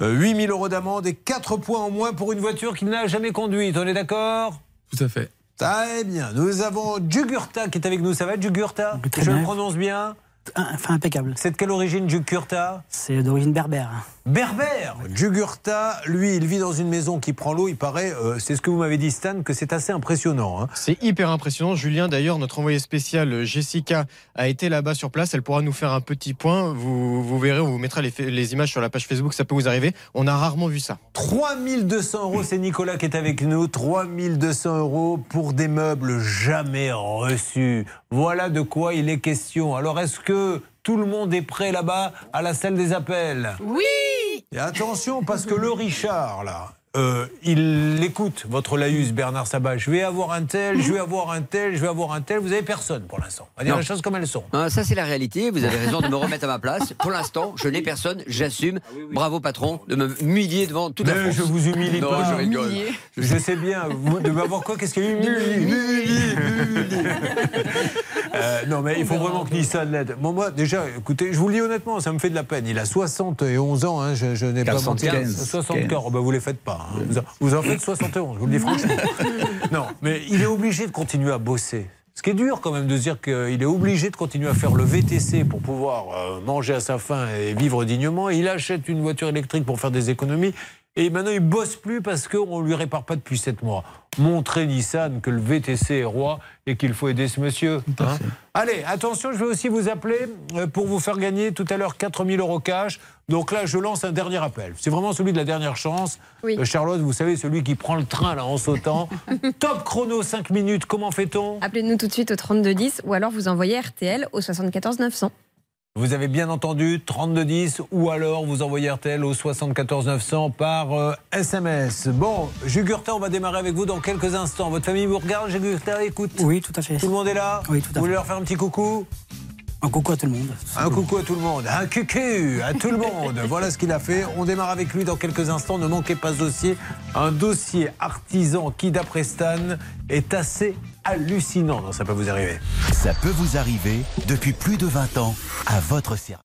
Euh, 8000 euros d'amende et 4 points en moins pour une voiture qu'il n'a jamais conduite. On est d'accord? Tout à fait. Très bien. Nous avons Jugurta qui est avec nous. Ça va Jugurta Très Je bien. le prononce bien? Enfin, impeccable. C'est de quelle origine Jugurta C'est d'origine berbère. Berbère Jugurta, lui, il vit dans une maison qui prend l'eau. Il paraît, euh, c'est ce que vous m'avez dit, Stan, que c'est assez impressionnant. hein. C'est hyper impressionnant. Julien, d'ailleurs, notre envoyée spéciale euh, Jessica a été là-bas sur place. Elle pourra nous faire un petit point. Vous, vous verrez, on vous mettra les, les images sur la page Facebook, ça peut vous arriver. On a rarement vu ça. 3200 euros, c'est Nicolas qui est avec nous. 3200 euros pour des meubles jamais reçus. Voilà de quoi il est question. Alors, est-ce que tout le monde est prêt là-bas à la salle des appels? Oui Et attention, parce que le Richard, là, euh, il écoute votre laïus, Bernard Sabat. Je vais avoir un tel, je vais avoir un tel, je vais avoir un tel. Vous avez personne pour l'instant. On va dire Non. les choses comme elles sont. Non, ça, c'est la réalité. Vous avez raison de me remettre à ma place. Pour l'instant, je n'ai personne. J'assume. Bravo, patron, de me humilier devant toute la Mais France. je vous humilie Non, pas. je rigole. Je sais bien. Vous, de m'avoir quoi? Qu'est-ce qu'il y a eu? Euh, Non, mais il faut vraiment que Nissan l'aide. Bon, moi, déjà, écoutez, je vous le dis honnêtement, ça me fait de la peine. Il a 71 ans, hein, je, je n'ai pas menti. 75. 75, oh, ben, vous les faites pas. Hein. Vous, en, vous en faites 71, je vous le dis franchement. non, mais il est obligé de continuer à bosser. Ce qui est dur quand même de dire qu'il est obligé de continuer à faire le VTC pour pouvoir euh, manger à sa faim et vivre dignement. Il achète une voiture électrique pour faire des économies. Et maintenant, il bosse plus parce qu'on ne lui répare pas depuis 7 mois. Montrez Nissan que le VTC est roi et qu'il faut aider ce monsieur. hein. Allez, attention, je vais aussi vous appeler euh, pour vous faire gagner tout à l'heure 4000 euros cash. Donc là, je lance un dernier appel. C'est vraiment celui de la dernière chance. Oui. Euh, Charlotte, vous savez, celui qui prend le train là en sautant. Top chrono, 5 minutes. Comment fait-on? Appelez-nous tout de suite au 3210 ou alors vous envoyez RTL au 74 900. Vous avez bien entendu, 3210 ou alors vous envoyez RTL au 74 900 par euh, SMS. Bon, Jugurta, on va démarrer avec vous dans quelques instants. Votre famille vous regarde, Jugurta, écoute Oui, tout à fait. Tout le monde est là Oui, tout à Vous voulez leur faire un petit coucou Un coucou à tout le monde. Un coucou à tout le monde, un cucu à tout le monde. Voilà ce qu'il a fait. On démarre avec lui dans quelques instants. Ne manquez pas ce dossier. Un dossier artisan qui, d'après Stan, est assez hallucinant Ça peut vous arriver. Ça peut vous arriver depuis plus de 20 ans à votre service.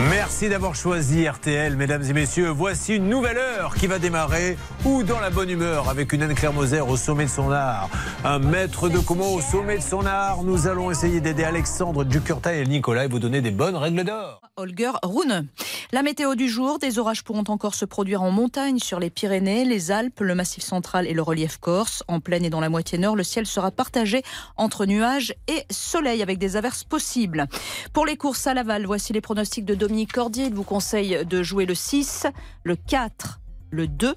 Merci d'avoir choisi RTL, mesdames et messieurs. Voici une nouvelle heure qui va démarrer, ou dans la bonne humeur, avec une Anne-Claire Moser au sommet de son art. Un maître de comment au sommet de son art. Nous allons essayer d'aider Alexandre Ducurta et Nicolas et vous donner des bonnes règles d'or. Holger Rune. La météo du jour, des orages pourront encore se produire en montagne sur les Pyrénées, les Alpes, le Massif central et le relief corse. En plaine et dans la moitié nord, le ciel sera partagé entre nuages et soleil avec des averses possibles. Pour les courses à Laval, voici les pronostics de Dominique Cordier. Vous conseille de jouer le 6, le 4, le 2,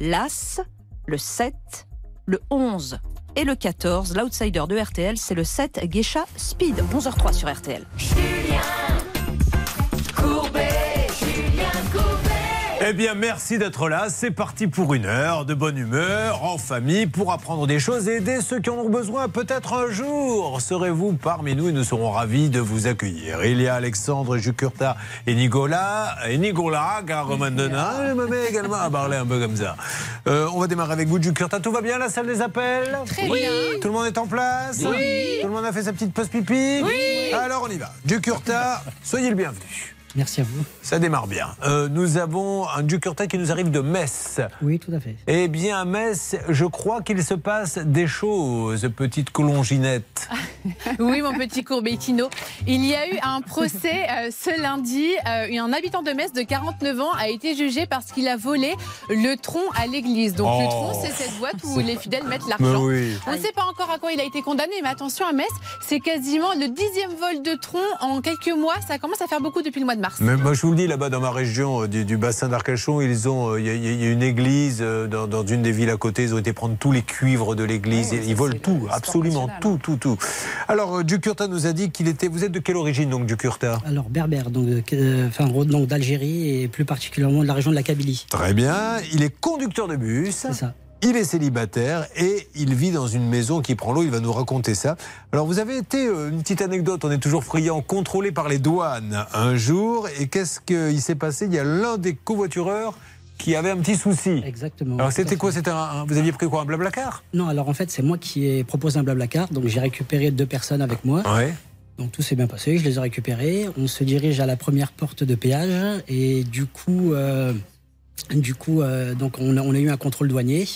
l'As, le 7, le 11 et le 14. L'outsider de RTL, c'est le 7 Geisha Speed. 11h03 sur RTL. Eh bien, merci d'être là. C'est parti pour une heure de bonne humeur, en famille, pour apprendre des choses et aider ceux qui en ont besoin. Peut-être un jour serez-vous parmi nous et nous serons ravis de vous accueillir. Il y a Alexandre Jucurta et Nicolas. Et Nicolas, car maintenant, je me mets également à parler un peu comme ça. Euh, on va démarrer avec vous, Jucurta. Tout va bien, la salle des appels? Très Oui. bien. Tout le monde est en place? Oui. Tout le monde a fait sa petite pause pipi? Oui. Alors, on y va. Jucurta, soyez le bienvenu. Merci à vous. Ça démarre bien. Euh, nous avons un Ducurta qui nous arrive de Metz. Oui, tout à fait. Eh bien, à Metz, je crois qu'il se passe des choses, petite colonginette. Oui, mon petit Courbetino. Il y a eu un procès euh, ce lundi. Euh, un habitant de Metz de 49 ans a été jugé parce qu'il a volé le tronc à l'église. Donc le Oh. tronc, c'est cette boîte où les fidèles mettent l'argent. oui. On ne sait pas encore à quoi il a été condamné, mais attention à Metz, c'est quasiment le dixième vol de tronc en quelques mois. Ça commence à faire beaucoup depuis le mois de mars. Mais moi, je vous le dis, là-bas, dans ma région euh, du, du bassin d'Arcachon, ils ont, euh, il y, a- il y a une église euh, dans, dans une des villes à côté. Ils ont été prendre tous les cuivres de l'église. ils volent tout, absolument tout, tout, tout. Alors, euh, Ducurta nous a dit qu'il était. Vous êtes de quelle origine, donc, Ducurta Alors, berbère, donc, euh, enfin, donc d'Algérie et plus particulièrement de la région de la Kabylie. Très bien. Il est conducteur de bus. Il est célibataire et il vit dans une maison qui prend l'eau. Il va nous raconter ça. Alors, vous avez été, euh, une petite anecdote, on est toujours friand, contrôlé par les douanes un jour. Et qu'est-ce qu'il s'est passé? Il y a l'un des covoitureurs qui avait un petit souci. Exactement. Alors, c'était quoi? C'était un, un- Vous aviez pris quoi? Un blablacar? Non, alors en fait, c'est moi qui ai proposé un blablacar. Donc, j'ai récupéré deux personnes avec moi. Ouais. Donc, tout s'est bien passé. Je les ai récupérés. On se dirige à la première porte de péage. Et du coup, euh, du coup euh, on a eu un contrôle douanier.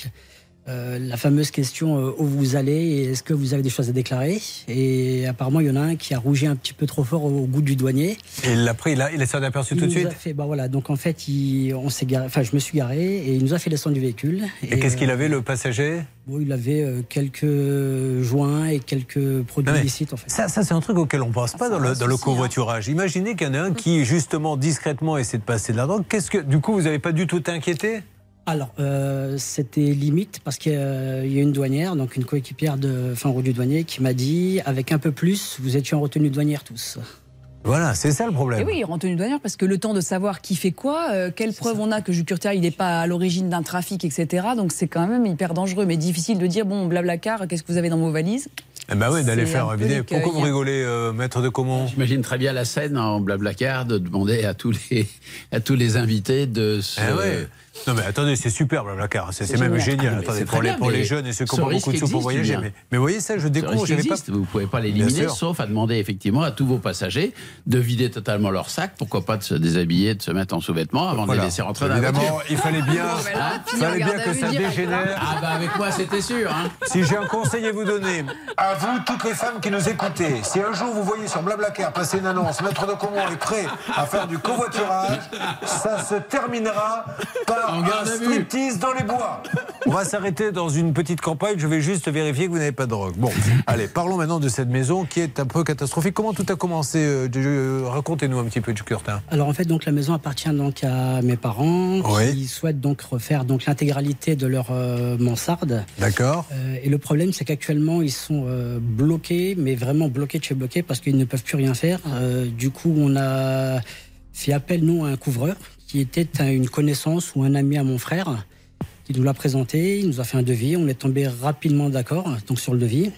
Euh, la fameuse question euh, où vous allez et est-ce que vous avez des choses à déclarer? Et apparemment, il y en a un qui a rougi un petit peu trop fort au, goût du douanier. Et il l'a pris, il, a, il s'en est aperçu Il tout de nous suite? a fait, bah voilà, donc en fait, il, on s'est garé, enfin, je me suis garé et il nous a fait descendre du véhicule. Et, qu'est-ce qu'il euh, avait, le passager? bon, Il avait quelques joints et quelques produits mais illicites en fait. Ça, ça c'est un truc auquel on pense pas dans le, dans le covoiturage. Imaginez qu'il y en a un qui, justement, discrètement essaie de passer de la drogue. Qu'est-ce que, du coup, vous n'avez pas du tout été inquiété? Alors, euh, c'était limite parce qu'il y a il y a une douanière, donc une coéquipière de fin route du douanier, qui m'a dit avec un peu plus, vous étiez en retenue douanière tous. Voilà, c'est ça le problème. Et oui, il rend tenue douanière parce que le temps de savoir qui fait quoi, euh, quelle preuve on a que Jucurtia il n'est pas à l'origine d'un trafic, etc. Donc c'est quand même hyper dangereux, mais difficile de dire bon blablacar, qu'est-ce que vous avez dans vos valises? Eh ben oui, d'aller faire l'écueil. Pourquoi vous rigolez, euh, maître de comment J'imagine très bien la scène en blablacar de demander à tous les, à tous les invités de se. Eh ouais. Non mais attendez, c'est super Blablacar, c'est même génial. Ah, Attendez, pour les, pour jeunes et ceux qui pas beaucoup de sous pour voyager. Mais, mais voyez ça, je découvre, pas. Vous ne pouvez pas l'éliminer, sauf à demander effectivement à tous vos passagers de vider totalement leur sac. Pourquoi pas de se déshabiller, de se mettre en sous-vêtements avant de les laisser rentrer dans la Évidemment, voiture. il fallait bien, Hein fallait bien que ça dégénère. Ah bah avec moi c'était sûr. Hein. Si j'ai un conseil à vous donner, à vous, toutes les femmes qui nous écoutez, si un jour vous voyez sur Blablacar passer une annonce, Maître de Comont est prêt à faire du covoiturage, ça se terminera par Un striptease dans les bois. On va s'arrêter dans une petite campagne, je vais juste vérifier que vous n'avez pas de drogue. Bon, allez, parlons maintenant de cette maison qui est un peu catastrophique. Comment tout a commencé euh, euh, Racontez-nous un petit peu, Curtin. Alors en fait, donc la maison appartient donc à mes parents Oui. qui souhaitent donc refaire donc l'intégralité de leur euh, mansarde. D'accord. Euh, et le problème, c'est qu'actuellement, ils sont euh, bloqués, mais vraiment bloqués de chez bloqués parce qu'ils ne peuvent plus rien faire. Euh, du coup, on a fait appel, nous, à un couvreur qui était un- une connaissance ou un ami à mon frère qui nous l'a présenté. Il nous a fait un devis. On est tombé rapidement d'accord donc sur le devis.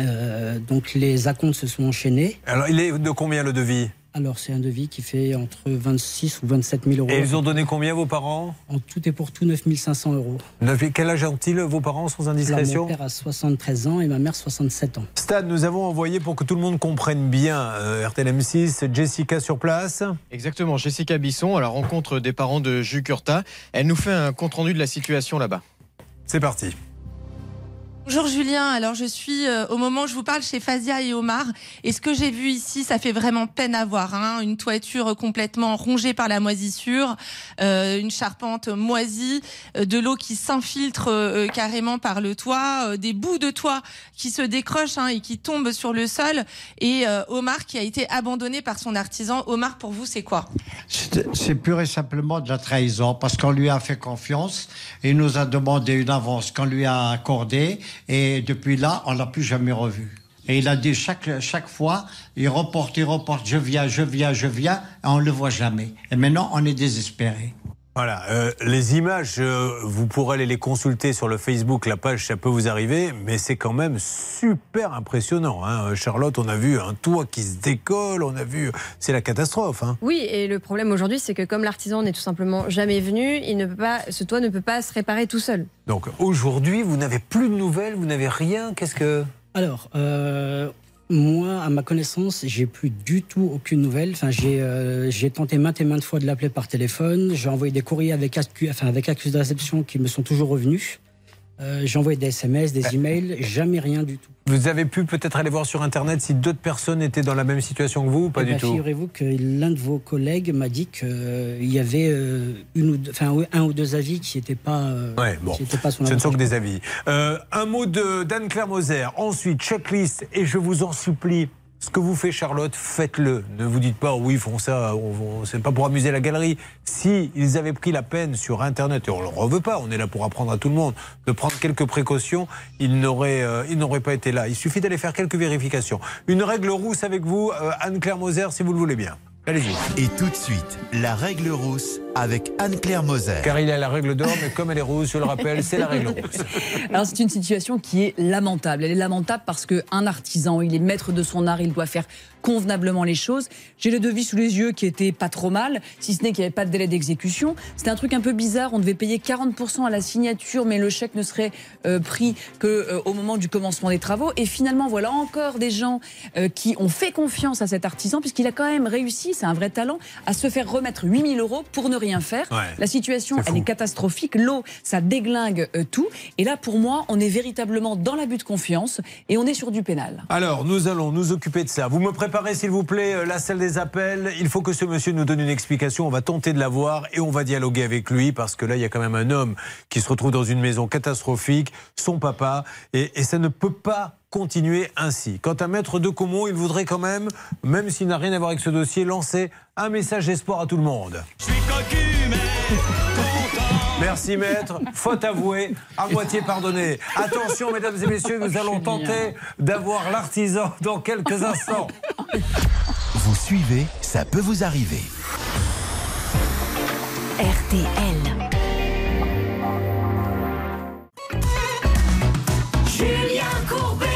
Euh, donc les acomptes se sont enchaînés. Alors, il est de combien le devis? Alors, c'est un devis qui fait entre 26 ou 27 000 euros. Et ils ont donné combien vos parents? En tout et pour tout, 9 500 euros. Neuf- Quel âge ont-ils vos parents sans Alors, indiscrétion? mon père a 73 ans et ma mère 67 ans. Stan, nous avons envoyé pour que tout le monde comprenne bien euh, RTLM6, Jessica sur place. Exactement, Jessica Bisson à la rencontre des parents de Jules Curta. Elle nous fait un compte-rendu de la situation là-bas. C'est parti. Bonjour Julien, alors je suis euh, au moment où je vous parle chez Fazia et Omar. Et ce que j'ai vu ici ça fait vraiment peine à voir, hein. une toiture complètement rongée par la moisissure, euh, une charpente moisie, euh, de l'eau qui s'infiltre carrément par le toit, des bouts de toit qui se décrochent hein, et qui tombent sur le sol. Et Omar qui a été abandonné par son artisan. Omar pour vous c'est quoi? C'est c'est pur et simplement de la trahison parce qu'on lui a fait confiance et il nous a demandé une avance qu'on lui a accordée et depuis là, on l'a plus jamais revu. Et il a dit chaque, chaque fois, il reporte, il reporte, je viens, je viens, je viens, et on ne le voit jamais. Et maintenant, on est désespéré. Voilà, euh, les images, euh, vous pourrez aller les consulter sur le Facebook, la page, ça peut vous arriver, mais c'est quand même super impressionnant. hein. Charlotte, on a vu un toit qui se décolle, on a vu, c'est la catastrophe. hein. Oui, et le problème aujourd'hui, c'est que comme l'artisan n'est tout simplement jamais venu, il ne peut pas, ce toit ne peut pas se réparer tout seul. Donc aujourd'hui, vous n'avez plus de nouvelles, vous n'avez rien. Qu'est-ce que? Alors, euh, moi, à ma connaissance, j'ai plus du tout aucune nouvelle. Enfin, j'ai euh, tenté maintes et maintes fois de l'appeler par téléphone. J'ai envoyé des courriers avec, accu- enfin, avec accusé de réception qui me sont toujours revenus. Euh, envoyé des SMS, des emails, jamais rien du tout. Vous avez pu peut-être aller voir sur Internet si d'autres personnes étaient dans la même situation que vous ou pas Eh du ben, tout Figurez-vous que l'un de vos collègues m'a dit qu'il y avait euh, une ou deux- enfin, oui, un ou deux avis qui n'étaient pas, euh, Ouais, bon. qui pas son Ce ne sont que des avis. Euh, un mot d'Anne-Claire Moser. Ensuite, checklist. Et je vous en supplie, ce que vous fait Charlotte, faites-le. Ne vous dites pas, oui, ils font ça, c'est pas pour amuser la galerie. Si ils avaient pris la peine sur Internet, et on ne le reveut pas, on est là pour apprendre à tout le monde, de prendre quelques précautions, ils n'auraient euh, ils n'auraient pas été là. Il suffit d'aller faire quelques vérifications. Une règle rousse avec vous, euh, Anne-Claire Moser, si vous le voulez bien. Allez-y. Et tout de suite, la règle rousse avec Anne-Claire Moser. Car il a la règle d'or, mais comme elle est rousse, je le rappelle, c'est la règle rousse. Alors c'est une situation qui est lamentable. Elle est lamentable parce qu'un artisan, il est maître de son art, il doit faire convenablement les choses. J'ai le devis sous les yeux qui était pas trop mal, si ce n'est qu'il n'y avait pas de délai d'exécution. C'était un truc un peu bizarre, on devait payer 40% à la signature, mais le chèque ne serait euh, pris que euh, au moment du commencement des travaux. Et finalement, voilà encore des gens euh, qui ont fait confiance à cet artisan, puisqu'il a quand même réussi, c'est un vrai talent, à se faire remettre 8000 euros pour ne rien faire. Ouais. La situation, elle est catastrophique. L'eau, ça déglingue euh, tout. Et là, pour moi, on est véritablement dans l'abus de confiance et on est sur du pénal. Alors, nous allons nous occuper de ça. Vous me préparez, s'il vous plaît, euh, la salle des appels. Il faut que ce monsieur nous donne une explication. On va tenter de l'avoir et on va dialoguer avec lui parce que là, il y a quand même un homme qui se retrouve dans une maison catastrophique, son papa, et, et ça ne peut pas continuer ainsi. Quant à Maître de Comont, il voudrait quand même, même s'il n'a rien à voir avec ce dossier, lancer un message d'espoir à tout le monde. Merci maître, faute avouée, à moitié pardonnée. Attention mesdames et messieurs, nous allons tenter d'avoir l'artisan dans quelques instants. Vous suivez, ça peut vous arriver. RTL. Julien Courbet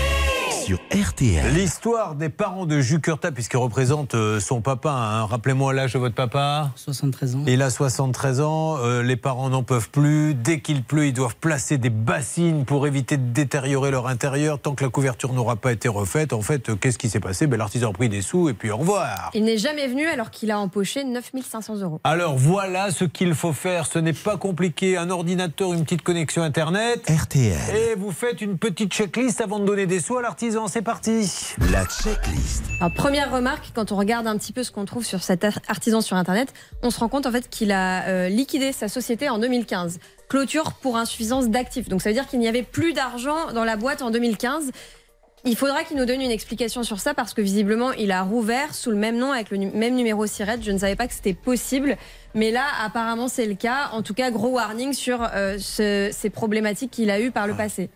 Sur RTL. L'histoire des parents de Jucurta, puisqu'il représente euh, son papa. hein. Rappelez-moi l'âge de votre papa. 73 ans. Il a 73 ans, euh, les parents n'en peuvent plus. Dès qu'il pleut, ils doivent placer des bassines pour éviter de détériorer leur intérieur. Tant que la couverture n'aura pas été refaite, en fait, euh, qu'est-ce qui s'est passé? Ben, L'artisan a pris des sous et puis au revoir. Il n'est jamais venu alors qu'il a empoché 9500 euros. Alors voilà ce qu'il faut faire. Ce n'est pas compliqué. Un ordinateur, une petite connexion Internet. RTL. Et vous faites une petite checklist avant de donner des sous à l'artisan. C'est parti. La checklist. Alors, première remarque, quand on regarde un petit peu ce qu'on trouve sur cet ar- artisan sur Internet, on se rend compte en fait qu'il a euh, liquidé sa société en 2015. Clôture pour insuffisance d'actifs. Donc ça veut dire qu'il n'y avait plus d'argent dans la boîte en 2015. Il faudra qu'il nous donne une explication sur ça parce que visiblement il a rouvert sous le même nom avec le nu- même numéro SIRET. Je ne savais pas que c'était possible, mais là apparemment c'est le cas. En tout cas, gros warning sur euh, ce- ces problématiques qu'il a eues par le passé.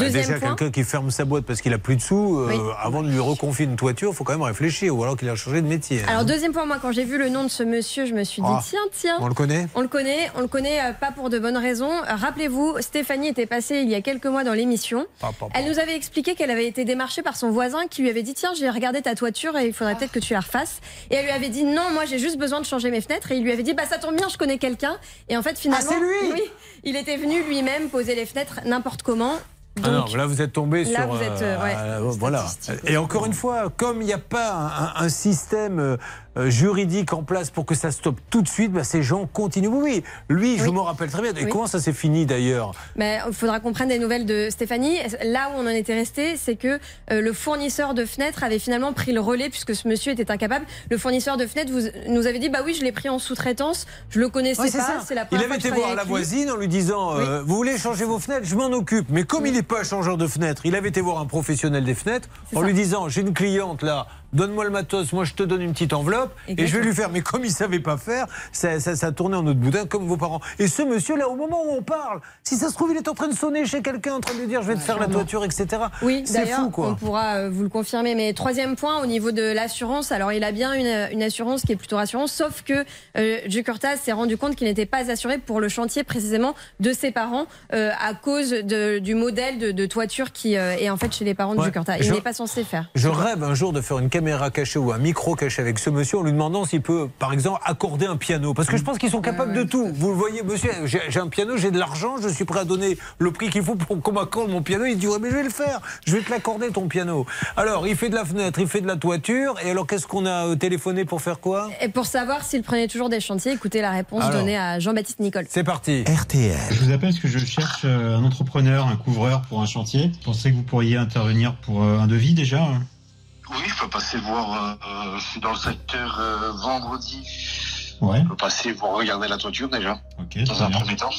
Deuxième déjà, point. quelqu'un qui ferme sa boîte parce qu'il a plus de sous, euh, Oui. avant de lui reconfier une toiture, il faut quand même réfléchir, ou alors qu'il a changé de métier. hein. Alors deuxième point, moi quand j'ai vu le nom de ce monsieur, je me suis dit Ah, tiens tiens. on le connaît? On le connaît, on le connaît euh, pas pour de bonnes raisons. Euh, Rappelez-vous, Stéphanie était passée il y a quelques mois dans l'émission. Elle nous avait expliqué qu'elle avait été démarchée par son voisin qui lui avait dit tiens j'ai regardé ta toiture et il faudrait peut-être que tu la refasses. Et elle lui avait dit non moi j'ai juste besoin de changer mes fenêtres et il lui avait dit bah ça tombe bien je connais quelqu'un. Et en fait finalement Ah, c'est lui oui il était venu lui-même poser les fenêtres n'importe comment. Ah non, là vous êtes tombé sur. vous êtes, euh, ouais, voilà. Et encore une fois, comme il n'y a pas un, un- système euh, juridique en place pour que ça stoppe tout de suite, bah, ces gens continuent. Oui, oui, lui, je m'en rappelle très bien. Et Oui. comment ça s'est fini d'ailleurs Mais il faudra qu'on prenne des nouvelles de Stéphanie. Là où on en était resté, c'est que euh, le fournisseur de fenêtres avait finalement pris le relais puisque ce monsieur était incapable. Le fournisseur de fenêtres vous, nous avait dit bah oui, je l'ai pris en sous-traitance, je le connaissais pas, ça. c'est la Il première avait fois que été voir la voisine en lui disant euh, Vous voulez changer vos fenêtres? Je m'en occupe. Mais comme il n'est pas changeur de fenêtres, il avait été voir un professionnel des fenêtres en lui disant J'ai une cliente là, donne-moi le matos, moi je te donne une petite enveloppe et je vais lui faire. Mais comme il savait pas faire, ça, ça, ça tournait en autre boudin comme vos parents. Et ce monsieur là, au moment où on parle, si ça se trouve, il est en train de sonner chez quelqu'un, en train de lui dire Je vais te faire la toiture, etc. Oui, c'est d'ailleurs, fou on pourra euh, vous le confirmer. Mais troisième point, au niveau de l'assurance, alors il a bien une, une assurance qui est plutôt rassurante, sauf que euh, Jukurta s'est rendu compte qu'il n'était pas assuré pour le chantier précisément de ses parents euh, à cause de- du modèle de, de toiture qui euh, est en fait chez les parents de Ouais, Jukurta. Il n'est pas censé faire. Je rêve un jour de faire une caméra cachée ou un micro caché avec ce monsieur en lui demandant s'il peut, par exemple, accorder un piano. Parce que je pense qu'ils sont capables de tout. Vous le voyez, monsieur, j'ai un piano, j'ai de l'argent, je suis prêt à donner le prix qu'il faut pour qu'on m'accorde mon piano. Il dit, ouais, mais je vais le faire, je vais te l'accorder ton piano. Alors, il fait de la fenêtre, il fait de la toiture. Et alors, qu'est-ce qu'on a euh, téléphoné pour faire quoi? Et pour savoir s'il prenait toujours des chantiers, écoutez la réponse Alors. donnée à Jean-Baptiste Nicole. C'est parti. RTL. Je vous appelle parce que je cherche euh, un entrepreneur, un couvreur pour un chantier. Pensez que vous pourriez intervenir pour euh, un devis déjà hein? Oui, je peux passer voir. euh, euh, je suis dans le secteur euh, vendredi. Ouais. Je peux passer voir regarder la toiture déjà. Dans un bien. premier temps.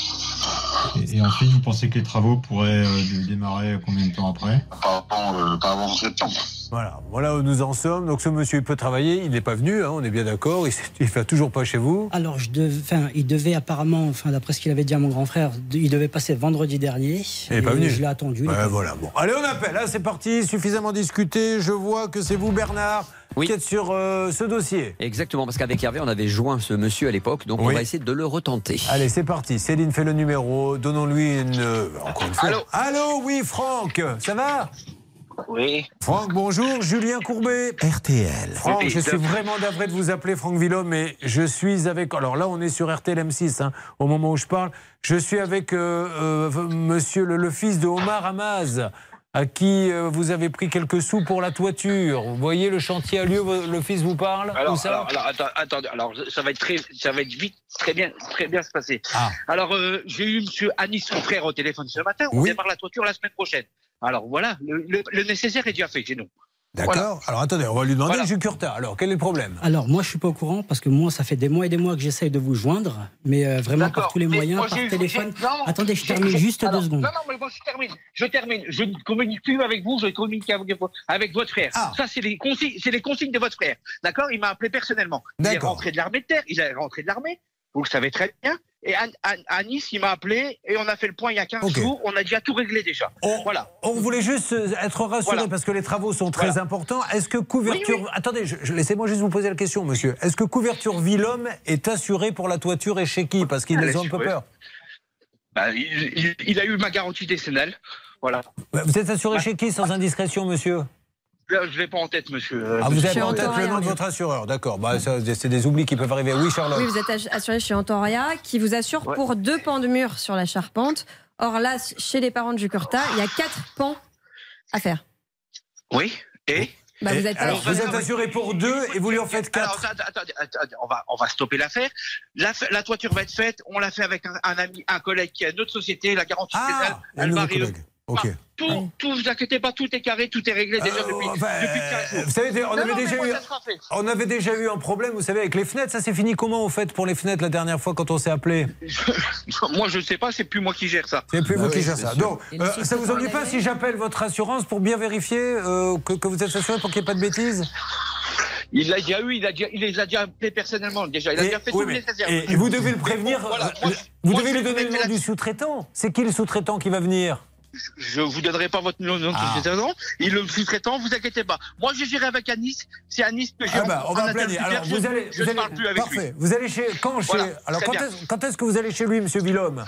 Et, et ensuite, vous pensez que les travaux pourraient euh, dé- démarrer combien de temps après? Pas avant, euh, pas avant septembre. Voilà, voilà où nous en sommes. Donc, ce monsieur, il peut travailler. Il n'est pas venu, hein, on est bien d'accord. Il ne va toujours pas chez vous. Alors, je dev- enfin, il devait apparemment, enfin, d'après ce qu'il avait dit à mon grand frère, il devait passer vendredi dernier. Il n'est pas Et venu. Je l'ai attendu. voilà, bon. Allez, on appelle. Là, c'est parti. Suffisamment discuté. Je vois que c'est vous, Bernard, qui êtes sur euh, ce dossier. Exactement, parce qu'avec Hervé, on avait joint ce monsieur à l'époque, donc on Oui. va essayer de le retenter. Allez, c'est parti. Céline fait le numéro. Donnons-lui une. euh, Encore une fois. Allô Allô, oui, Franck. Ça va Oui. Franck, bonjour. Julien Courbet. RTL. Franck, Oui, je suis vraiment navré de vous appeler Franck Villom, mais je suis avec. Alors là, on est sur RTL M6, hein, au moment où je parle. Je suis avec euh, euh, monsieur le, le fils de Omar Hamaz, à qui euh, vous avez pris quelques sous pour la toiture? Vous voyez, le chantier a lieu, le fils vous parle Alors, ça? alors, alors, attends, attendez, alors ça va être très, ça va être vite, très bien, très bien se passer. Ah. Alors, euh, j'ai eu Monsieur Anis, son frère, au téléphone ce matin. On Oui. démarre la toiture la semaine prochaine. Alors voilà, le, le- le nécessaire est déjà fait chez nous. D'accord. Alors attendez, on va lui demander Voilà. Jukurta. Alors, quel est le problème? Alors, moi, je suis pas au courant parce que moi, ça fait des mois et des mois que j'essaye de vous joindre, mais euh, vraiment par tous les Mais moyens, moi, par téléphone. non, Attendez, je termine juste alors, deux secondes. Non, non, mais moi je termine. Je termine. Je ne communique plus avec vous, je communique avec, avec votre frère. Ah. Ça, c'est les consignes, c'est les consignes de votre frère. D'accord? Il m'a appelé personnellement. Il est rentré de l'armée de terre, il est rentré de l'armée. Vous le savez très bien. Et à, à- à Nice, il m'a appelé et on a fait le point il y a 15 Ok. jours. On a déjà tout réglé déjà. voilà. On voulait juste euh, être rassuré Voilà. parce que les travaux sont très Voilà. importants. Est-ce que couverture. Oui, oui. Attendez, je- je- laissez-moi juste vous poser la question, monsieur. Est-ce que couverture Villhomme est assurée pour la toiture et chez qui? Parce qu'ils est ont un peu peur. Bah, il, il- il a eu ma garantie décennale. Voilà. Ouais, Vous êtes assuré chez qui sans indiscrétion, monsieur? Je l'ai pas en tête, monsieur. Ah, vous avez en tête le nom de votre assureur, d'accord. Bah, c'est des oublis qui peuvent arriver. Oui, Charlotte. Oui, vous êtes assuré chez Antoria qui vous assure Ouais. pour deux pans de mur sur la charpente. Or là, chez les parents de Jukurta, il y a quatre pans à faire. Oui. Et Bah, vous êtes Alors, assuré. vous êtes assuré pour deux et vous lui en faites Alors, quatre. attendez, attendez, attendez, on va, on va stopper l'affaire. La, la toiture va être faite. On l'a fait avec un, un ami, un collègue qui a notre société, la garantie Ah. Ok. Tout, tout, vous inquiétez pas, tout est carré, tout est réglé déjà Euh, depuis, depuis 15 jours. Vous savez, on Non, avait, non, déjà moi, eu, ça sera fait. on avait déjà eu un problème, vous savez, avec les fenêtres. Ça s'est fini comment, au fait, pour les fenêtres, la dernière fois, quand on s'est appelé Moi, je sais pas, c'est plus moi qui gère ça. C'est plus Bah vous oui, qui c'est ça. sûr. Donc, euh, ça vous ennuie pas si j'appelle votre assurance pour bien vérifier euh, que, que vous êtes assuré pour qu'il n'y ait pas de bêtises? Il l'a déjà eu, il, a déjà, il les a déjà appelés personnellement déjà. Il a Et- déjà fait oui, mais- nécessaire. et, et vous devez le prévenir. Voilà, moi, vous moi, devez lui donner le nom du sous-traitant. C'est qui le sous-traitant qui va venir? Je vous donnerai pas votre nom de Ah. Il le sous-traitant, vous inquiétez pas. Moi, j'ai géré avec Anis. C'est Anis que j'ai Ah bah, on va interlocuteur. Alors, Je- vous allez, je vous ne allez- parle plus avec parfait. lui. Vous allez chez quand chez Voilà, Alors est-ce, quand est-ce que vous allez chez lui, Monsieur Villhomme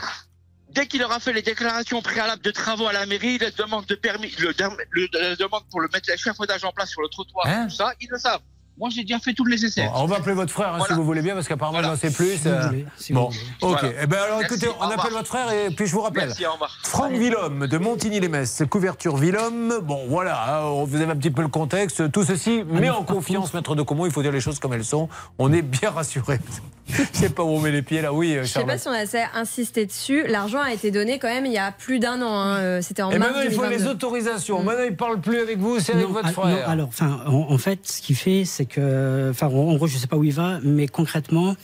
Dès qu'il aura fait les déclarations préalables de travaux à la mairie, la demande de permis, le, le- la demande pour le mettre l'échafaudage en place sur le trottoir, Hein? tout ça, ils le savent. Moi, j'ai déjà fait tout le nécessaire. Bon, On va appeler votre frère hein, si vous voulez bien, parce qu'apparemment il n'en sait plus. Si euh, voulez, si bon, ok. Voilà. Eh ben alors, Merci, écoutez, on appelle votre frère et puis je vous rappelle. Merci. Franck Villhomme de Montigny-les-Messes, couverture Villhomme. Bon, voilà, hein, vous avez un petit peu le contexte. Tout ceci met en confiance Maître de Comont. Il faut dire les choses comme elles sont. On est bien rassuré. Je sais pas où on met les pieds là. Oui, Je sais pas si on a assez insisté dessus. L'argent a été donné quand même il y a plus d'un an. hein. Euh, C'était en Et mars maintenant, il faut 2022. les autorisations. Maintenant, il parle plus avec vous, c'est avec votre ah, frère. non, alors, enfin, en, en fait, ce qu'il fait, c'est que, enfin, en, en gros, je sais pas où il va, mais concrètement,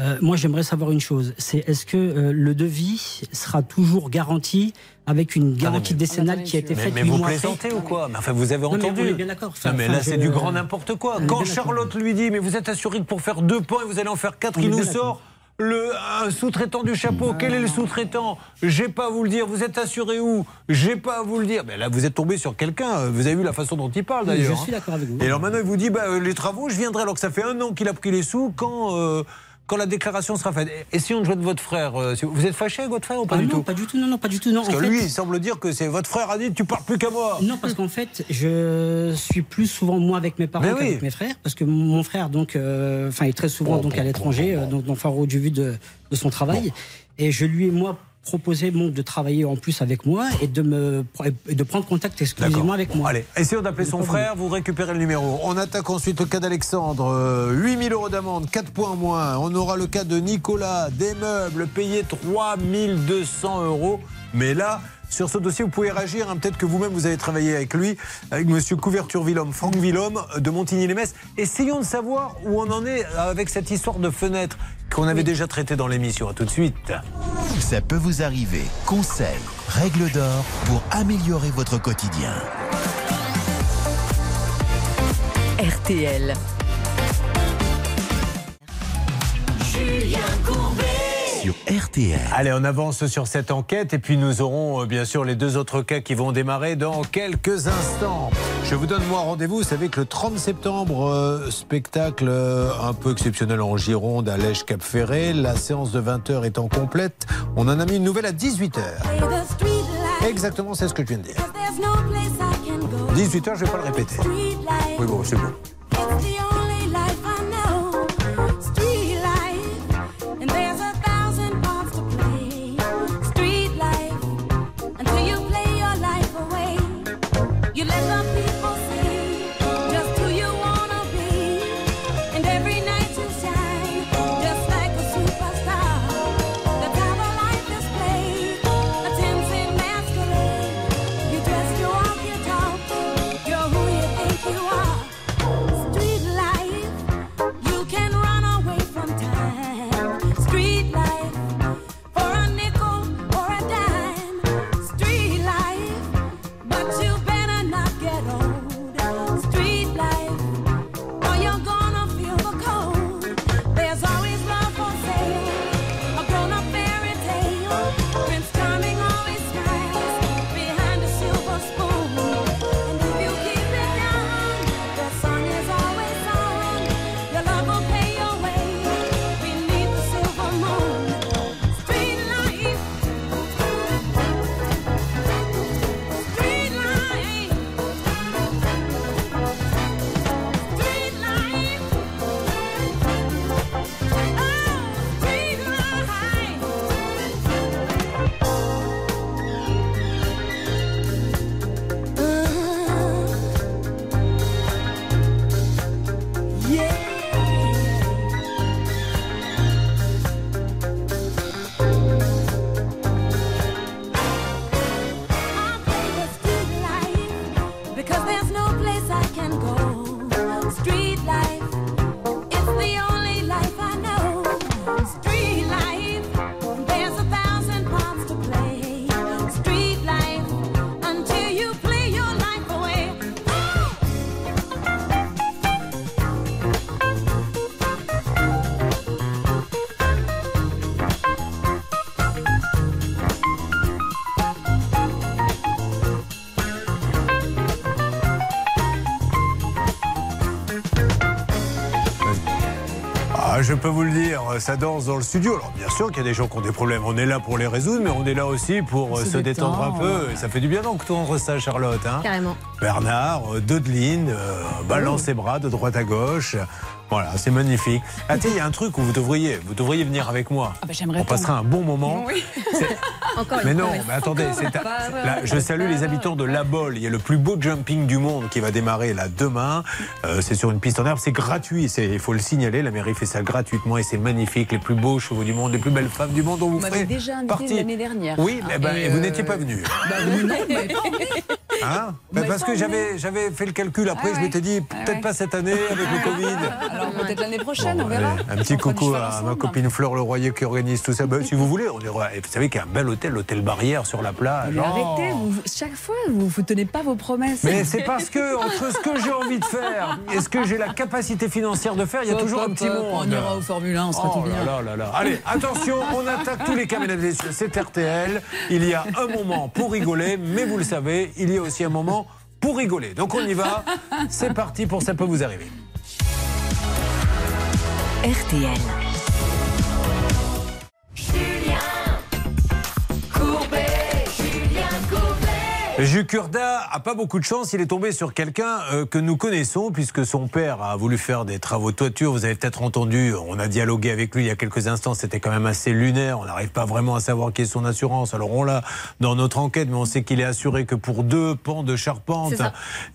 euh, moi, j'aimerais savoir une chose. C'est est-ce que euh, le devis sera toujours garanti avec une garantie décennale qui a été Mais, faite mais huit vous mois après plaisantez ou quoi Mais Enfin, vous avez Non, mais entendu. on est bien d'accord. Enfin, Non, mais là, c'est du grand n'importe quoi. Est Quand. Charlotte lui dit, mais vous êtes assuré que pour faire deux points, vous allez en faire quatre, il nous sort le, un sous-traitant du chapeau. Quel est le sous-traitant J'ai pas à vous le dire. Vous êtes assuré où J'ai pas à vous le dire. Mais là, vous êtes tombé sur quelqu'un. Vous avez vu la façon dont il parle Oui, d'ailleurs. je suis hein. d'accord avec vous. Et alors maintenant, il vous dit, bah, euh, les travaux, je viendrai alors que ça fait un an qu'il a pris les sous quand. euh, quand la déclaration sera faite. Essayons de jouer de votre frère. euh, Vous êtes fâché avec votre frère ou pas Ah du non, tout pas du tout, non, non, pas du tout, non. Parce en que fait- lui, il semble dire que c'est votre frère a dit tu parles plus qu'à moi. Non, parce qu'en fait, je suis plus souvent moi avec mes parents oui. qu'avec mes frères, parce que mon frère donc, euh, enfin, est très souvent Bon, donc bon, à l'étranger, euh, donc dans le phare du vu de, de son travail, et je lui ai moi proposé donc de travailler en plus avec moi et de me et de prendre contact exclusivement avec moi. Allez, essayons d'appeler son frère, vous récupérez le numéro. On attaque ensuite le cas d'Alexandre, euh, 8000 euros d'amende, 4 points moins. On aura le cas de Nicolas, des meubles, payé 3200 euros. Mais là, sur ce dossier, vous pouvez réagir. hein. Peut-être que vous-même, vous avez travaillé avec lui, avec monsieur Couverture Villhomme, Franck Villhomme de Montigny-les-Messes. Essayons de savoir où on en est avec cette histoire de fenêtre qu'on avait déjà traitée dans l'émission. À tout de suite. Ça peut vous arriver. Conseils, règles d'or pour améliorer votre quotidien. RTL. Julien Courbet. Sur RTL. Allez, on avance sur cette enquête et puis nous aurons euh, bien sûr les deux autres cas qui vont démarrer dans quelques instants. Je vous donne moi rendez-vous, vous savez que le 30 septembre, euh, spectacle euh, un peu exceptionnel en Gironde à Lèche Cap Ferré, la séance de 20h étant complète, on en a mis une nouvelle à 18h. Exactement, c'est ce que je viens de dire. 18h, je vais pas le répéter. Oui bon, c'est bon. Je peux vous le dire, ça danse dans le studio. Alors bien sûr qu'il y a des gens qui ont des problèmes. On est là pour les résoudre, mais on est là aussi pour euh, Se se détendre un peu. Et ça fait du bien d'entendre ça, Charlotte. hein. Carrément. Bernard, euh, Dodeline, euh, balance ses bras de droite à gauche. Voilà, c'est magnifique. Ah, tu sais, il y a un truc où vous devriez, vous devriez venir avec moi. Ah bah, j'aimerais On passera un bon moment. Oui. Encore Mais non, mais attendez, là, je salue les habitants de La Bolle. Il y a le plus beau jumping du monde qui va démarrer là demain. Euh, c'est sur une piste en herbe, c'est gratuit. C'est- Il faut le signaler. La mairie fait ça gratuitement et c'est magnifique. Les plus beaux chevaux du monde, les plus belles femmes du monde. On vous Vous ferez déjà invité partie. l'année dernière. Oui, mais Et, et vous euh, n'étiez pas venu. Bah, non, vous m'avez pas emmené. Hein m'avez parce que j'avais j'avais fait le calcul. Après, Ah je ouais. m'étais dit Ah peut-être ouais. pas cette année avec le Covid. Alors peut-être l'année prochaine, on verra. un petit coucou à ma copine Fleur Leroyer qui organise tout ça. Ben, si vous voulez, on vous savez qu'il y a un bel hôtel, l'hôtel Barrière sur la plage. Mais Oh. arrêtez, vous, chaque fois, vous ne tenez pas vos promesses. Mais c'est parce que entre ce que j'ai envie de faire et ce que j'ai la capacité financière de faire, il y a toujours un petit hop, monde. On ira au Formule 1, on sera Oh tout bien. là là là là. Allez, attention, on attaque tous les cas, mesdames et messieurs. C'est RTL. Il y a un moment pour rigoler, mais vous le savez, il y a aussi un moment pour rigoler. Donc on y va. C'est parti pour ça peut vous arriver. RTL. Jukurda a pas beaucoup de chance, il est tombé sur quelqu'un euh, que nous connaissons puisque son père a voulu faire des travaux de toiture. Vous avez peut-être entendu, on a dialogué avec lui il y a quelques instants, c'était quand même assez lunaire. On n'arrive pas vraiment à savoir qui est son assurance. Alors on l'a dans notre enquête, mais on sait qu'il est assuré que pour deux pans de charpente.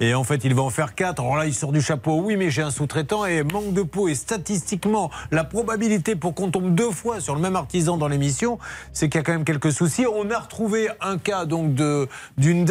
Et en fait, il va en faire quatre. Alors là, il sort du chapeau. Oui, mais j'ai un sous-traitant et manque de peau. Et statistiquement, la probabilité pour qu'on tombe deux fois sur le même artisan dans l'émission, c'est qu'il y a quand même quelques soucis. On a retrouvé un cas donc de d'une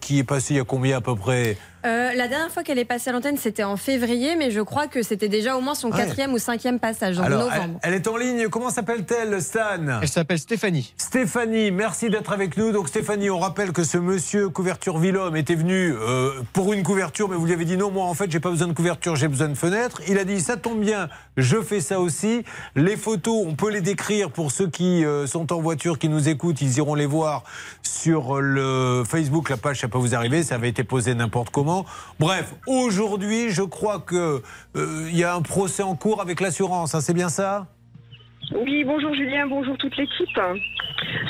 qui est passée il y a combien à peu près? Euh, la dernière fois qu'elle est passée à l'antenne, c'était en février, mais je crois que c'était déjà au moins son Ouais. quatrième ou cinquième passage, en Alors, elle, novembre. elle est en ligne. Comment s'appelle-t-elle, Stan Elle s'appelle Stéphanie. Stéphanie, merci d'être avec nous. Donc Stéphanie, on rappelle que ce monsieur couverture Villhomme était venu euh, pour une couverture, mais vous lui avez dit non, moi en fait j'ai pas besoin de couverture, j'ai besoin de fenêtre. Il a dit ça tombe bien, je fais ça aussi. Les photos, on peut les décrire pour ceux qui euh, sont en voiture, qui nous écoutent, ils iront les voir sur le Facebook, la page ça peut vous arriver, ça avait été posé n'importe comment. Bref, aujourd'hui, je crois que euh, y a un procès en cours avec l'assurance, hein, c'est bien ça? Oui, bonjour Julien, bonjour toute l'équipe.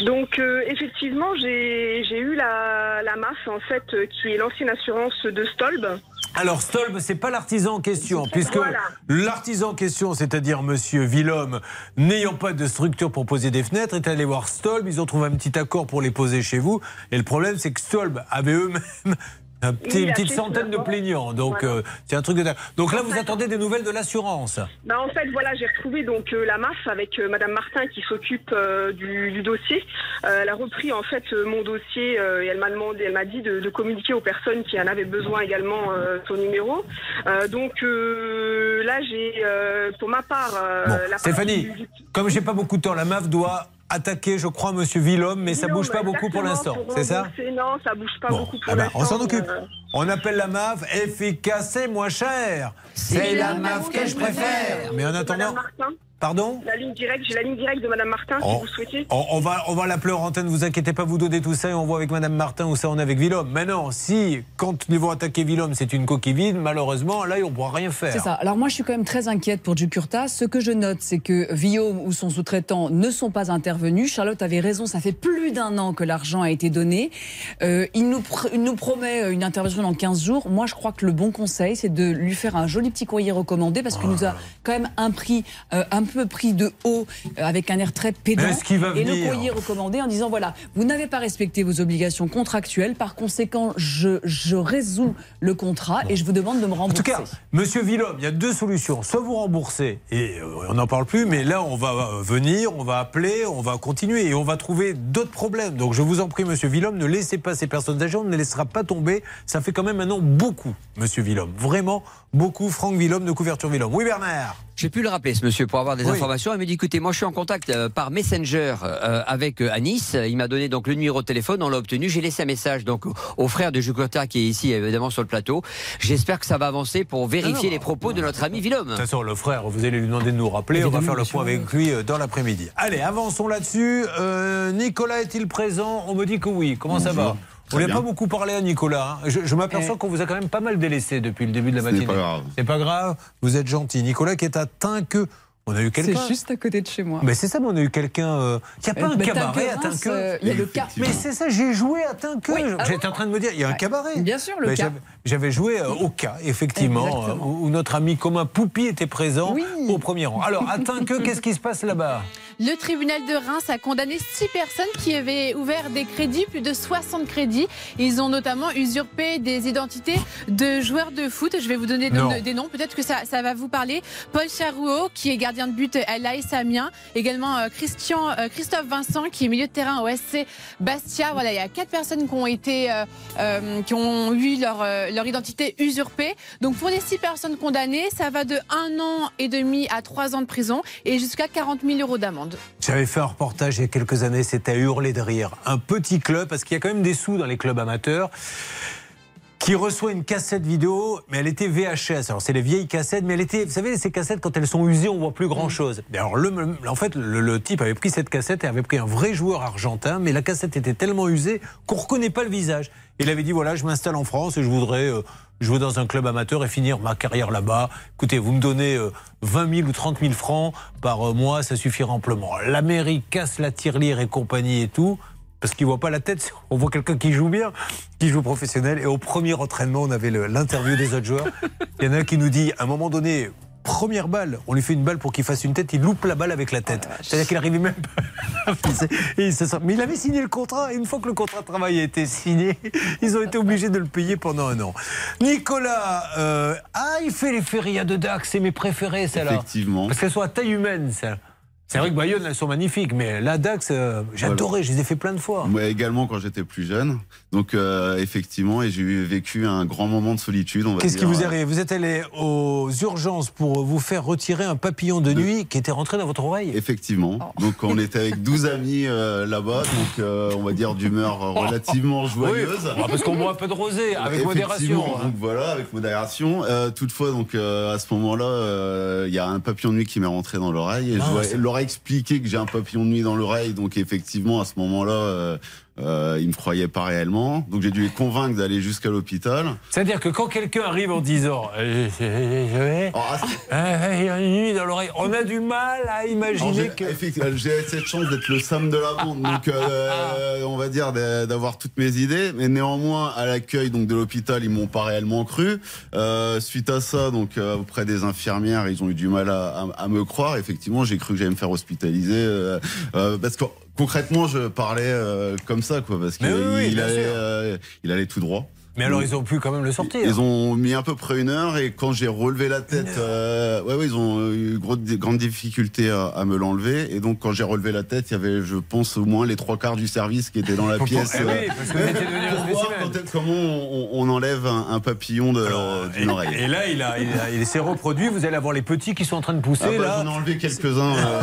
Donc euh, effectivement, j'ai eu la, la MAF en fait, euh, qui est l'ancienne assurance de Stolb. Alors Stolb, c'est pas l'artisan en question, puisque Voilà. l'artisan en question, c'est-à-dire Monsieur Villhomme, n'ayant pas de structure pour poser des fenêtres, est allé voir Stolb. Ils ont trouvé un petit accord pour les poser chez vous. Et le problème, c'est que Stolb avait eux-mêmes un petit- Oui, une petite centaine de plaignants. Donc Voilà. euh, c'est un truc de dingue. Donc là, vous attendez des nouvelles de l'assurance. Bah, en fait, voilà, j'ai retrouvé donc euh, la MAF avec euh, Madame Martin qui s'occupe euh, du, du dossier. Elle a repris en fait mon dossier et elle m'a demandé, elle m'a dit de, de communiquer aux personnes qui en avaient besoin également son numéro. Donc là, j'ai pour ma part Bon, la Stéphanie, partie du- comme j'ai pas beaucoup de temps, la MAF doit attaquer, je crois, Monsieur Villhomme, mais ça bouge pas beaucoup pour l'instant. C'est ça Non, ça bouge pas beaucoup pour Ah ben, on s'en occupe. euh, On appelle la MAF efficace et moins cher. C'est la MAF que je préfère. Mais en Madame attendant, Martin, pardon la ligne directe, j'ai la ligne directe de Madame Martin Oh. si vous souhaitez. on, on va, on va l'appeler en antenne, vous inquiétez pas, vous donnez tout ça et on voit avec Madame Martin où ça on est avec Villhomme. Maintenant, si quand ils vont attaquer Villhomme, c'est une coquille vide, malheureusement, là, on ne pourra rien faire. C'est ça. Alors moi, je suis quand même très inquiète pour Jukurta. Ce que je note, c'est que Guillaume ou son sous-traitant ne sont pas intervenus. Charlotte avait raison, ça fait plus d'un an que l'argent a été donné. Euh, il, nous pr- il nous promet une intervention dans 15 jours. Moi, je crois que le bon conseil, c'est de lui faire un joli petit courrier recommandé parce qu'il nous a quand même un prix euh, un peu pris de haut euh, avec un air très pédant. Et le courrier recommandé en disant voilà, vous n'avez pas respecté vos obligations contractuelles. Par conséquent, je, je résous le contrat et je vous demande de me En rembourser. tout cas, Monsieur Villhomme, il y a deux solutions. Soit vous remboursez, et euh, on n'en parle plus, mais là, on va euh, venir, on va appeler, on va continuer, et on va trouver d'autres problèmes. Donc je vous en prie, Monsieur Villhomme, ne laissez pas ces personnes âgées, on ne les laissera pas tomber. Ça fait quand même maintenant beaucoup, Monsieur Villhomme. Vraiment beaucoup. Franck Villhomme de Couverture Villhomme. Oui, Bernard J'ai pu le rappeler, ce monsieur, pour avoir des Oui. informations. Il me dit écoutez, moi, je suis en contact euh, par Messenger euh, avec euh, Anis. Il m'a donné donc le numéro de téléphone, on l'a obtenu. J'ai laissé un message donc au- frère de Jucota qui est ici, évidemment, sur le plateau. J'espère que ça va avancer pour vérifier non, les propos de notre ami Villhomme. De toute façon, le frère, vous allez lui demander de nous rappeler. on va faire le point avec lui euh, dans l'après-midi. Allez, avançons là-dessus. Euh, Nicolas est-il présent? On me dit que oui. Comment ça va? On Très n'a pas beaucoup parlé à Nicolas. hein. Je, je m'aperçois qu'on vous a quand même pas mal délaissé depuis le début de la Ce n'est matinée. pas grave. C'est pas grave. Vous êtes gentil. Nicolas qui est atteint que. On a eu quelqu'un. C'est juste à côté de chez moi. Mais c'est ça, mais on a eu quelqu'un. euh, Il n'y a pas Euh, un bah, cabaret à Tinqueux euh, il y a le Ca. Mais c'est ça, j'ai joué à Tinqueux. Oui, ah J'étais en train de me dire, il y a un cabaret. Bien sûr, le Mais Ca. j'avais- joué euh, au cas, effectivement, euh, où, où notre ami commun Poupi était présent au premier rang. Alors, à Tinqueux, qu'est-ce qui se passe là-bas? Le tribunal de Reims a condamné six personnes qui avaient ouvert des crédits, plus de 60 crédits. Ils ont notamment usurpé des identités de joueurs de foot. Je vais vous donner Non. des noms, peut-être que ça, ça va vous parler. Paul Charouot, qui est gardien de but à l'AS Amiens. Également euh, Christian, euh, Christophe Vincent, qui est milieu de terrain au SC Bastia. Voilà, il y a quatre personnes qui ont été, euh, euh, qui ont eu leur, euh, leur identité usurpée. Donc pour les six personnes condamnées, ça va de un an et demi à trois ans de prison et jusqu'à 40 000 euros d'amende. J'avais fait un reportage il y a quelques années, c'était à hurler de rire. Un petit club, parce qu'il y a quand même des sous dans les clubs amateurs, qui reçoit une cassette vidéo, mais elle était VHS. Alors c'est les vieilles cassettes, mais elle était, vous savez, ces cassettes quand elles sont usées, on voit plus grand chose. Mais alors le, en fait, le, le type avait pris cette cassette et avait pris un vrai joueur argentin, mais la cassette était tellement usée qu'on reconnaît pas le visage. Il avait dit voilà, je m'installe en France et je voudrais euh, jouer dans un club amateur et finir ma carrière là-bas. Écoutez, vous me donnez euh, 20 000 ou 30 000 francs par euh, mois, ça suffira amplement. L'Amérique casse la tirelire et compagnie et tout. Parce qu'il voit pas la tête, on voit quelqu'un qui joue bien, qui joue professionnel. Et au premier entraînement, on avait l'interview des autres joueurs. Il y en a un qui nous dit, à un moment donné, première balle, on lui fait une balle pour qu'il fasse une tête, il loupe la balle avec la tête. C'est-à-dire qu'il arrivait même pas. Et il se sent- Mais il avait signé le contrat. Et une fois que le contrat de travail a été signé, ils ont été obligés de le payer pendant un an. Nicolas, euh, ah, il fait les férias de Dax, c'est mes préférés, celle-là. Effectivement. Parce qu'elles sont à taille humaine, ça. C'est vrai que Bayonne, elles sont magnifiques, mais la Dax, euh, j'adorais, je les ai fait plein de fois. Moi également quand j'étais plus jeune. Donc euh, effectivement, et j'ai vécu un grand moment de solitude. on va Qu'est-ce qui vous est arrivé? Vous êtes allé aux urgences pour vous faire retirer un papillon de nuit qui était rentré dans votre oreille? Effectivement. Donc on était avec 12 amis euh, là-bas, donc euh, on va dire d'humeur euh, relativement joyeuse. Oui, parce qu'on boit un peu de rosé, avec modération. Effectivement, hein. Donc voilà, avec modération. Euh, toutefois, donc euh, à ce moment-là, euh, il y a un papillon de nuit qui m'est rentré dans l'oreille et Ah, je leur expliquer que j'ai un papillon de nuit dans l'oreille. Donc effectivement, à ce moment-là, euh, euh, ils me croyaient pas réellement. Donc j'ai dû les convaincre d'aller jusqu'à l'hôpital. C'est-à-dire que quand quelqu'un arrive en disant euh, Oh, euh, il y a une nuit dans l'oreille, on a du mal à imaginer que. effectivement, J'ai cette chance d'être le Sam de la bande, donc euh, on va dire d'avoir toutes mes idées. Mais néanmoins, à l'accueil donc de l'hôpital, ils m'ont pas réellement cru. Euh, suite à ça, donc euh, auprès des infirmières, ils ont eu du mal à, à- à me croire. Effectivement, j'ai cru que j'allais me faire hospitaliser euh, euh, parce que concrètement, je parlais euh, comme ça, quoi, parce qu'il oui, oui, allait, euh, il allait tout droit. Mais alors, ils ont pu quand même le sortir. ils ont mis à peu près une heure et quand j'ai relevé la tête, euh, ouais, ouais, ils ont eu gros, des grandes difficultés à, à me l'enlever. Et donc quand j'ai relevé la tête, il y avait, je pense, au moins les trois quarts du service qui étaient dans la pièce. eh oui, parce que vous étiez devenu un pour voir spécimen. comment on, on enlève un, un papillon de- d'une oreille. et là, il, a, il, a- il s'est reproduit. Vous allez avoir les petits qui sont en train de pousser. Ah bah, là. J'en ai enlevé quelques-uns euh,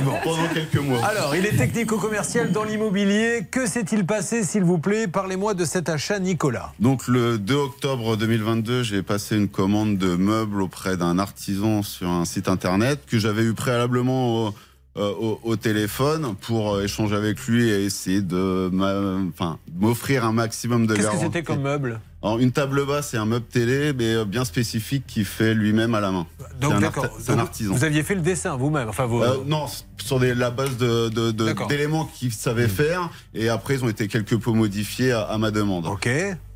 pendant quelques mois. Alors, il est technico-commercial dans l'immobilier. Que s'est-il passé, s'il vous plaît? Parlez-moi de cet achat, Nicolas. Donc le 2 octobre 2022, j'ai passé une commande de meubles auprès d'un artisan sur un site internet que j'avais eu préalablement au, euh, au- au téléphone pour euh, échanger avec lui et essayer de m'offrir un maximum de Qu'est-ce que c'était comme meuble? Alors, une table basse et un meuble télé, mais euh, bien spécifique qui fait lui-même à la main. Donc, C'est d'accord. c'est un artisan. Vous aviez fait le dessin vous-même enfin, vous... Euh, non, sur des, la base de, de- de- d'éléments qu'ils savaient faire, et après ils ont été quelque peu modifiés à, à ma demande. Ok.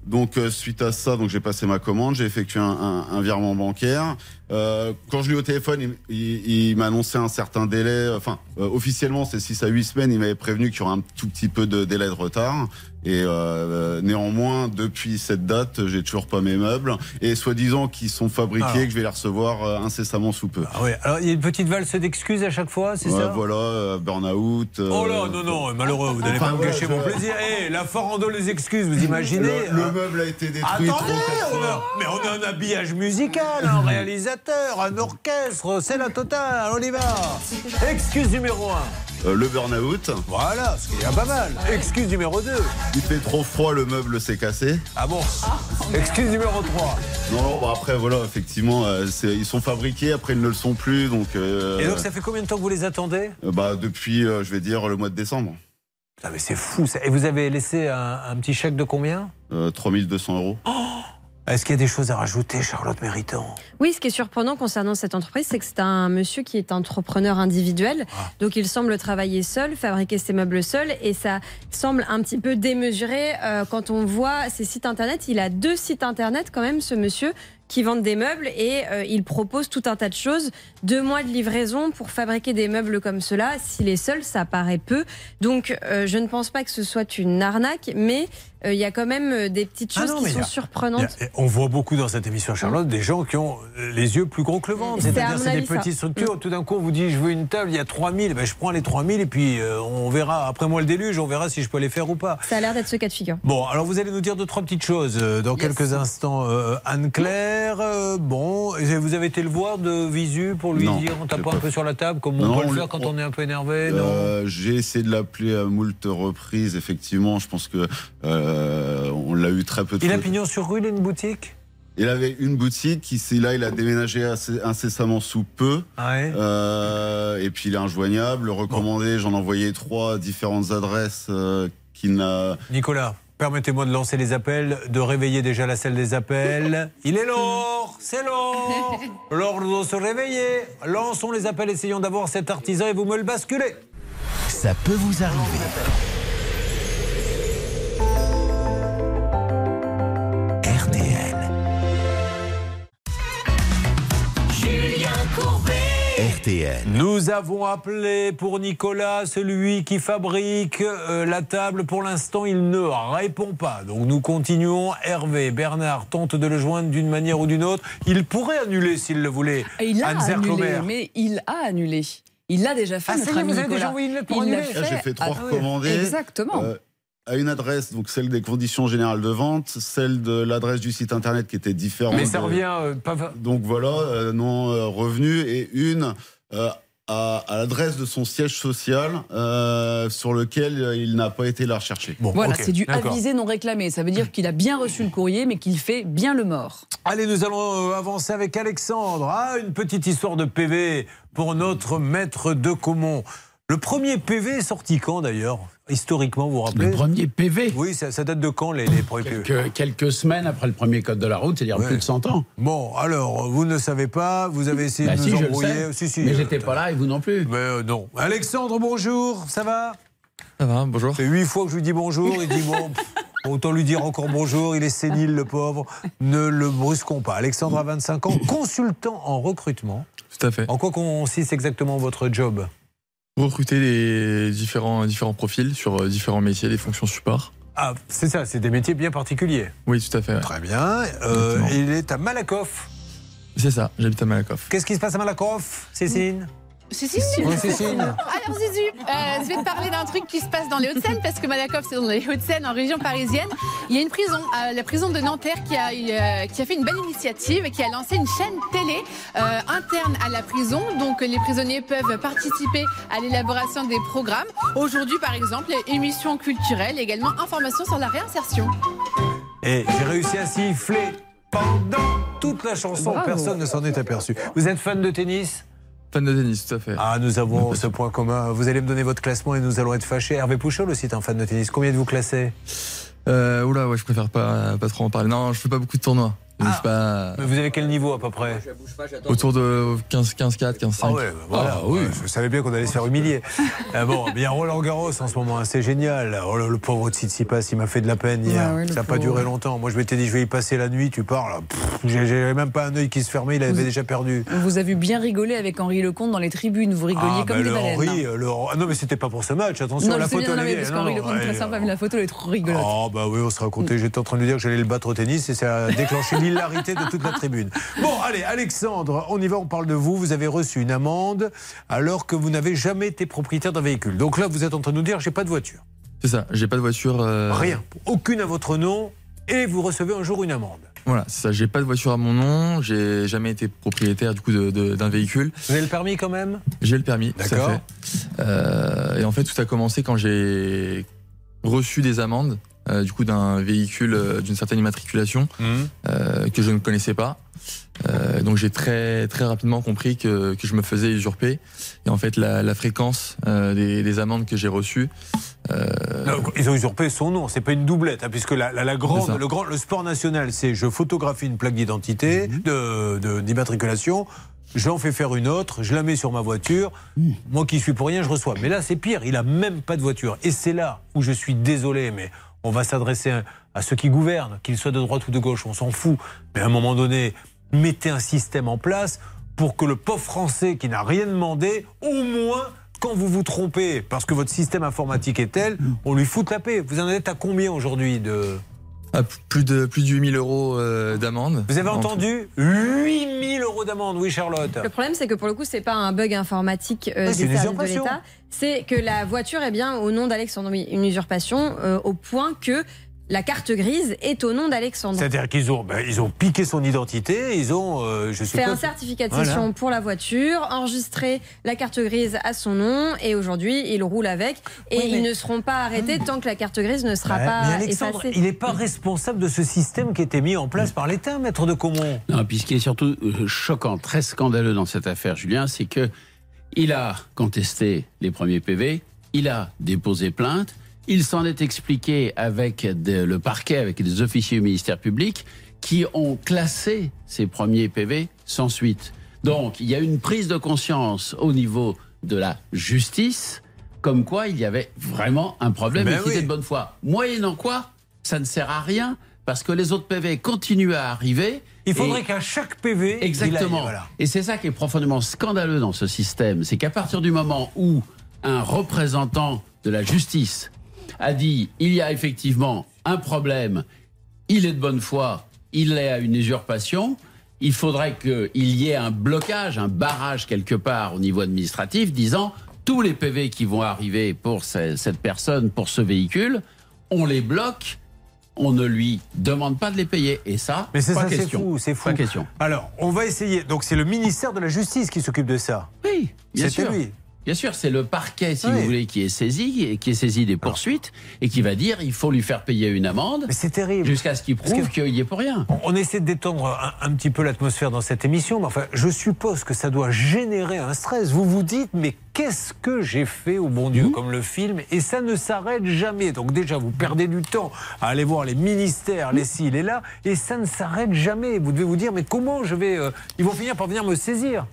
Donc euh, suite à ça, donc j'ai passé ma commande, j'ai effectué un, un- un virement bancaire. Euh, quand je l'ai eu au téléphone, il, il- il m'a annoncé un certain délai. Enfin, euh, officiellement c'est 6 à 8 semaines. Il m'avait prévenu qu'il y aurait un tout petit peu de délai de retard. Et euh, néanmoins, depuis cette date, j'ai toujours pas mes meubles. Et soi-disant qu'ils sont fabriqués, Ah. que je vais les recevoir euh, incessamment sous peu. Ah ouais. Alors, il y a une petite valse d'excuses à chaque fois, c'est Ouais, ça voilà, euh, burn-out. euh, Oh là, non, non, malheureux, vous n'allez pas me gâcher mon plaisir. Eh, la farandoleuse excuses, vous imaginez Le, le hein meuble a été détruit. Attendez, trop on a- mais on a un habillage musical, un réalisateur, un orchestre, c'est la totale, on y va. Excuse numéro 1. Euh, le burn-out. Voilà, ce qui est pas mal. Excuse numéro 2. Il fait trop froid, le meuble s'est cassé. Ah bon Excuse numéro 3. Non, non, bon après, voilà, effectivement, euh, c'est- ils sont fabriqués, après ils ne le sont plus. Donc, euh, Et donc, ça fait combien de temps que vous les attendez euh, bah, depuis, euh, je vais dire, le mois de décembre. Ah, mais c'est fou ça. Et vous avez laissé un, un petit chèque de combien Euh, 3200 euros. Est-ce qu'il y a des choses à rajouter, Charlotte Méritant? Oui, ce qui est surprenant concernant cette entreprise, c'est que c'est un monsieur qui est entrepreneur individuel. Ah. Donc, il semble travailler seul, fabriquer ses meubles seul. Et ça semble un petit peu démesuré euh, quand on voit ses sites internet. Il a deux sites internet, quand même, ce monsieur qui vendent des meubles et euh, il propose tout un tas de choses. Deux mois de livraison pour fabriquer des meubles comme cela. S'il est seul, ça paraît peu. Donc, euh, je ne pense pas que ce soit une arnaque, mais euh, il y a quand même des petites Ah choses non, qui sont a- surprenantes. A- On voit beaucoup dans cette émission, Charlotte, des gens qui ont les yeux plus gros que le ventre. C'est-à-dire, c'est des ça. petites structures. Tout d'un coup, on vous dit, je veux une table, il y a 3000. Ben, je prends les 3000 et puis euh, on verra. Après moi, le déluge, on verra si je peux les faire ou pas. Ça a l'air d'être ce cas de figure. Bon, alors vous allez nous dire deux, trois petites choses euh, dans quelques instants. Euh, Euh, bon, vous avez été le voir de visu pour lui Non, dire, on tape j'ai pas un peu fait. sur la table, comme Non, on peut on le faire quand on- est un peu énervé, Euh, J'ai essayé de l'appeler à moult reprises, effectivement. Je pense que euh, on l'a eu très peu de Il a pignon sur rue, il a une boutique? Il avait une boutique, qui, c'est là, il a déménagé assez- incessamment sous peu. Ouais. Euh, et puis il est injoignable, recommandé. J'en ai envoyé trois différentes adresses euh, qui n'a. Nicolas, permettez-moi de lancer les appels, de réveiller déjà la salle des appels. Il est l'or, c'est l'or. L'or doit se réveiller. Lançons les appels, essayons d'avoir cet artisan et vous me le basculez. Ça peut vous arriver. RTL. Nous avons appelé pour Nicolas, celui qui fabrique euh, la table. Pour l'instant, il ne répond pas. Donc nous continuons. Hervé, Bernard tente de le joindre d'une manière ou d'une autre. Il pourrait annuler s'il le voulait. Et il a annulé, mais il a annulé. Il l'a déjà fait, Ah, notre ami vous avez Nicolas. déjà envoyé une lettre pour Il l'a annuler Là, J'ai fait trois Ah oui. recommandés. Exactement. Euh, à une adresse, donc celle des conditions générales de vente, celle de l'adresse du site internet qui était différente. Mais ça revient euh, pas. Donc voilà, euh, non euh, revenu et une euh, à, à l'adresse de son siège social euh, sur lequel euh, il n'a pas été la rechercher. voilà, c'est du avisé non réclamé. Ça veut dire qu'il a bien reçu le courrier, mais qu'il fait bien le mort. Allez, nous allons avancer avec Alexandre. Ah, une petite histoire de PV pour notre maître de Caumont. Le premier PV est sorti quand d'ailleurs? Historiquement, vous vous rappelez? Le premier PV Oui, ça, ça date de quand les, les premiers PV quelques, semaines après le premier code de la route, c'est-à-dire Ouais. plus de 100 ans. Bon, alors, vous ne savez pas, vous avez essayé Bah de si, nous je le embrouiller. sais. Si, si, Mais euh, j'étais pas là et vous non plus. Mais euh, non. Alexandre, bonjour, ça va? Ça va, bonjour. C'est huit fois que je lui dis bonjour, il dit bon, autant lui dire encore bonjour, il est sénile le pauvre, ne le brusquons pas. Alexandre a 25 ans, consultant en recrutement. Tout à fait. En quoi consiste exactement votre job? Recruter les différents, différents profils sur euh, différents métiers, des fonctions support. Ah, c'est ça, c'est des métiers bien particuliers. Oui, tout à fait. ouais. Très bien. Euh, il est à Malakoff. C'est ça, j'habite à Malakoff. Qu'est-ce qui se passe à Malakoff, Cécile? Cécile Oui, Cécile. Alors Zizu, euh, je vais te parler d'un truc qui se passe dans les Hauts-de-Seine parce que Malakoff c'est dans les Hauts-de-Seine en région parisienne. Il y a une prison, euh, la prison de Nanterre qui a, euh, qui a fait une belle initiative et qui a lancé une chaîne télé euh, interne à la prison. Donc les prisonniers peuvent participer à l'élaboration des programmes. Aujourd'hui par exemple, émissions culturelles, également informations sur la réinsertion. Et j'ai réussi à siffler pendant toute la chanson. Bravo. Personne ne s'en est aperçu. Vous êtes fan de tennis? Fan de tennis, tout à fait. Ah, nous avons ce point commun. Vous allez me donner votre classement et nous allons être fâchés. Hervé Pouchol aussi est un fan de tennis. Combien de vous classez Euh, oula, ouais, je préfère pas, pas trop en parler. Non, je fais pas beaucoup de tournois. C'est pas Mais Vous avez quel niveau à peu près autour de 15, 15 4, 15 5. Ah ouais, bah voilà, ouais, je savais bien qu'on allait se faire humilier. Ah bon, bien Roland Garros en ce moment, hein, c'est génial. Oh, le, le pauvre Tsitsipas, il m'a fait de la peine hier. Ouais, ouais, le ça n'a pas duré longtemps. Moi, je m'étais dit, je vais y passer la nuit. Tu parles. J'avais même pas un œil qui se fermait. Il avait Vous- déjà perdu. On vous a vu bien rigoler avec Henri Lecomte dans les tribunes. Vous rigoliez Ah, comme bah, des le baleines. Henri, le- ah non, mais c'était pas pour ce match. Attention, non, la je photo. bien, non, mais parce qu'Henri Lecomte très sympa, mais la photo elle est trop rigolote. Oh bah oui, on se racontait. J'étais en train de lui dire que j'allais le battre au tennis et ça a déclenché l'hilarité de toute la tribune. Bon, allez, Alexandre, on y va, on parle de vous. Vous avez reçu une amende alors que vous n'avez jamais été propriétaire d'un véhicule. Donc là, vous êtes en train de nous dire j'ai pas de voiture. C'est ça, j'ai pas de voiture. euh, Rien. Aucune à votre nom et vous recevez un jour une amende. Voilà, c'est ça, j'ai pas de voiture à mon nom, j'ai jamais été propriétaire du coup d'un véhicule. Vous avez le permis quand même? J'ai le permis, D'accord. fait. Euh, et en fait, tout a commencé quand j'ai reçu des amendes, euh, du coup, d'un véhicule euh, d'une certaine immatriculation euh, que je ne connaissais pas. Donc j'ai très très rapidement compris que, que je me faisais usurper. Et en fait, la, la fréquence des, des amendes que j'ai reçues Non, ils ont usurpé son nom, c'est pas une doublette, hein, puisque la, la- la C'est grande, le, grand, le sport national, c'est je photographie une plaque d'identité, de- de- d'immatriculation, j'en fais faire une autre, je la mets sur ma voiture, Mhm. moi qui suis pour rien, je reçois. Mais là, c'est pire, il a même pas de voiture. Et c'est là où je suis désolé, mais on va s'adresser à, ceux qui gouvernent, qu'ils soient de droite ou de gauche, on s'en fout. Mais à un moment donné, mettez un système en place pour que le pauvre Français qui n'a rien demandé, au moins, quand vous vous trompez, parce que votre système informatique est tel, on lui fout la paix. Vous en êtes à combien aujourd'hui de... Ah, plus de plus de 8000 euros euh, d'amende. Vous avez entendu 8000 euros d'amende, oui Charlotte Le problème, c'est que pour le coup, c'est pas un bug informatique euh, Ouais, des services de l'État. C'est que la voiture est bien au nom d'Alexandre. Oui, une usurpation euh, au point que la carte grise est au nom d'Alexandre. C'est-à-dire qu'ils ont, ben, ils ont piqué son identité, ils ont, euh, je Fait un certificat de Voilà. cession pour la voiture, enregistré la carte grise à son nom et aujourd'hui il roule avec et Oui, mais- ils ne seront pas arrêtés tant que la carte grise ne sera Ouais, pas mais Alexandre, effacée. il n'est pas responsable de ce système qui a été mis en place par l'État, maître de Comont. Non, puis ce qui est surtout euh, choquant, très scandaleux dans cette affaire, Julien, c'est que il a contesté les premiers PV, il a déposé plainte, il s'en est expliqué avec de- le parquet, avec des officiers du ministère public, qui ont classé ces premiers PV sans suite. Donc, il y a une prise de conscience au niveau de la justice, comme quoi il y avait vraiment un problème Ben et qui oui. était de bonne foi. Moyennant quoi, ça ne sert à rien parce que les autres PV continuent à arriver. Il faudrait qu'à chaque PV, il aille, Exactement. voilà. Et c'est ça qui est profondément scandaleux dans ce système. C'est qu'à partir du moment où un représentant de la justice a dit il y a effectivement un problème, il est de bonne foi, il est à une usurpation, il faudrait qu'il y ait un blocage, un barrage quelque part au niveau administratif disant tous les PV qui vont arriver pour ce- cette personne, pour ce véhicule, on les bloque. On ne lui demande pas de les payer. Et ça, Mais c'est pas ça, c'est question. fou, c'est fou. Pas question. Alors, on va essayer. Donc, c'est le ministère de la Justice qui s'occupe de ça. Oui, bien C'était sûr. lui. Bien sûr, c'est le parquet, si Oui. vous voulez, qui est saisi, et qui est saisi des poursuites et qui va dire il faut lui faire payer une amende. C'est terrible. Jusqu'à ce qu'il prouve qu'il y est pour rien. On- On essaie de détendre un, un petit peu l'atmosphère dans cette émission, mais enfin, je suppose que ça doit générer un stress. Vous vous dites, mais qu'est-ce que j'ai fait au bon Mmh. Dieu, comme le film, et ça ne s'arrête jamais. Donc déjà, vous perdez du temps à aller voir les ministères, les ci, les là, et ça ne s'arrête jamais. Vous devez vous dire, mais comment je vais... euh, ils vont finir par venir me saisir?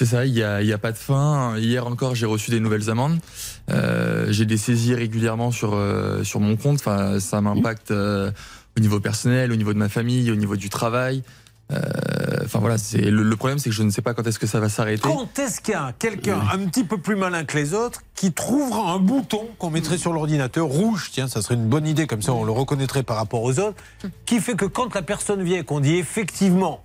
C'est ça, il n'y a, pas de fin. Hier encore, j'ai reçu des nouvelles amendes. Euh, j'ai des saisies régulièrement sur, euh, sur mon compte. Enfin, ça m'impacte euh, au niveau personnel, au niveau de ma famille, au niveau du travail. Enfin voilà, c'est le, le problème, c'est que je ne sais pas quand est-ce que ça va s'arrêter. Quand est-ce qu'il y a quelqu'un un petit peu plus malin que les autres qui trouvera un bouton qu'on mettrait sur l'ordinateur rouge, tiens, ça serait une bonne idée, comme ça on le reconnaîtrait par rapport aux autres, qui fait que quand la personne vient qu'on dit effectivement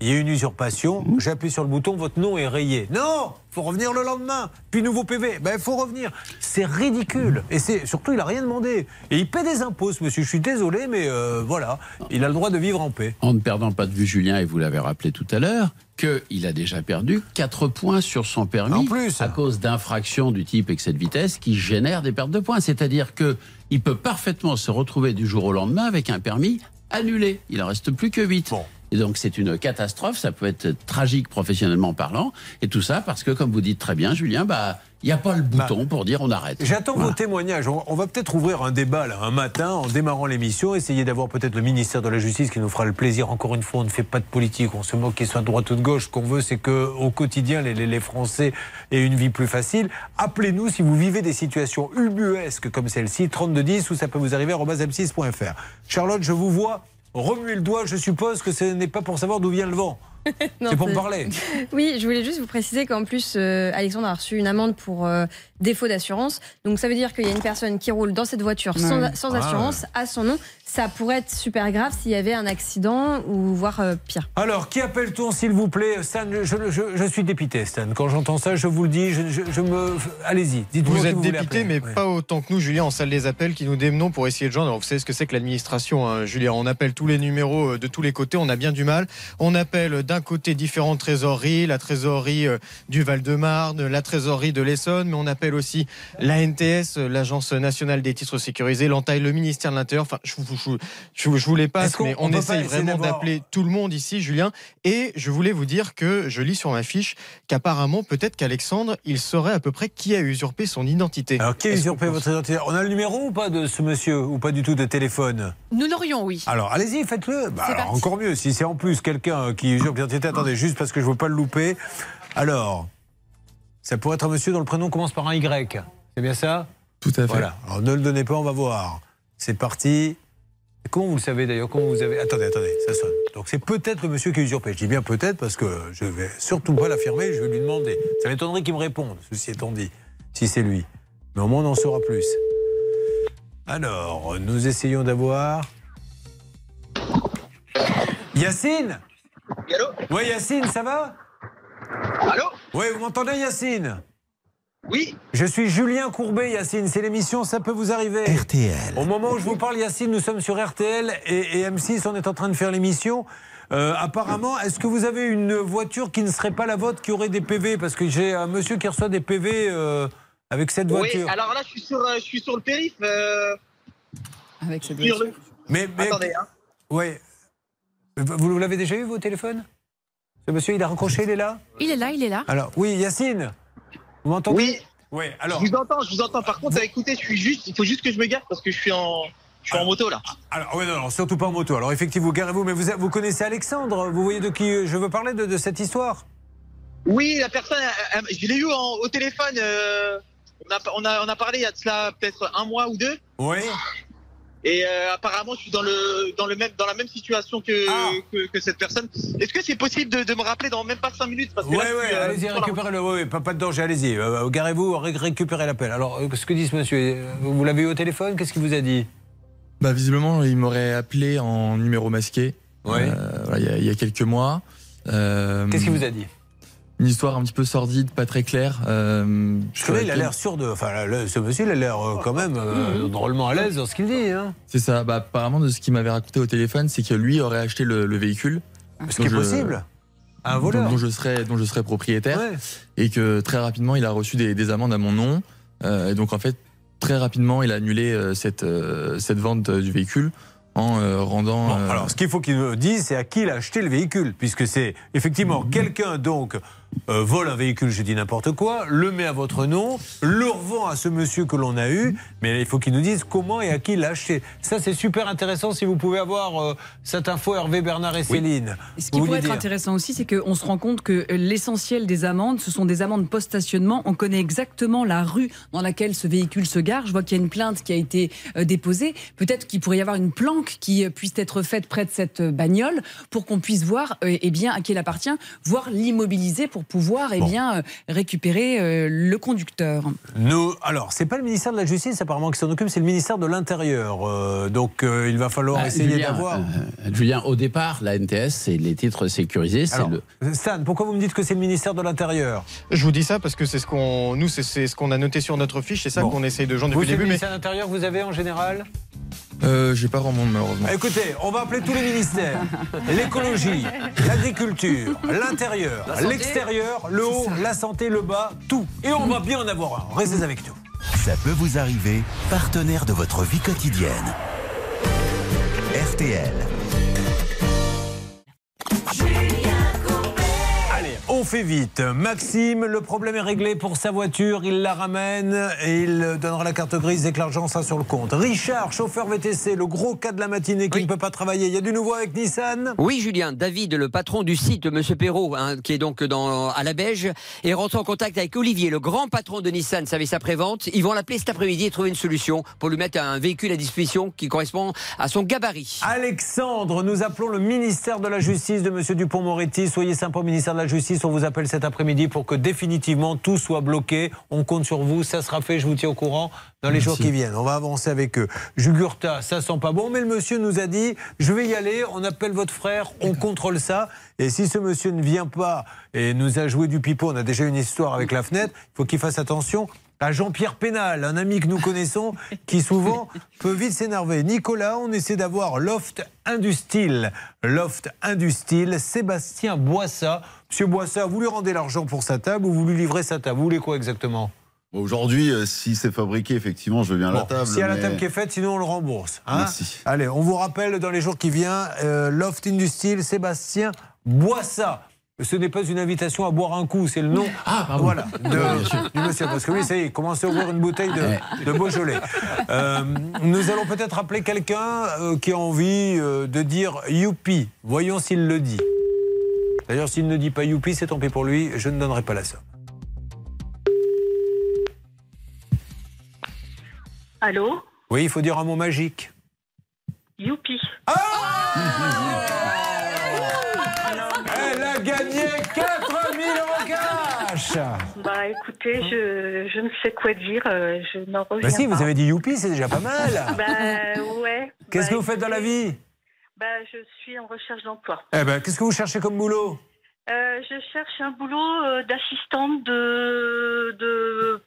il y a une usurpation, j'appuie sur le bouton, votre nom est rayé. Non faut revenir le lendemain. Puis nouveau PV, ben il faut revenir. C'est ridicule. Et c'est surtout, il n'a rien demandé. Et il paie des impôts, ce monsieur. Je suis désolé, mais euh, voilà, il a le droit de vivre en paix. En ne perdant pas de vue, Julien, et vous l'avez rappelé tout à l'heure, qu'il a déjà perdu 4 points sur son permis En plus. à cause d'infractions du type excès de vitesse qui génèrent des pertes de points. C'est-à-dire que il peut parfaitement se retrouver du jour au lendemain avec un permis annulé. Il en reste plus que 8. Et donc c'est une catastrophe, ça peut être tragique professionnellement parlant, et tout ça parce que, comme vous dites très bien, Julien, bah il n'y a pas le bouton pour dire on arrête. J'attends Voilà. vos témoignages. On, on va peut-être ouvrir un débat là, un matin en démarrant l'émission, essayer d'avoir peut-être le ministère de la Justice qui nous fera le plaisir. Encore une fois, on ne fait pas de politique, on se moque qu'il soit de droite ou de gauche. Ce qu'on veut, c'est que au quotidien, les, les- les Français aient une vie plus facile. Appelez-nous si vous vivez des situations ubuesques comme celle-ci, 3210 ou ça peut vous arriver à m6.fr. Charlotte, je vous vois remuer le doigt. Je suppose que ce n'est pas pour savoir d'où vient le vent. C'est pour me parler. Oui, je voulais juste vous préciser qu'en plus, euh, Alexandre a reçu une amende pour euh, défaut d'assurance. Donc ça veut dire qu'il y a une personne qui roule dans cette voiture sans, Ouais. sans Ah, assurance à son nom. Ça pourrait être super grave s'il y avait un accident ou voire euh, pire. Alors, qui appelle-t-on, s'il vous plaît? Stan, je, je- je suis dépité, Stan. Quand j'entends ça, je vous le dis, je, je- je me... Allez-y, dites-moi Vous êtes voulez dépité, mais Ouais. pas autant que nous, Julien, en salle des appels, qui nous démenons pour essayer de joindre. Alors, vous savez ce que c'est que l'administration, hein, Julien? On appelle tous les numéros euh, de tous les côtés, on a bien du mal. On appelle d'un côté différentes trésoreries, la trésorerie euh, du Val-de-Marne, la trésorerie de l'Essonne, mais on appelle aussi la NTS, l'Agence nationale des titres sécurisés, l'entaille le ministère de l'Intérieur. Enfin, je, vous- je, je- je vous les passe, mais on on, peut pas essaye vraiment d'appeler tout le monde ici, Julien. Et je voulais vous dire que je lis sur ma fiche qu'apparemment, peut-être qu'Alexandre, il saurait à peu près qui a usurpé son identité. Alors, qui a usurpé votre identité? On a le numéro ou pas de ce monsieur Ou pas du tout de téléphone? Nous l'aurions, oui. Alors, allez-y, faites-le. Bah, alors, encore mieux, si c'est en plus quelqu'un qui usurpe l'identité. Attendez, juste parce que je veux pas le louper. Alors, ça pourrait être un monsieur dont le prénom commence par un Y. C'est bien ça? Tout à fait. Voilà. Alors, ne le donnez pas, on va voir. C'est parti. Comment vous le savez d'ailleurs? Comment vous avez Attendez, attendez, ça sonne. Donc c'est peut-être le monsieur qui a usurpé. Je dis bien peut-être parce que je vais surtout pas l'affirmer. Je vais lui demander. Ça m'étonnerait qu'il me réponde. Ceci étant dit, si c'est lui. Mais au moins on en saura plus. Alors, nous essayons d'avoir. Yacine? Allô? Oui, Yacine, ça va? Allô Oui, vous m'entendez, Yacine Oui. Je suis Julien Courbet, Yacine. C'est l'émission Ça peut vous arriver. RTL. Au moment où je vous parle, Yacine, nous sommes sur RTL et, et M6. On est en train de faire l'émission. Euh, apparemment, est-ce que vous avez une voiture qui ne serait pas la vôtre qui aurait des PV Parce que j'ai un monsieur qui reçoit des PV euh, avec cette voiture. Oui, alors là, je suis sur, euh, je suis sur le périph. euh, Avec cette le- Mais, mais Attendez, hein. Oui. Vous l'avez déjà eu, vos téléphones? Monsieur, il a raccroché, il est là Il est là, il est là. Alors, oui, Yacine Vous m'entendez Oui. Oui, alors. Je vous entends, je vous entends. Par contre, écoutez, je suis juste, il faut juste que je me gare parce que je suis en, je suis en moto là. Alors, oui, non, non, surtout pas en moto. Alors, effectivement, garez-vous, mais vous, vous connaissez Alexandre Vous voyez de qui je veux parler de, de cette histoire Oui, la personne, euh, euh, je l'ai eu en- au téléphone. euh, on, a, on, a, on a parlé il y a de cela peut-être un mois ou deux. Oui. Et euh, apparemment, je suis dans le dans le même dans la même situation que Ah. que, que cette personne. Est-ce que c'est possible de, de me rappeler dans même pas cinq minutes? Parce que là, oui, suis, euh, allez-y, récupérez-le. Oui, oui, pas, pas de danger, allez-y. Euh, garez-vous, ré- récupérez l'appel. Alors, euh, ce que dit ce monsieur, euh, vous l'avez eu au téléphone? Qu'est-ce qu'il vous a dit? Bah, visiblement, il m'aurait appelé en numéro masqué. Ouais. euh, voilà, il y a- il y, a quelques mois. Euh, Qu'est-ce qu'il vous a dit? Une histoire un petit peu sordide, pas très claire. euh, Parce que là, il a l'air sûr de. Enfin, ce monsieur, il a l'air euh, quand même euh, drôlement à l'aise dans ce qu'il dit. Hein. C'est ça. Bah, apparemment, de ce qu'il m'avait raconté au téléphone, c'est que lui aurait acheté le, le véhicule. Ce qui est je- possible. Un voleur. Dont, je serais, dont je serais propriétaire. Ouais. Et que très rapidement, il a reçu des, des amendes à mon nom. Euh, et donc, en fait, très rapidement, il a annulé euh, cette, euh, cette vente euh, du véhicule en euh, rendant. Bon, euh, alors, ce qu'il faut qu'il nous dise, c'est à qui il a acheté le véhicule, puisque c'est effectivement quelqu'un donc euh, vole un véhicule, je dis n'importe quoi, le met à votre nom, le revend à ce monsieur que l'on a eu, mais il faut qu'il nous dise comment et à qui il l'a acheté. Ça, c'est super intéressant. Si vous pouvez avoir euh, cette info, Hervé, Bernard et Céline. Ce qui pourrait être dire intéressant aussi, c'est qu'on se rend compte que l'essentiel des amendes, ce sont des amendes post-stationnement. On connaît exactement la rue dans laquelle ce véhicule se gare. Je vois qu'il y a une plainte qui a été euh, déposée. Peut-être qu'il pourrait y avoir une planque qui euh, puisse être faite près de cette bagnole pour qu'on puisse voir euh, eh bien, à qui elle appartient, voire l'immobiliser pour pouvoir eh bien, euh, récupérer euh, le conducteur. Nous, alors, c'est pas le ministère de la Justice apparemment qui s'en occupe, c'est le ministère de l'Intérieur. Euh, donc, euh, il va falloir Ah, essayer d'avoir. euh, Julien, au départ, la NTS, c'est les titres sécurisés. C'est Alors, le... Stan, pourquoi vous me dites que c'est le ministère de l'Intérieur? Je vous dis ça parce que c'est ce qu'on, nous, c'est ce qu'on a noté sur notre fiche, c'est ça Bon. qu'on essaye de joindre Vous, depuis le le début. Mais ministère de l'Intérieur, vous avez en général? Euh, J'ai pas vraiment, malheureusement. Ah, Écoutez, on va appeler tous les ministères. L'écologie, l'agriculture, l'intérieur, l'extérieur, le haut, la santé, le bas, tout. Et on va bien en avoir un. Restez avec nous. Ça peut vous arriver, partenaire de votre vie quotidienne. RTL. On fait vite. Maxime, le problème est réglé pour sa voiture. Il la ramène et il donnera la carte grise dès que l'argent sera sur le compte. Richard, chauffeur VTC, le gros cas de la matinée qui ne peut pas travailler. Il y a du nouveau avec Nissan? Oui, Julien, David, le patron du site, Monsieur Perrault, hein, qui est donc dans, à la Beige, est rentré en contact avec Olivier, le grand patron de Nissan, service après-vente. Ils vont l'appeler cet après-midi et trouver une solution pour lui mettre un véhicule à disposition qui correspond à son gabarit. Alexandre, nous appelons le ministère de la Justice de Monsieur Dupont-Moretti. Soyez sympa au ministère de la Justice. On vous appelle cet après-midi pour que définitivement tout soit bloqué. On compte sur vous. Ça sera fait. Je vous tiens au courant dans les jours qui viennent. On va avancer avec eux. Jugurta, ça sent pas bon, mais le monsieur nous a dit je vais y aller. On appelle votre frère. On contrôle ça. Et si ce monsieur ne vient pas et nous a joué du pipeau, on a déjà une histoire avec la fenêtre. Il faut qu'il fasse attention. À Jean-Pierre Pénal, un ami que nous connaissons, qui souvent peut vite s'énerver. Nicolas, on essaie d'avoir Loft Industyle. Loft Industyle, Sébastien Boissa. Monsieur Boissa, vous lui rendez l'argent pour sa table ou vous lui livrez sa table? Vous voulez quoi exactement? Aujourd'hui, euh, si c'est fabriqué, effectivement, je veux bien la Bon, table. S'il y a la table qui est faite, sinon on le rembourse. hein? Merci. Allez, on vous rappelle dans les jours qui viennent, euh, Loft Industyle, Sébastien Boissa. Ce n'est pas une invitation à boire un coup, c'est le nom voilà, de- Ouais, bien sûr. du monsieur. Parce que lui, ça y est, il commence à ouvrir une bouteille de, de Beaujolais. Euh, nous allons peut-être appeler quelqu'un euh, qui a envie euh, de dire youpi. Voyons s'il le dit. D'ailleurs, s'il ne dit pas youpi, c'est tant pis pour lui, je ne donnerai pas la somme. Allô? Oui, il faut dire un mot magique. Youpi. Elle 4000 euros cash Bah écoutez, je, je ne sais quoi dire, euh, je n'en reviens Bah si, pas. vous avez dit youpi, c'est déjà pas mal. Bah ouais. Qu'est-ce Bah, que vous faites dans la vie? Bah je suis en recherche d'emploi. Eh ben, qu'est-ce que vous cherchez comme boulot? Euh, je cherche un boulot euh, d'assistante de, de,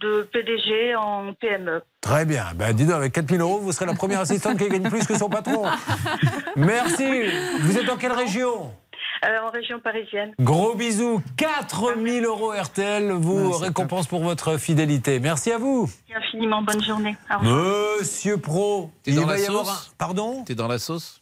de PDG en PME. Très bien. Ben, dis donc, avec 4000 euros, vous serez la première assistante qui gagne plus que son patron. Merci. Vous êtes dans quelle région? Euh, en région parisienne. Gros bisous. 4000 euros RTL vous récompense pour votre fidélité. Merci à vous. Merci infiniment, bonne journée. Au revoir. Monsieur Pro, T'es il dans va la y avoir sauce un- Pardon? T'es dans la sauce?